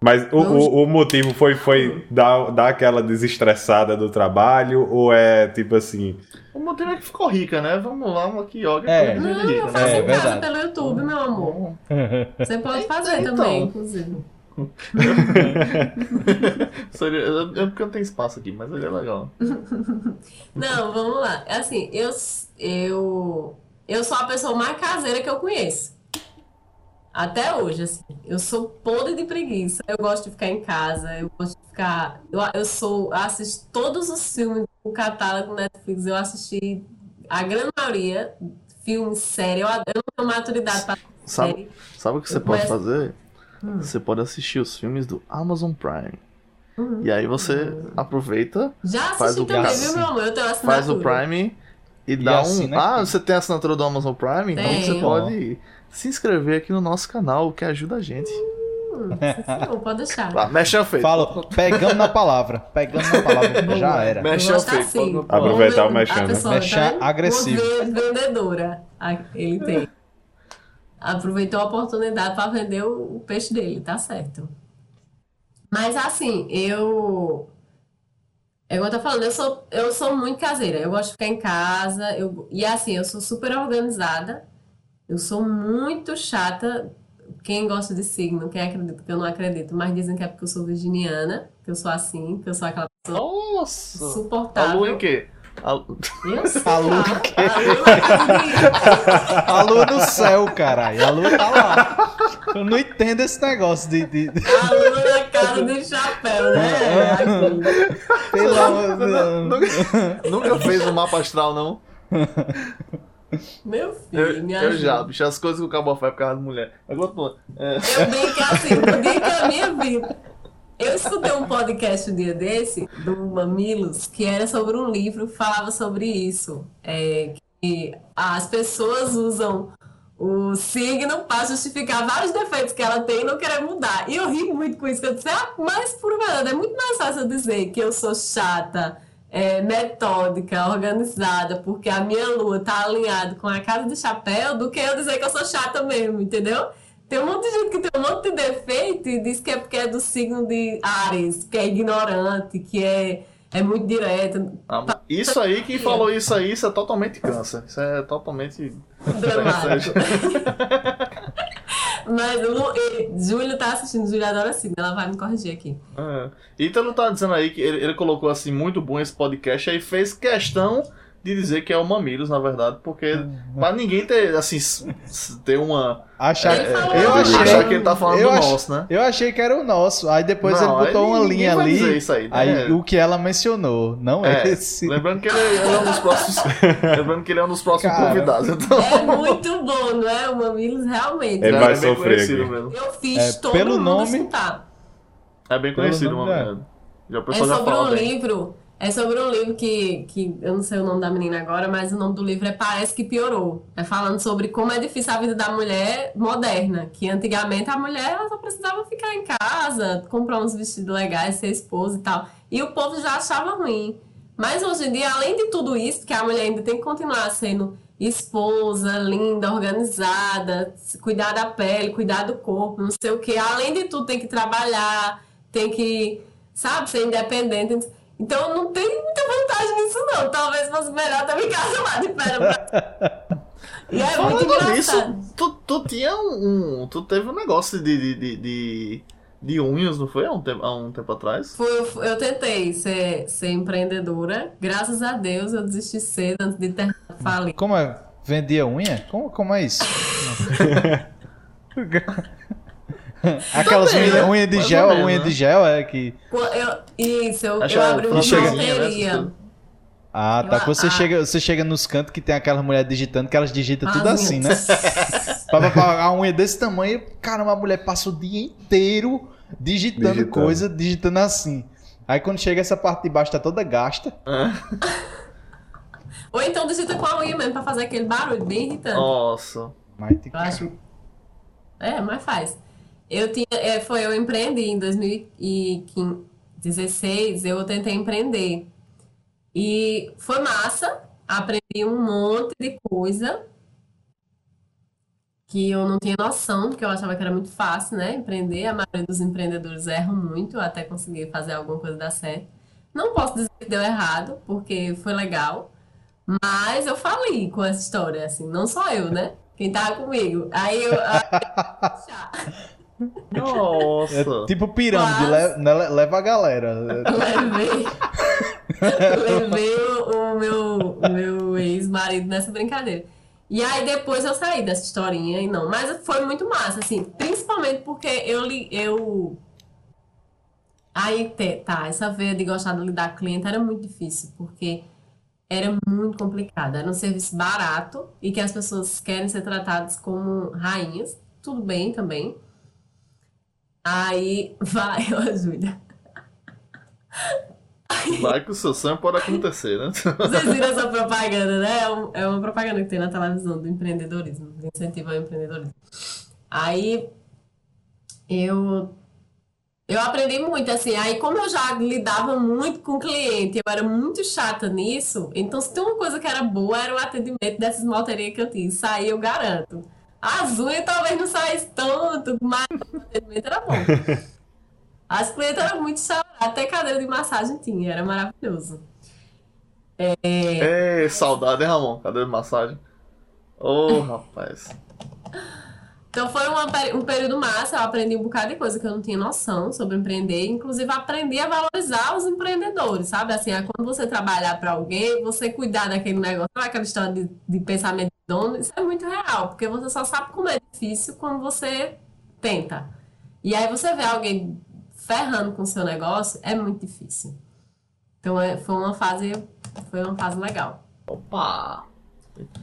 Mas o, o, o, motivo foi, foi dar, dar aquela desestressada do trabalho ou é tipo assim. O motivo é que ficou rica, né? Vamos lá, uma que yoga é. Não, rica, eu faço né? em casa é pelo YouTube, meu amor. Você pode fazer então. também, inclusive. Seria, é porque não tem espaço aqui, mas é legal. Não, vamos lá. É assim, eu, eu, eu sou a pessoa mais caseira que eu conheço. Até hoje, assim. Eu sou podre de preguiça. Eu gosto de ficar em casa. Eu gosto de ficar. Eu, eu sou. Eu assisto todos os filmes do catálogo Netflix. Eu assisti a grande maioria. Filmes, série. Eu, eu não tenho maturidade para sabe, série. Sabe o que você eu pode fazer? Hum. Você pode assistir os filmes do Amazon Prime. Hum. E aí você aproveita. Já faz o também, viu, meu amor? Eu tenho assinatura. Faz o Prime e, e dá um. Ah, você tem a assinatura do Amazon Prime? Tenho. Então você pode se inscrever aqui no nosso canal, que ajuda a gente. Hum, não, pode deixar. Ah, mexe feito. Fala, pegando na palavra. Pegando na palavra, já era. Mexe feito. Assim. Aproveitar o mexendo. Mexer agressivo. Vendedora. Ele tem. Aproveitou a oportunidade para vender o peixe dele, tá certo. Mas assim, eu. É igual eu tô falando, eu sou, eu sou muito caseira. Eu gosto de ficar em casa. Eu, e assim, eu sou super organizada. Eu sou muito chata. Quem gosta de signo, quem acredita que eu não acredito, mas dizem que é porque eu sou virginiana, que eu sou assim, que eu sou aquela pessoa Nossa! suportável. A lua em quê? A, a lua o quê? A lua no céu, caralho. A lua tá lá. Eu não entendo esse negócio de. de... A lua na casa de chapéu, né? É. Pelo amor de. Nunca fez um mapa astral, não? Meu filho, eu, me ajuda. Eu já, bicho, as coisas que o cabo faz por causa da mulher. Agora, pô, é... Eu bem que assim, mudei que a minha vida. Eu escutei um podcast um dia desse, do Mamilos, que era sobre um livro que falava sobre isso. É, que as pessoas usam o signo para justificar vários defeitos que ela tem e não querer mudar. E eu ri muito com isso, que eu disse, ah, mas por verdade, é muito mais fácil eu dizer que eu sou chata, é, metódica, organizada, porque a minha lua tá alinhada com a casa de chapéu, do que eu dizer que eu sou chata mesmo, entendeu? Tem um monte de gente que tem um monte de defeito e diz que é porque é do signo de Ares, que é ignorante, que é, é muito direto. Ah, isso aí, quem falou isso aí, isso é totalmente câncer. Isso é totalmente. Dramático. Mas o Júlio tá assistindo, Júlio adora signo, ela vai me corrigir aqui. É. Ítalo tá dizendo aí que ele, ele colocou assim muito bom esse podcast aí fez questão de dizer que é o Mamilos, na verdade, porque uhum. pra ninguém ter, assim, ter uma. Achar, é, eu achei, achar que ele tá falando do ach, nosso, né? Eu achei que era o nosso. Aí depois não, ele botou uma linha ali. Isso aí, né? aí o que ela mencionou, não é, esse. Lembrando que ele, ele, é um dos próximos. lembrando que ele é um dos próximos Cara, convidados. Então... É muito bom, não é? O Mamilos realmente. Ele vai é sofrer. Aqui. Mesmo. Eu fiz é, todo pelo mundo nome, escutar. É bem conhecido o Mamilos. Já o é sobre um livro é sobre um livro que, que eu não sei o nome da menina agora, mas o nome do livro é Parece que Piorou. É falando sobre como é difícil a vida da mulher moderna. Que antigamente a mulher só precisava ficar em casa, comprar uns vestidos legais, ser esposa e tal. E o povo já achava ruim. Mas hoje em dia, além de tudo isso, que a mulher ainda tem que continuar sendo esposa, linda, organizada, cuidar da pele, cuidar do corpo, não sei o que. Além de tudo, tem que trabalhar, tem que, sabe, ser independente. Então não tem muita vantagem nisso, não. Talvez fosse melhor ter ficado lá de pé. E é muito engraçado. Nisso, tu, tu tinha um, Tu teve um negócio de, de, de, de, de unhas, não foi? Há um tempo, há um tempo atrás? Foi, eu tentei ser, ser empreendedora. Graças a Deus eu desisti cedo antes de ter falido. Como é? Vendia unha? Como, como é isso? Aquelas unhas né? unha de gel, unha né? de gel é que. Eu, isso, eu, eu abri uma bateria. Ah, tá. Quando você, ah. chega, você chega nos cantos que tem aquelas mulheres digitando, que elas digitam tudo assim, né? pra, pra, a unha desse tamanho, caramba, a mulher passa o dia inteiro digitando, digitando. coisa, digitando assim. Aí quando chega essa parte de baixo tá toda gasta. Ou então digita com a unha mesmo pra fazer aquele barulho bem irritante. Nossa. Mas tem que... Eu acho... É, mas faz. Eu tinha, é, foi, eu empreendi em 2016, eu tentei empreender. E foi massa, aprendi um monte de coisa que eu não tinha noção, porque eu achava que era muito fácil, né? Empreender. A maioria dos empreendedores erram muito até conseguir fazer alguma coisa dar certo. Não posso dizer que deu errado, porque foi legal. Mas eu falei com essa história, assim, não só eu, né? Quem tava comigo. Aí eu. Nossa! É tipo pirâmide, Mas... leva, leva a galera. Levei. Levei o, o meu, meu ex-marido nessa brincadeira. E aí depois eu saí dessa historinha e não. Mas foi muito massa, assim. Principalmente porque eu li. Eu... Aí, tá, essa veia de gostar de lidar com cliente era muito difícil, porque era muito complicado. Era um serviço barato e que as pessoas querem ser tratadas como rainhas. Tudo bem também. Aí vai, Júlia. Vai que o seu sonho pode acontecer, né? Vocês viram essa propaganda, né? É, é uma propaganda que tem na televisão do empreendedorismo, de incentivo ao empreendedorismo. Aí eu eu aprendi muito, assim. Aí, como eu já lidava muito com cliente, eu era muito chata nisso, então se tem uma coisa que era boa, era o atendimento dessas malterias que eu tinha. Isso aí eu garanto. As unhas talvez não saísse tanto, mas o atendimento era bom. As clientes eram muito chamadas, até cadeira de massagem tinha, era maravilhoso. É... é saudade, hein, Ramon? Cadeira de massagem. Ô, oh, rapaz. Então foi uma, um período massa, eu aprendi um bocado de coisa que eu não tinha noção sobre empreender, inclusive aprendi a valorizar os empreendedores, sabe? Assim, é quando você trabalhar para alguém, você cuidar daquele negócio, aquela história de, de pensamento de dono, isso é muito real, porque você só sabe como é difícil quando você tenta. E aí você vê alguém ferrando com o seu negócio, é muito difícil. Então é, foi uma fase, foi uma fase legal. Opa!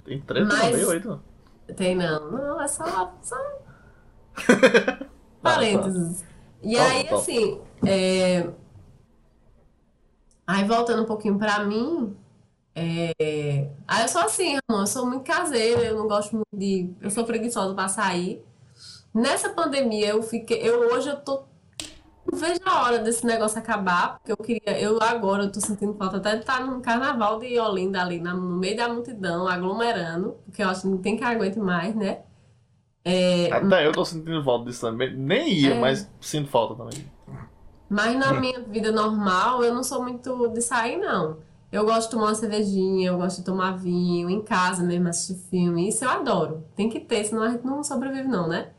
Tem treta Mas, no meio aí, não? Tem não. Não, é só. só... Parênteses. E aí, assim. É... Aí voltando um pouquinho pra mim. É... Aí eu sou assim, amor, eu sou muito caseira, eu não gosto muito de. Eu sou preguiçosa pra sair. Nessa pandemia, eu fiquei. Eu hoje eu tô não vejo a hora desse negócio acabar, porque eu queria, eu agora eu tô sentindo falta até de estar num carnaval de Olinda ali, no meio da multidão, aglomerando, porque eu acho que não tem que aguente mais, né? É, até eu tô sentindo falta disso também. Nem ia, é, mas sinto falta também. Mas na minha vida normal, eu não sou muito de sair, não. Eu gosto de tomar uma cervejinha, eu gosto de tomar vinho, em casa mesmo, assistir filme. Isso eu adoro. Tem que ter, senão a gente não sobrevive, não, né?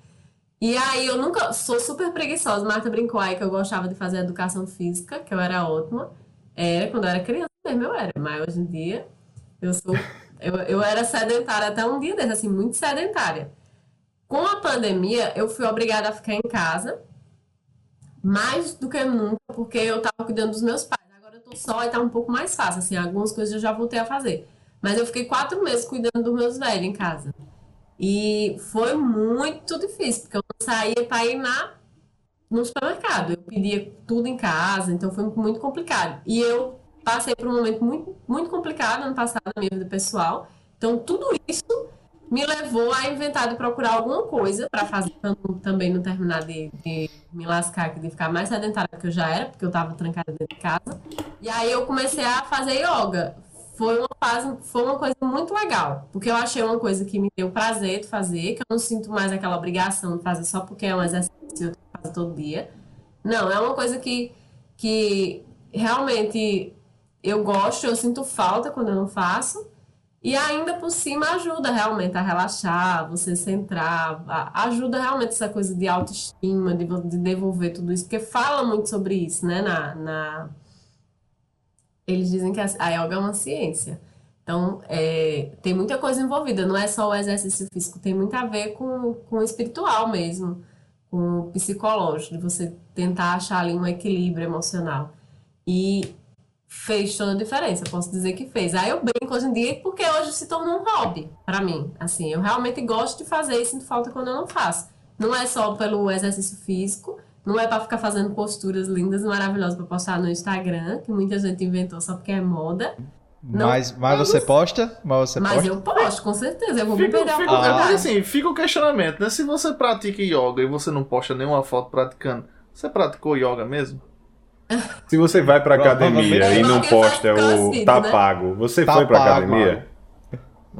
E aí eu nunca sou super preguiçosa. Marta brincou aí que eu gostava de fazer educação física, que eu era ótima. Era quando eu era criança mesmo, eu era. Mas hoje em dia eu sou. Eu, eu era sedentária até um dia desse, assim, muito sedentária. Com a pandemia, eu fui obrigada a ficar em casa, mais do que nunca, porque eu tava cuidando dos meus pais. Agora eu tô só e tá um pouco mais fácil, assim, algumas coisas eu já voltei a fazer. Mas eu fiquei quatro meses cuidando dos meus velhos em casa. E foi muito difícil, porque eu não saía para ir na, no supermercado. Eu pedia tudo em casa, então foi muito complicado. E eu passei por um momento muito, muito complicado ano passado na minha vida pessoal. Então, tudo isso me levou a inventar de procurar alguma coisa para fazer, também não terminar de, de, me lascar, de ficar mais sedentária do que eu já era, porque eu estava trancada dentro de casa. E aí eu comecei a fazer yoga foi uma fase, foi uma coisa muito legal, porque eu achei uma coisa que me deu prazer de fazer, que eu não sinto mais aquela obrigação de fazer só porque é um exercício que eu faço todo dia. Não, é uma coisa que, que realmente eu gosto, eu sinto falta quando eu não faço. E ainda por cima ajuda realmente a relaxar, você centrar, ajuda realmente essa coisa de autoestima, de, de devolver tudo isso, porque fala muito sobre isso, né? Na, na... Eles dizem que a, yoga é uma ciência. Então, é, tem muita coisa envolvida, não é só o exercício físico, tem muito a ver com, com o espiritual mesmo, com o psicológico, de você tentar achar ali um equilíbrio emocional. E fez toda a diferença, posso dizer que fez. Aí eu brinco hoje em dia porque hoje se tornou um hobby para mim. Assim, eu realmente gosto de fazer e sinto falta quando eu não faço. Não é só pelo exercício físico, não é para ficar fazendo posturas lindas e maravilhosas para postar no Instagram, que muita gente inventou só porque é moda. Não, mas, mas você posta? Mas você mas posta? eu posto, com certeza. Eu vou fica, me perder fica, ah. assim, fica o questionamento, né? Se você pratica yoga e você não posta nenhuma foto praticando, você praticou yoga mesmo? Se você vai pra academia e não posta o tá né? pago, você tá foi pra pago, academia?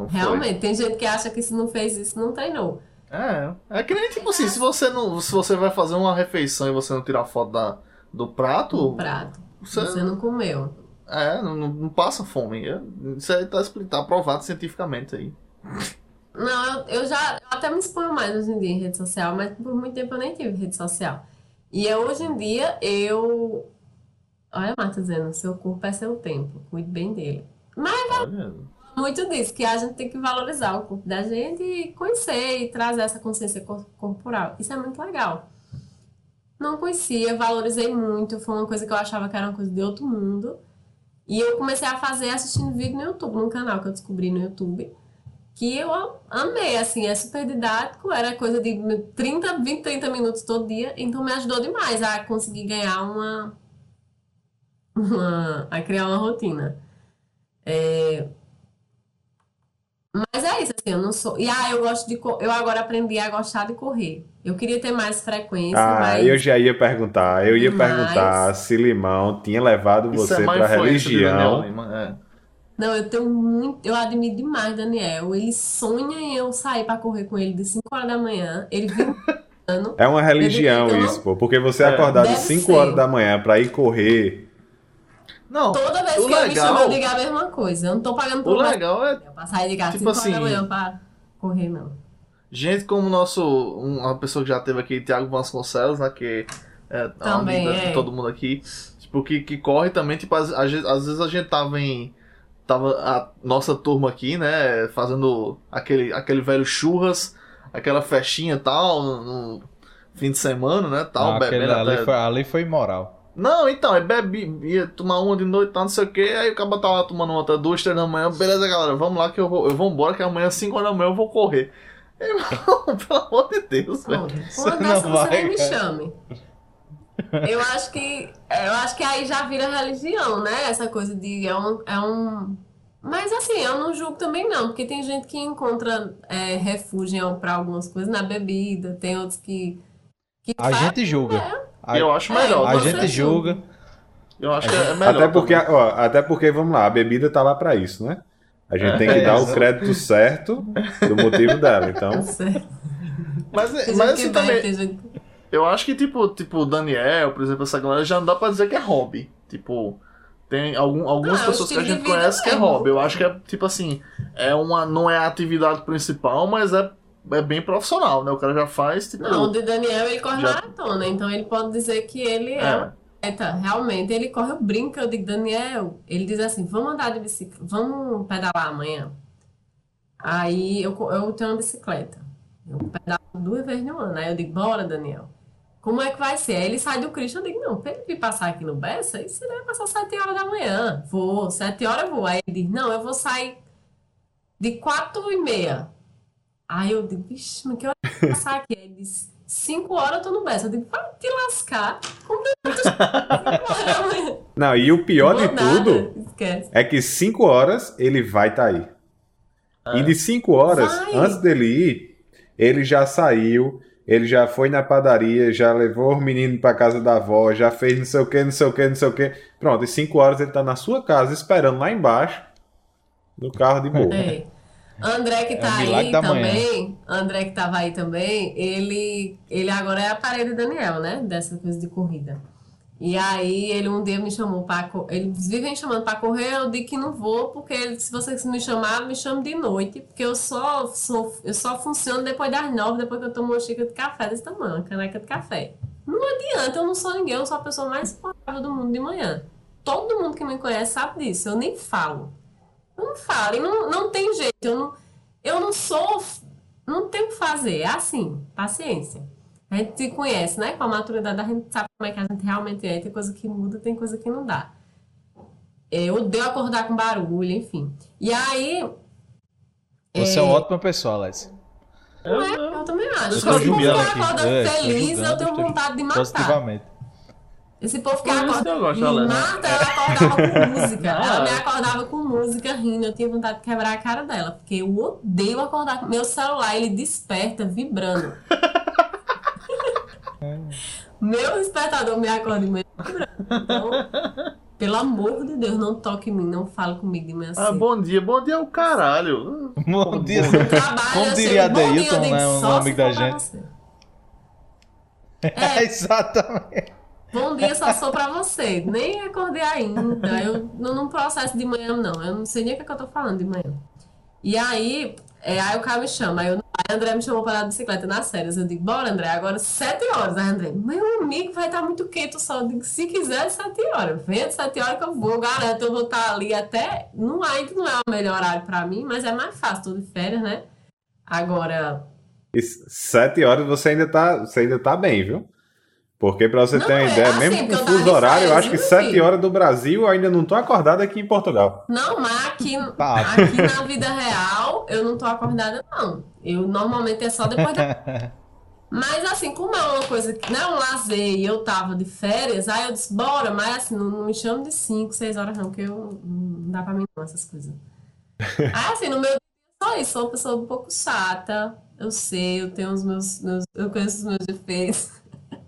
Realmente, tem gente que acha que se não fez isso, não treinou. É, é que nem tipo assim, se você não. Se você vai fazer uma refeição e você não tirar foto da, do prato. Do prato. Você, você não comeu. É, não, não passa fome. É, isso aí tá, tá provado cientificamente aí. Não, eu, eu já eu até me exponho mais hoje em dia em rede social, mas por muito tempo eu nem tive rede social. E eu, hoje em dia eu Olha a Marta dizendo, seu corpo é seu tempo, cuide bem dele. Mas é muito disso, que a gente tem que valorizar o corpo da gente e conhecer e trazer essa consciência corporal. Isso é muito legal. Não conhecia, valorizei muito, foi uma coisa que eu achava que era uma coisa de outro mundo. E eu comecei a fazer assistindo vídeo no YouTube, num canal que eu descobri no YouTube, que eu amei, assim, é super didático, era coisa de 30, 20, 30 minutos todo dia, então me ajudou demais a conseguir ganhar uma uma, a criar uma rotina. É... Mas é isso, assim, eu não sou. E ah, eu gosto de. Eu agora aprendi a gostar de correr. Eu queria ter mais frequência. Ah, mas... eu já ia perguntar. Eu ia mas... perguntar se Limão tinha levado isso você é para religião. É. Não, eu tenho muito. Eu admiro demais Daniel. Ele sonha em eu sair para correr com ele de 5 horas da manhã. Ele vive. é uma religião isso, pô. Porque você é. acordar de 5 horas da manhã para ir correr não, Toda vez que legal, eu me chamo, eu digo a mesma coisa. Eu não tô pagando por O legal é. Pra sair de casa tipo assim, da manhã pra correr, não. Gente como o nosso. Uma pessoa que já teve aqui, Thiago Vasconcelos, né? Que é também, amiga é. de todo mundo aqui. Tipo, que, que corre também, tipo, às, às, vezes a gente tava em. Tava a nossa turma aqui, né? Fazendo aquele, aquele velho churras, aquela festinha e tal, no, no fim de semana, né? Tal, ah, bebendo. Ali, até... foi, ali foi imoral. Não, então, é bebe, ia tomar uma de noite, tá, não sei o que, aí o cara tá lá tomando outra, duas, três da manhã, beleza, galera, vamos lá que eu vou, eu vou embora, que amanhã, cinco horas da manhã, eu vou correr. Irmão, pelo amor de Deus, velho. Quando dessa você nem me chame. Eu acho que. Eu acho que aí já vira religião, né? Essa coisa de. É um. É um... Mas assim, eu não julgo também não, porque tem gente que encontra é, refúgio para algumas coisas na bebida, tem outros que. que a faz, gente julga. É, a, eu acho melhor. A gente julga. Eu acho que é melhor. Até porque, ó, até porque, vamos lá, a bebida tá lá para isso, né? A gente é, tem que é, dar o crédito certo do motivo dela, então. mas, mas assim também. Eu acho que, tipo, tipo, o Daniel, por exemplo, essa galera já não dá pra dizer que é hobby. Tipo, tem algum, algumas não, pessoas que a gente conhece que é hobby. Eu acho que é, tipo assim, é uma, não é a atividade principal, mas é é bem profissional, né? O cara já faz, tipo... Não, o de Daniel, ele corre já... maratona, então ele pode dizer que ele é... é. realmente, ele corre, eu brinco, eu digo, Daniel, ele diz assim, vamos andar de bicicleta, vamos pedalar amanhã? Aí eu, eu tenho uma bicicleta, eu pedalo duas vezes no ano, aí eu digo, bora, Daniel. Como é que vai ser? Aí ele sai do Cristo, eu digo, não, pra ele passar aqui no Bessa, isso deve passar sete horas da manhã. Vou, sete horas eu vou. Aí ele diz, não, eu vou sair de quatro e meia. Aí eu digo, vixe, mas que hora vai passar aqui? Aí ele disse, 5 horas eu tô no Bessa. Eu digo, vai te lascar. Não, e o pior de nada. tudo Esquece. é que 5 horas ele vai estar tá aí. É. E de 5 horas, vai. antes dele ir, ele já saiu, ele já foi na padaria, já levou o menino pra casa da avó, já fez não sei o que, não sei o que, não sei o que. Pronto, em 5 horas ele tá na sua casa esperando lá embaixo, no carro de boa. É. André que é tá é aí também, André que tava aí também, ele, ele agora é a parede Daniel, né? Dessa coisa de corrida. E aí ele um dia me chamou para eles vivem chamando para correr, eu digo que não vou, porque se vocês me chamarem, me chame de noite, porque eu só sou, eu só funciono depois das nove, depois que eu tomo uma xícara de café desse tamanho, uma caneca de café. Não adianta, eu não sou ninguém, eu sou a pessoa mais saudável do mundo de manhã. Todo mundo que me conhece sabe disso, eu nem falo. Eu não falo, e não, não tem jeito, eu não, eu não sou, não tenho o que fazer, é assim, paciência. A gente se conhece, né? Com a maturidade, a gente sabe como é que a gente realmente é. Tem coisa que muda, tem coisa que não dá. Eu odeio acordar com barulho, enfim. E aí. Você é, é uma ótima pessoa, Alex. Não é? Eu também acho. Se eu acorda é, feliz, eu tenho vontade de matar. Positivamente. Esse povo que acorda. Eu gosto, me mata, ela acordava com música. ela me acordava com música rindo. Eu tinha vontade de quebrar a cara dela. Porque eu odeio acordar com. Meu celular, ele desperta vibrando. Meu despertador me acorda de manhã. Então, pelo amor de Deus, não toque em mim, não fale comigo de manhã Ah, bom dia, bom dia é o caralho. Bom dia. Como diria Adeilton, né? Um amigo da gente. É, exatamente. Bom dia só sou pra você. Nem acordei ainda. Eu não num processo de manhã, não. Eu não sei nem o que, é que eu tô falando de manhã. E aí, é, aí o cara me chama, aí, eu, aí André me chamou para dar bicicleta nas férias. Eu digo, bora, André, agora sete horas. Aí André, meu amigo, vai estar muito quente o sol. Eu digo, se quiser, sete horas. Venha de sete horas que eu vou, garanto, eu vou estar ali até. Não, ainda não é o melhor horário para mim, mas é mais fácil, tô de férias, né? Agora. E sete horas você ainda tá, você ainda tá bem, viu? Porque, para você não, ter uma é, ideia, assim, mesmo com fuso horário, eu acho que 7 horas do Brasil eu ainda não tô acordado aqui em Portugal. Não, mas aqui, tá. aqui na vida real eu não tô acordada, não. Eu normalmente é só depois da. Mas assim, como é uma coisa que não é um lazer e eu tava de férias, aí eu disse, bora, mas assim, não, não me chamo de 5, 6 horas, não, que eu não dá pra mim não, essas coisas. aí assim, no meu dia só isso, sou uma pessoa um pouco chata. Eu sei, eu tenho os meus, meus eu conheço os meus defeitos.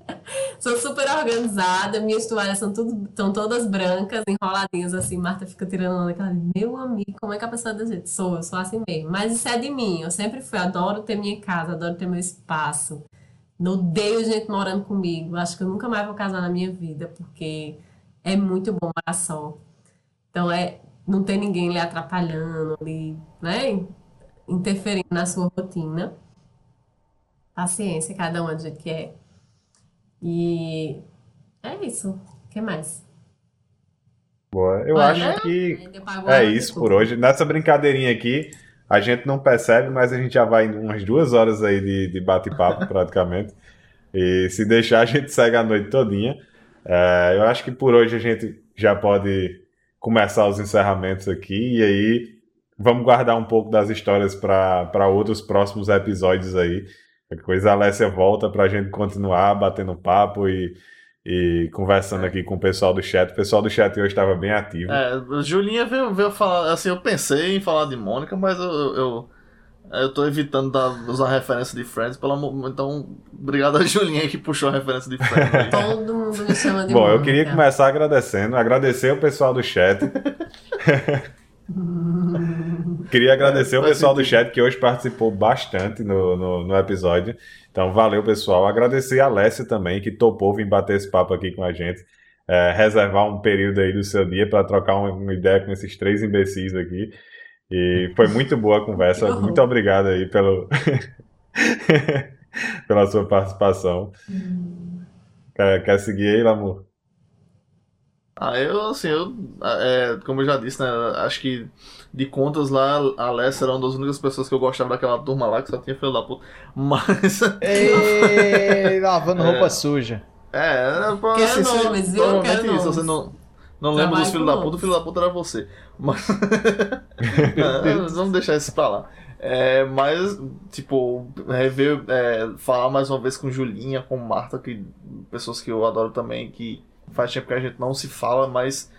Sou super organizada, minhas toalhas são tudo, todas brancas, enroladinhas assim. Marta fica tirando onda, aquela, meu amigo, como é que a pessoa é jeito? Sou, eu sou assim mesmo. Mas isso é de mim, eu sempre fui, adoro ter minha casa, adoro ter meu espaço. Não odeio gente morando comigo. Acho que eu nunca mais vou casar na minha vida, porque é muito bom morar só. Então é não ter ninguém lhe atrapalhando, ali, né? Interferindo na sua rotina. Paciência, cada um do jeito que é. E é isso. O que mais? Boa. Eu Olha, acho que é isso por hoje. Nessa brincadeirinha aqui, a gente não percebe, mas a gente já vai umas duas horas aí de, de bate-papo praticamente. E se deixar, a gente segue a noite todinha. É, eu acho que por hoje a gente já pode começar os encerramentos aqui. E aí vamos guardar um pouco das histórias para outros próximos episódios aí. Qualquer coisa, a Alessia volta para a gente continuar batendo papo e, e conversando aqui com o pessoal do chat. O pessoal do chat hoje estava bem ativo. É, Julinha veio, veio falar, assim, eu pensei em falar de Mônica, mas eu, eu, eu tô evitando dar, usar referência de Friends, pelo amor, então, obrigado a Julinha que puxou a referência de Friends. Todo mundo me chama de Bom, Mônica. eu queria começar agradecendo, agradecer o pessoal do chat. Queria agradecer o pessoal do chat que hoje participou bastante no, no, no, episódio. Então, valeu, pessoal. Agradecer a Alessia também, que topou vir bater esse papo aqui com a gente. É, reservar um período aí do seu dia para trocar uma, uma, ideia com esses três imbecis aqui. E foi muito boa a conversa. Muito obrigado aí pelo... pela sua participação. Hum. Quer, quer seguir aí, Lamor? Ah, eu, assim, eu, é, como eu já disse, né, acho que de contas lá, a Alessia era uma das únicas pessoas que eu gostava daquela turma lá, que só tinha filho da puta, mas... Ei, lavando é, roupa suja. É, assim, Quero se, nomes, viu? Provavelmente Quero isso, você não, não lembra dos filhos da puta, o filho da puta era você. Mas... é, vamos deixar isso pra lá. É, mas, tipo, rever, é, falar mais uma vez com Julinha, com Marta, que pessoas que eu adoro também, que Faz tempo que a gente não se fala, mas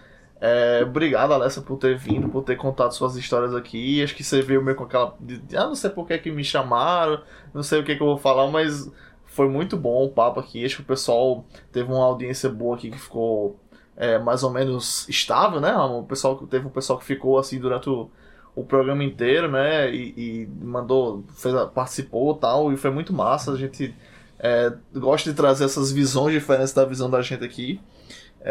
é, obrigado, Alessa, por ter vindo, por ter contado suas histórias aqui. Acho que você veio meio com aquela. Ah, não sei por que, que me chamaram, não sei o que, que eu vou falar, mas foi muito bom o papo aqui. Acho que o pessoal teve uma audiência boa aqui que ficou é, mais ou menos estável, né? O pessoal, teve um pessoal que ficou assim durante o, o programa inteiro, né? E, e mandou, fez, participou tal, e foi muito massa. A gente é, gosta de trazer essas visões diferentes da visão da gente aqui.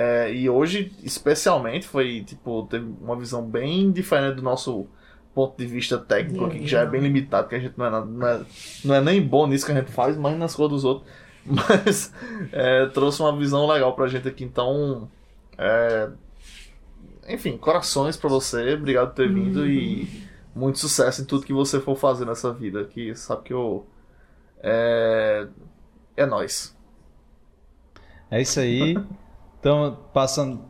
É, e hoje, especialmente, foi tipo, teve uma visão bem diferente do nosso ponto de vista técnico aqui, que já é bem limitado, que a gente não é, nada, não é, não é nem bom nisso que a gente faz, mas nas coisas dos outros. Mas é, trouxe uma visão legal pra gente aqui, então. É, enfim, corações pra você, obrigado por ter vindo e muito sucesso em tudo que você for fazer nessa vida, que sabe que eu. É, é nós. É isso aí. Então, passando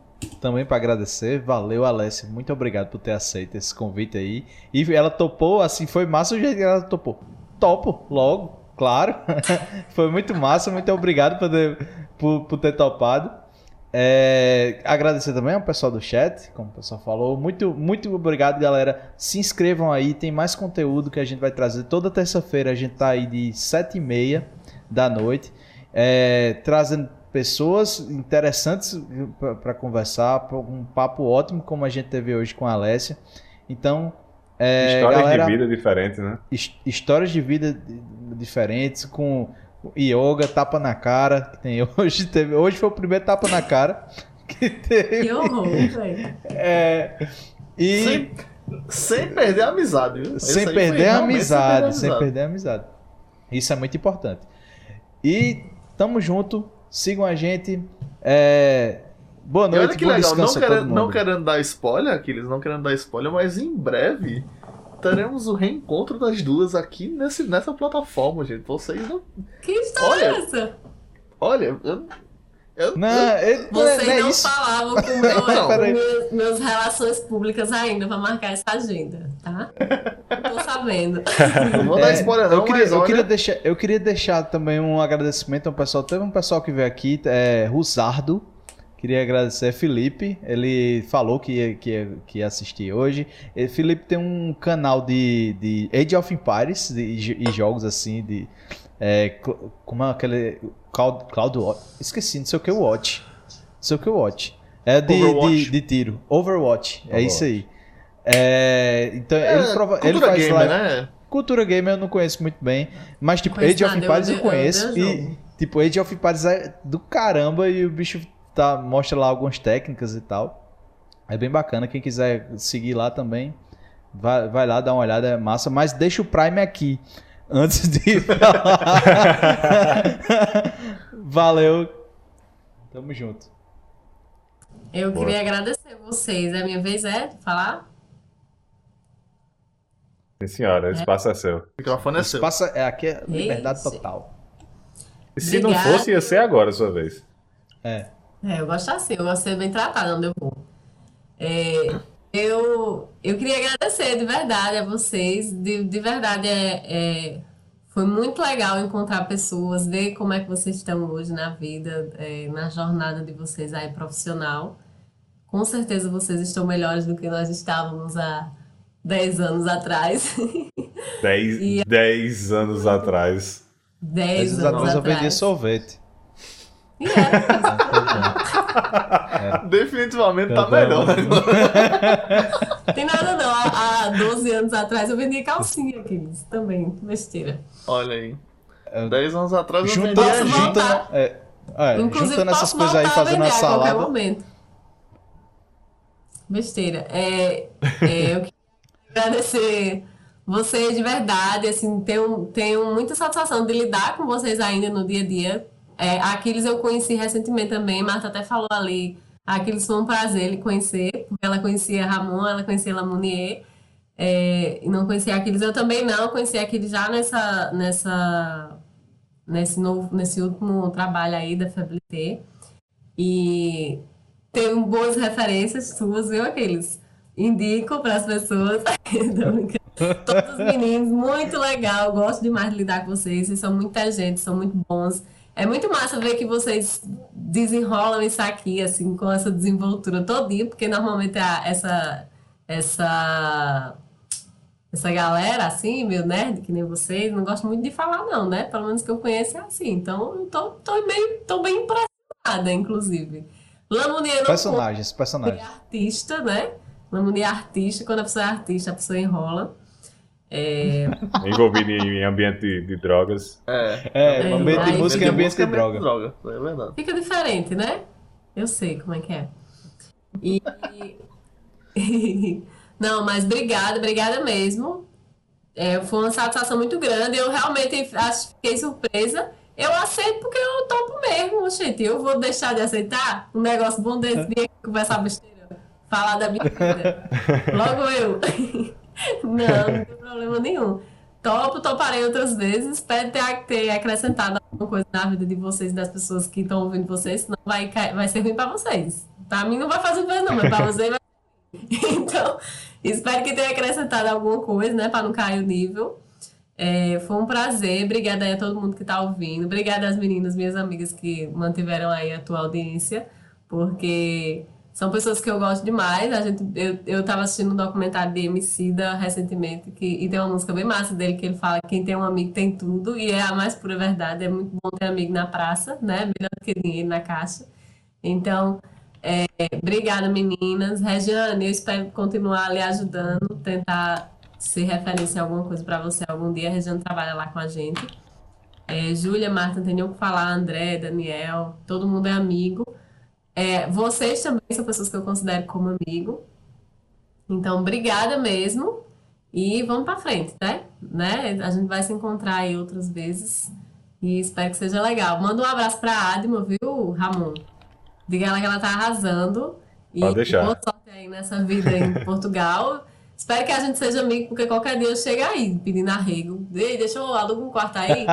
também para agradecer. Valeu, Alessia. Muito obrigado por ter aceito esse convite aí. E ela topou, assim, foi massa o jeito que ela topou. Topo, logo, claro. foi muito massa. Muito obrigado por ter, por, por ter topado. É, agradecer também ao pessoal do chat, como o pessoal falou. Muito, muito obrigado, galera. Se inscrevam aí, tem mais conteúdo que a gente vai trazer toda terça-feira. A gente tá aí de 7h30 da noite, é, trazendo pessoas interessantes para conversar, um papo ótimo como a gente teve hoje com a Alessia. Então, é, histórias galera, de vida diferentes, né? Histórias de vida diferentes com yoga, tapa na cara, que tem hoje teve, hoje foi o primeiro tapa na cara que teve. Que horror, velho. É, e sem, sem perder a amizade, viu? Sem perder a amizade, sem perder a amizade. Isso é muito importante. E tamo junto sigam a gente. É... Boa noite, olha que legal, não querendo, não querendo dar spoiler, Aquiles, não querendo dar spoiler, mas em breve teremos o reencontro das duas aqui nesse, nessa plataforma, gente. Vocês não. Que história olha, é essa? Olha, eu, eu, não, eu, Vocês não, é não falavam com, meu, com meus, meus relações públicas ainda pra marcar essa agenda, tá? Não tô sabendo. Não vou dar é, spoiler, não, eu queria, mas eu, queria deixar, eu queria deixar também um agradecimento ao pessoal. Teve um pessoal que veio aqui, é, Rusardo. Queria agradecer Felipe. Ele falou que ia, que ia, que ia assistir hoje. E Felipe tem um canal de, de Age of Empires e jogos assim, de. É, como é aquele. Cloud, Cloud Watch. Esqueci, não sei o que, Watch. Não sei o que, Watch. É de, de, de, tiro. Overwatch. É isso aí. É, então, é, ele, prova, ele faz gamer, live... né? Cultura gamer eu não conheço muito bem. Mas, tipo, Age of Empires eu, eu conheço. Eu, e, tipo, Age of Empires é do caramba e o bicho tá, mostra lá algumas técnicas e tal. É bem bacana. Quem quiser seguir lá também, vai, vai lá dar uma olhada, é massa. Mas deixa o Prime aqui antes de Valeu. Tamo junto. Eu Boa. queria agradecer vocês. A minha vez é de falar? Sim, senhora. O é. espaço é seu. O microfone é seu. Espaço é, aqui é liberdade total. E se Obrigada. não fosse, ia ser agora a sua vez. É. É, eu gosto assim. Eu gosto de ser bem tratada onde eu vou. É, eu, eu queria agradecer de verdade a vocês. De, de verdade, é, é, foi muito legal encontrar pessoas, ver como é que vocês estão hoje na vida, é, na jornada de vocês aí profissional. Com certeza vocês estão melhores do que nós estávamos há 10 anos atrás. 10, 10 anos atrás. 10 anos atrás. eu vendi sorvete. Yeah. É. Definitivamente tá melhor. Né? Tem nada não. Há, há 12 anos atrás eu vendia calcinha aqui. Também, besteira. Olha aí. 10 anos atrás eu junta, vendia... Junta, é, é, Inclusive, juntando essas coisas aí, fazendo a salada. A momento. Besteira. É, é, eu queria agradecer vocês de verdade. Assim, tenho, tenho muita satisfação de lidar com vocês ainda no dia a dia é, Aquiles eu conheci recentemente também, Marta até falou ali. Aquiles foi um prazer ele conhecer, porque ela conhecia Ramon, ela conhecia Lamounier, é, e não conhecia Aquiles. Eu também não, conheci Aquiles já nessa, nessa, nesse, novo, nesse último trabalho aí da Fabilité. E tenho boas referências suas, viu, Aquiles? Indico para as pessoas. Todos os meninos, muito legal, gosto demais de lidar com vocês, vocês são muita gente, são muito bons. É muito massa ver que vocês desenrolam isso aqui, assim, com essa desenvoltura todinha, porque normalmente a, essa, essa, essa galera, assim, meu nerd, que nem vocês, não gosta muito de falar, não, né? Pelo menos que eu conheço é assim. Então, eu tô, tô, bem, tô bem impressionada, inclusive. Lamounier Personagens, personagens. É artista, né? Lamounier é artista, quando a pessoa é artista, a pessoa enrola. É... Envolvido em ambiente de, de drogas. É, É, É, ambiente de música e ambiente de ambiente droga. droga. É verdade. Fica diferente, né? Eu sei como é que é. E. Não, mas obrigada, obrigada mesmo. É, foi uma satisfação muito grande. Eu realmente acho, fiquei surpresa. Eu aceito porque eu topo mesmo, gente. Eu vou deixar de aceitar um negócio bom desse vir aqui conversar besteira, falar da minha vida. Logo eu. Não, não tem problema nenhum. Topo, toparei outras vezes. Espero ter, ter acrescentado alguma coisa na vida de vocês, das pessoas que estão ouvindo vocês, senão vai, vai ser ruim pra vocês. Pra mim não vai fazer bem, não, mas pra vocês vai então, espero que tenha acrescentado alguma coisa, né, para não cair o nível. É, foi um prazer, obrigada aí a todo mundo que está ouvindo, obrigada às meninas, minhas amigas que mantiveram aí a tua audiência, porque são pessoas que eu gosto demais. A gente, eu, eu tava assistindo um documentário de Emicida recentemente, que, e tem uma música bem massa dele que ele fala que quem tem um amigo tem tudo, e é a mais pura verdade, é muito bom ter amigo na praça, né, melhor do que dinheiro na caixa. Então, é, obrigada, meninas. Regiane, eu espero continuar lhe ajudando, tentar ser referência alguma coisa para você algum dia. A Regiane trabalha lá com a gente. É, Júlia, Marta, não tem nem o que falar, André, Daniel, todo mundo é amigo. É, vocês também são pessoas que eu considero como amigo. Então, obrigada mesmo. E vamos para frente, né? né? A gente vai se encontrar aí outras vezes. E espero que seja legal. Manda um abraço para Adma, viu, Ramon? Diga ela que ela tá arrasando. E Pode deixar. boa sorte aí nessa vida em Portugal. Espero que a gente seja amigo, porque qualquer dia eu chego aí pedindo arrego. Ei, deixa eu alugar um quarto aí.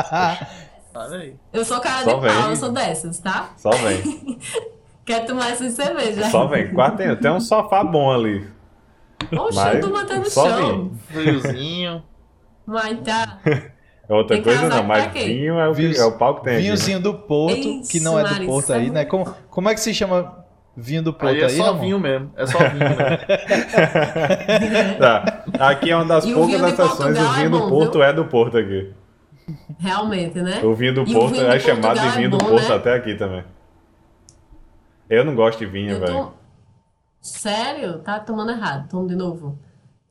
Olha aí. Eu sou cara Só de pau, vem. eu sou dessas, tá? Só vem. Quero tomar essa cerveja. Só vem. Quarto tem, tem um sofá bom ali. Oxe, Mas eu tô mantendo o só chão. Friozinho. Mas tá. É outra Tem coisa não, mas vinho é o, Vinhos- é o pau que tem aqui. né? Vinhozinho do Porto, Isso, que não é do. Porto aí, né? Como, como é que se chama vinho do Porto Aí aí, é só Ramon? vinho mesmo. É só vinho mesmo. Tá. Aqui é uma das E poucas vinho exceções, o vinho é do Porto viu? é do Porto aqui. Realmente, né? O vinho do E Porto vinho é de chamado de é vinho do bom, Porto né? até aqui também. Eu não gosto de vinho, velho. tô... Sério? Tá tomando errado. Tomo de novo.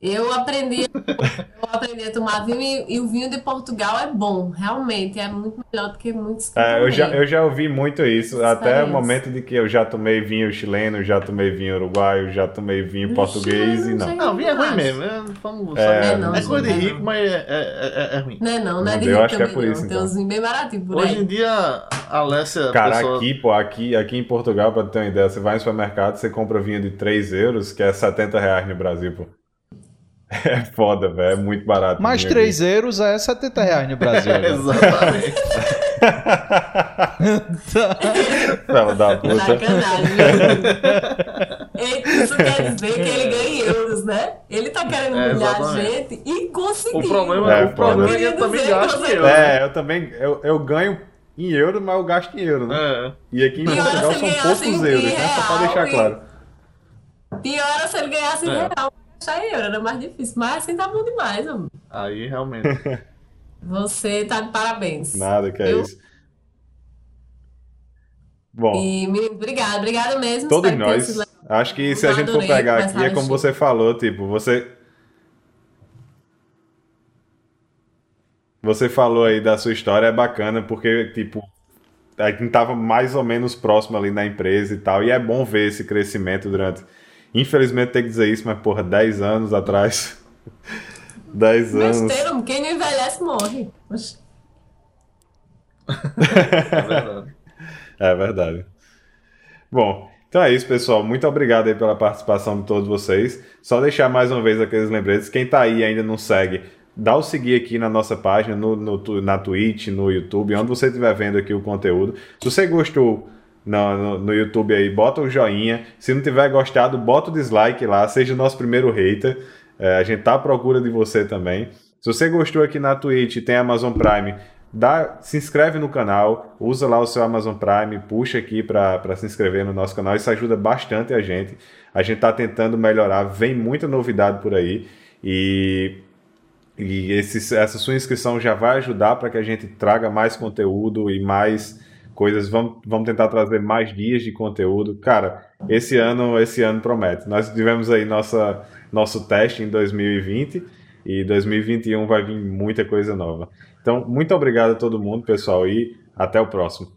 Eu aprendi, eu aprendi a tomar vinho e, e o vinho de Portugal é bom. Realmente, é muito melhor do que muitos que É, eu, já, eu já ouvi muito isso, até o momento de que eu já tomei vinho chileno, já tomei vinho uruguaio, já tomei vinho português e não. Não, vinho é ruim mesmo. É, vamos, É, sabe? não, é coisa de não. rico, mas é, é, é, é ruim. Não é não, não é Não, de eu rico acho que é também, por não. isso, Tem então. uns vinhos bem baratinhos por Hoje aí. em dia, a Alessia. Cara, pessoa- aqui, pô, aqui, aqui em Portugal, pra ter uma ideia, você vai no supermercado, você compra vinho de 3 euros, que é 70 reais no Brasil, pô. É foda, velho, é muito barato. Mais vinho 3 euros é 70 reais no Brasil. né? Exatamente. Fela da puta. Sacanagem? Eita, Isso quer dizer que ele ganha em euros, né? Ele tá querendo É, humilhar a gente e conseguiu. O problema É, o problema é que ele também dizer, em euro. É, eu também, eu, eu ganho em euro, mas eu gasto em euro, né? É. E aqui em Pior Portugal são poucos euros, né? Só pra deixar e- claro. Pior é se ele ganhasse em É. real, achar em euro, era mais difícil. Mas assim tá bom demais, amor. Aí realmente. Você tá de parabéns. Nada, que é Eu- isso. Bom, E, menino, obrigada, obrigada mesmo. todos nós, acho que se a gente for pegar aqui, é como você falou, tipo, você... Você falou aí da sua história, é bacana, porque, tipo, a gente tava mais ou menos próximo ali na empresa e tal, e é bom ver esse crescimento durante... Infelizmente tem que dizer isso, mas, porra, 10 anos atrás... 10 anos... Besteira, quem não envelhece morre. É verdade. É verdade. Bom, então é isso, pessoal. Muito obrigado aí pela participação de todos vocês. Só deixar mais uma vez aqueles lembretes. Quem tá aí e ainda não segue, dá o seguir aqui na nossa página, no, no na Twitch, no YouTube, onde você estiver vendo aqui o conteúdo. Se você gostou no, no, no YouTube aí, bota o joinha. Se não tiver gostado, bota o dislike lá. Seja o nosso primeiro hater. É, a gente tá à procura de você também. Se você gostou aqui na Twitch, tem Amazon Prime, dá, se inscreve no canal, usa lá o seu Amazon Prime, puxa aqui para se inscrever no nosso canal, isso ajuda bastante a gente. A gente está tentando melhorar, vem muita novidade por aí e, e esse, essa sua inscrição já vai ajudar para que a gente traga mais conteúdo e mais coisas. Vamos, vamos tentar trazer mais dias de conteúdo. Cara, esse ano, esse ano promete. Nós tivemos aí nossa, nosso teste em 2020 E 2021 vai vir muita coisa nova. Então, muito obrigado a todo mundo, pessoal, e até o próximo.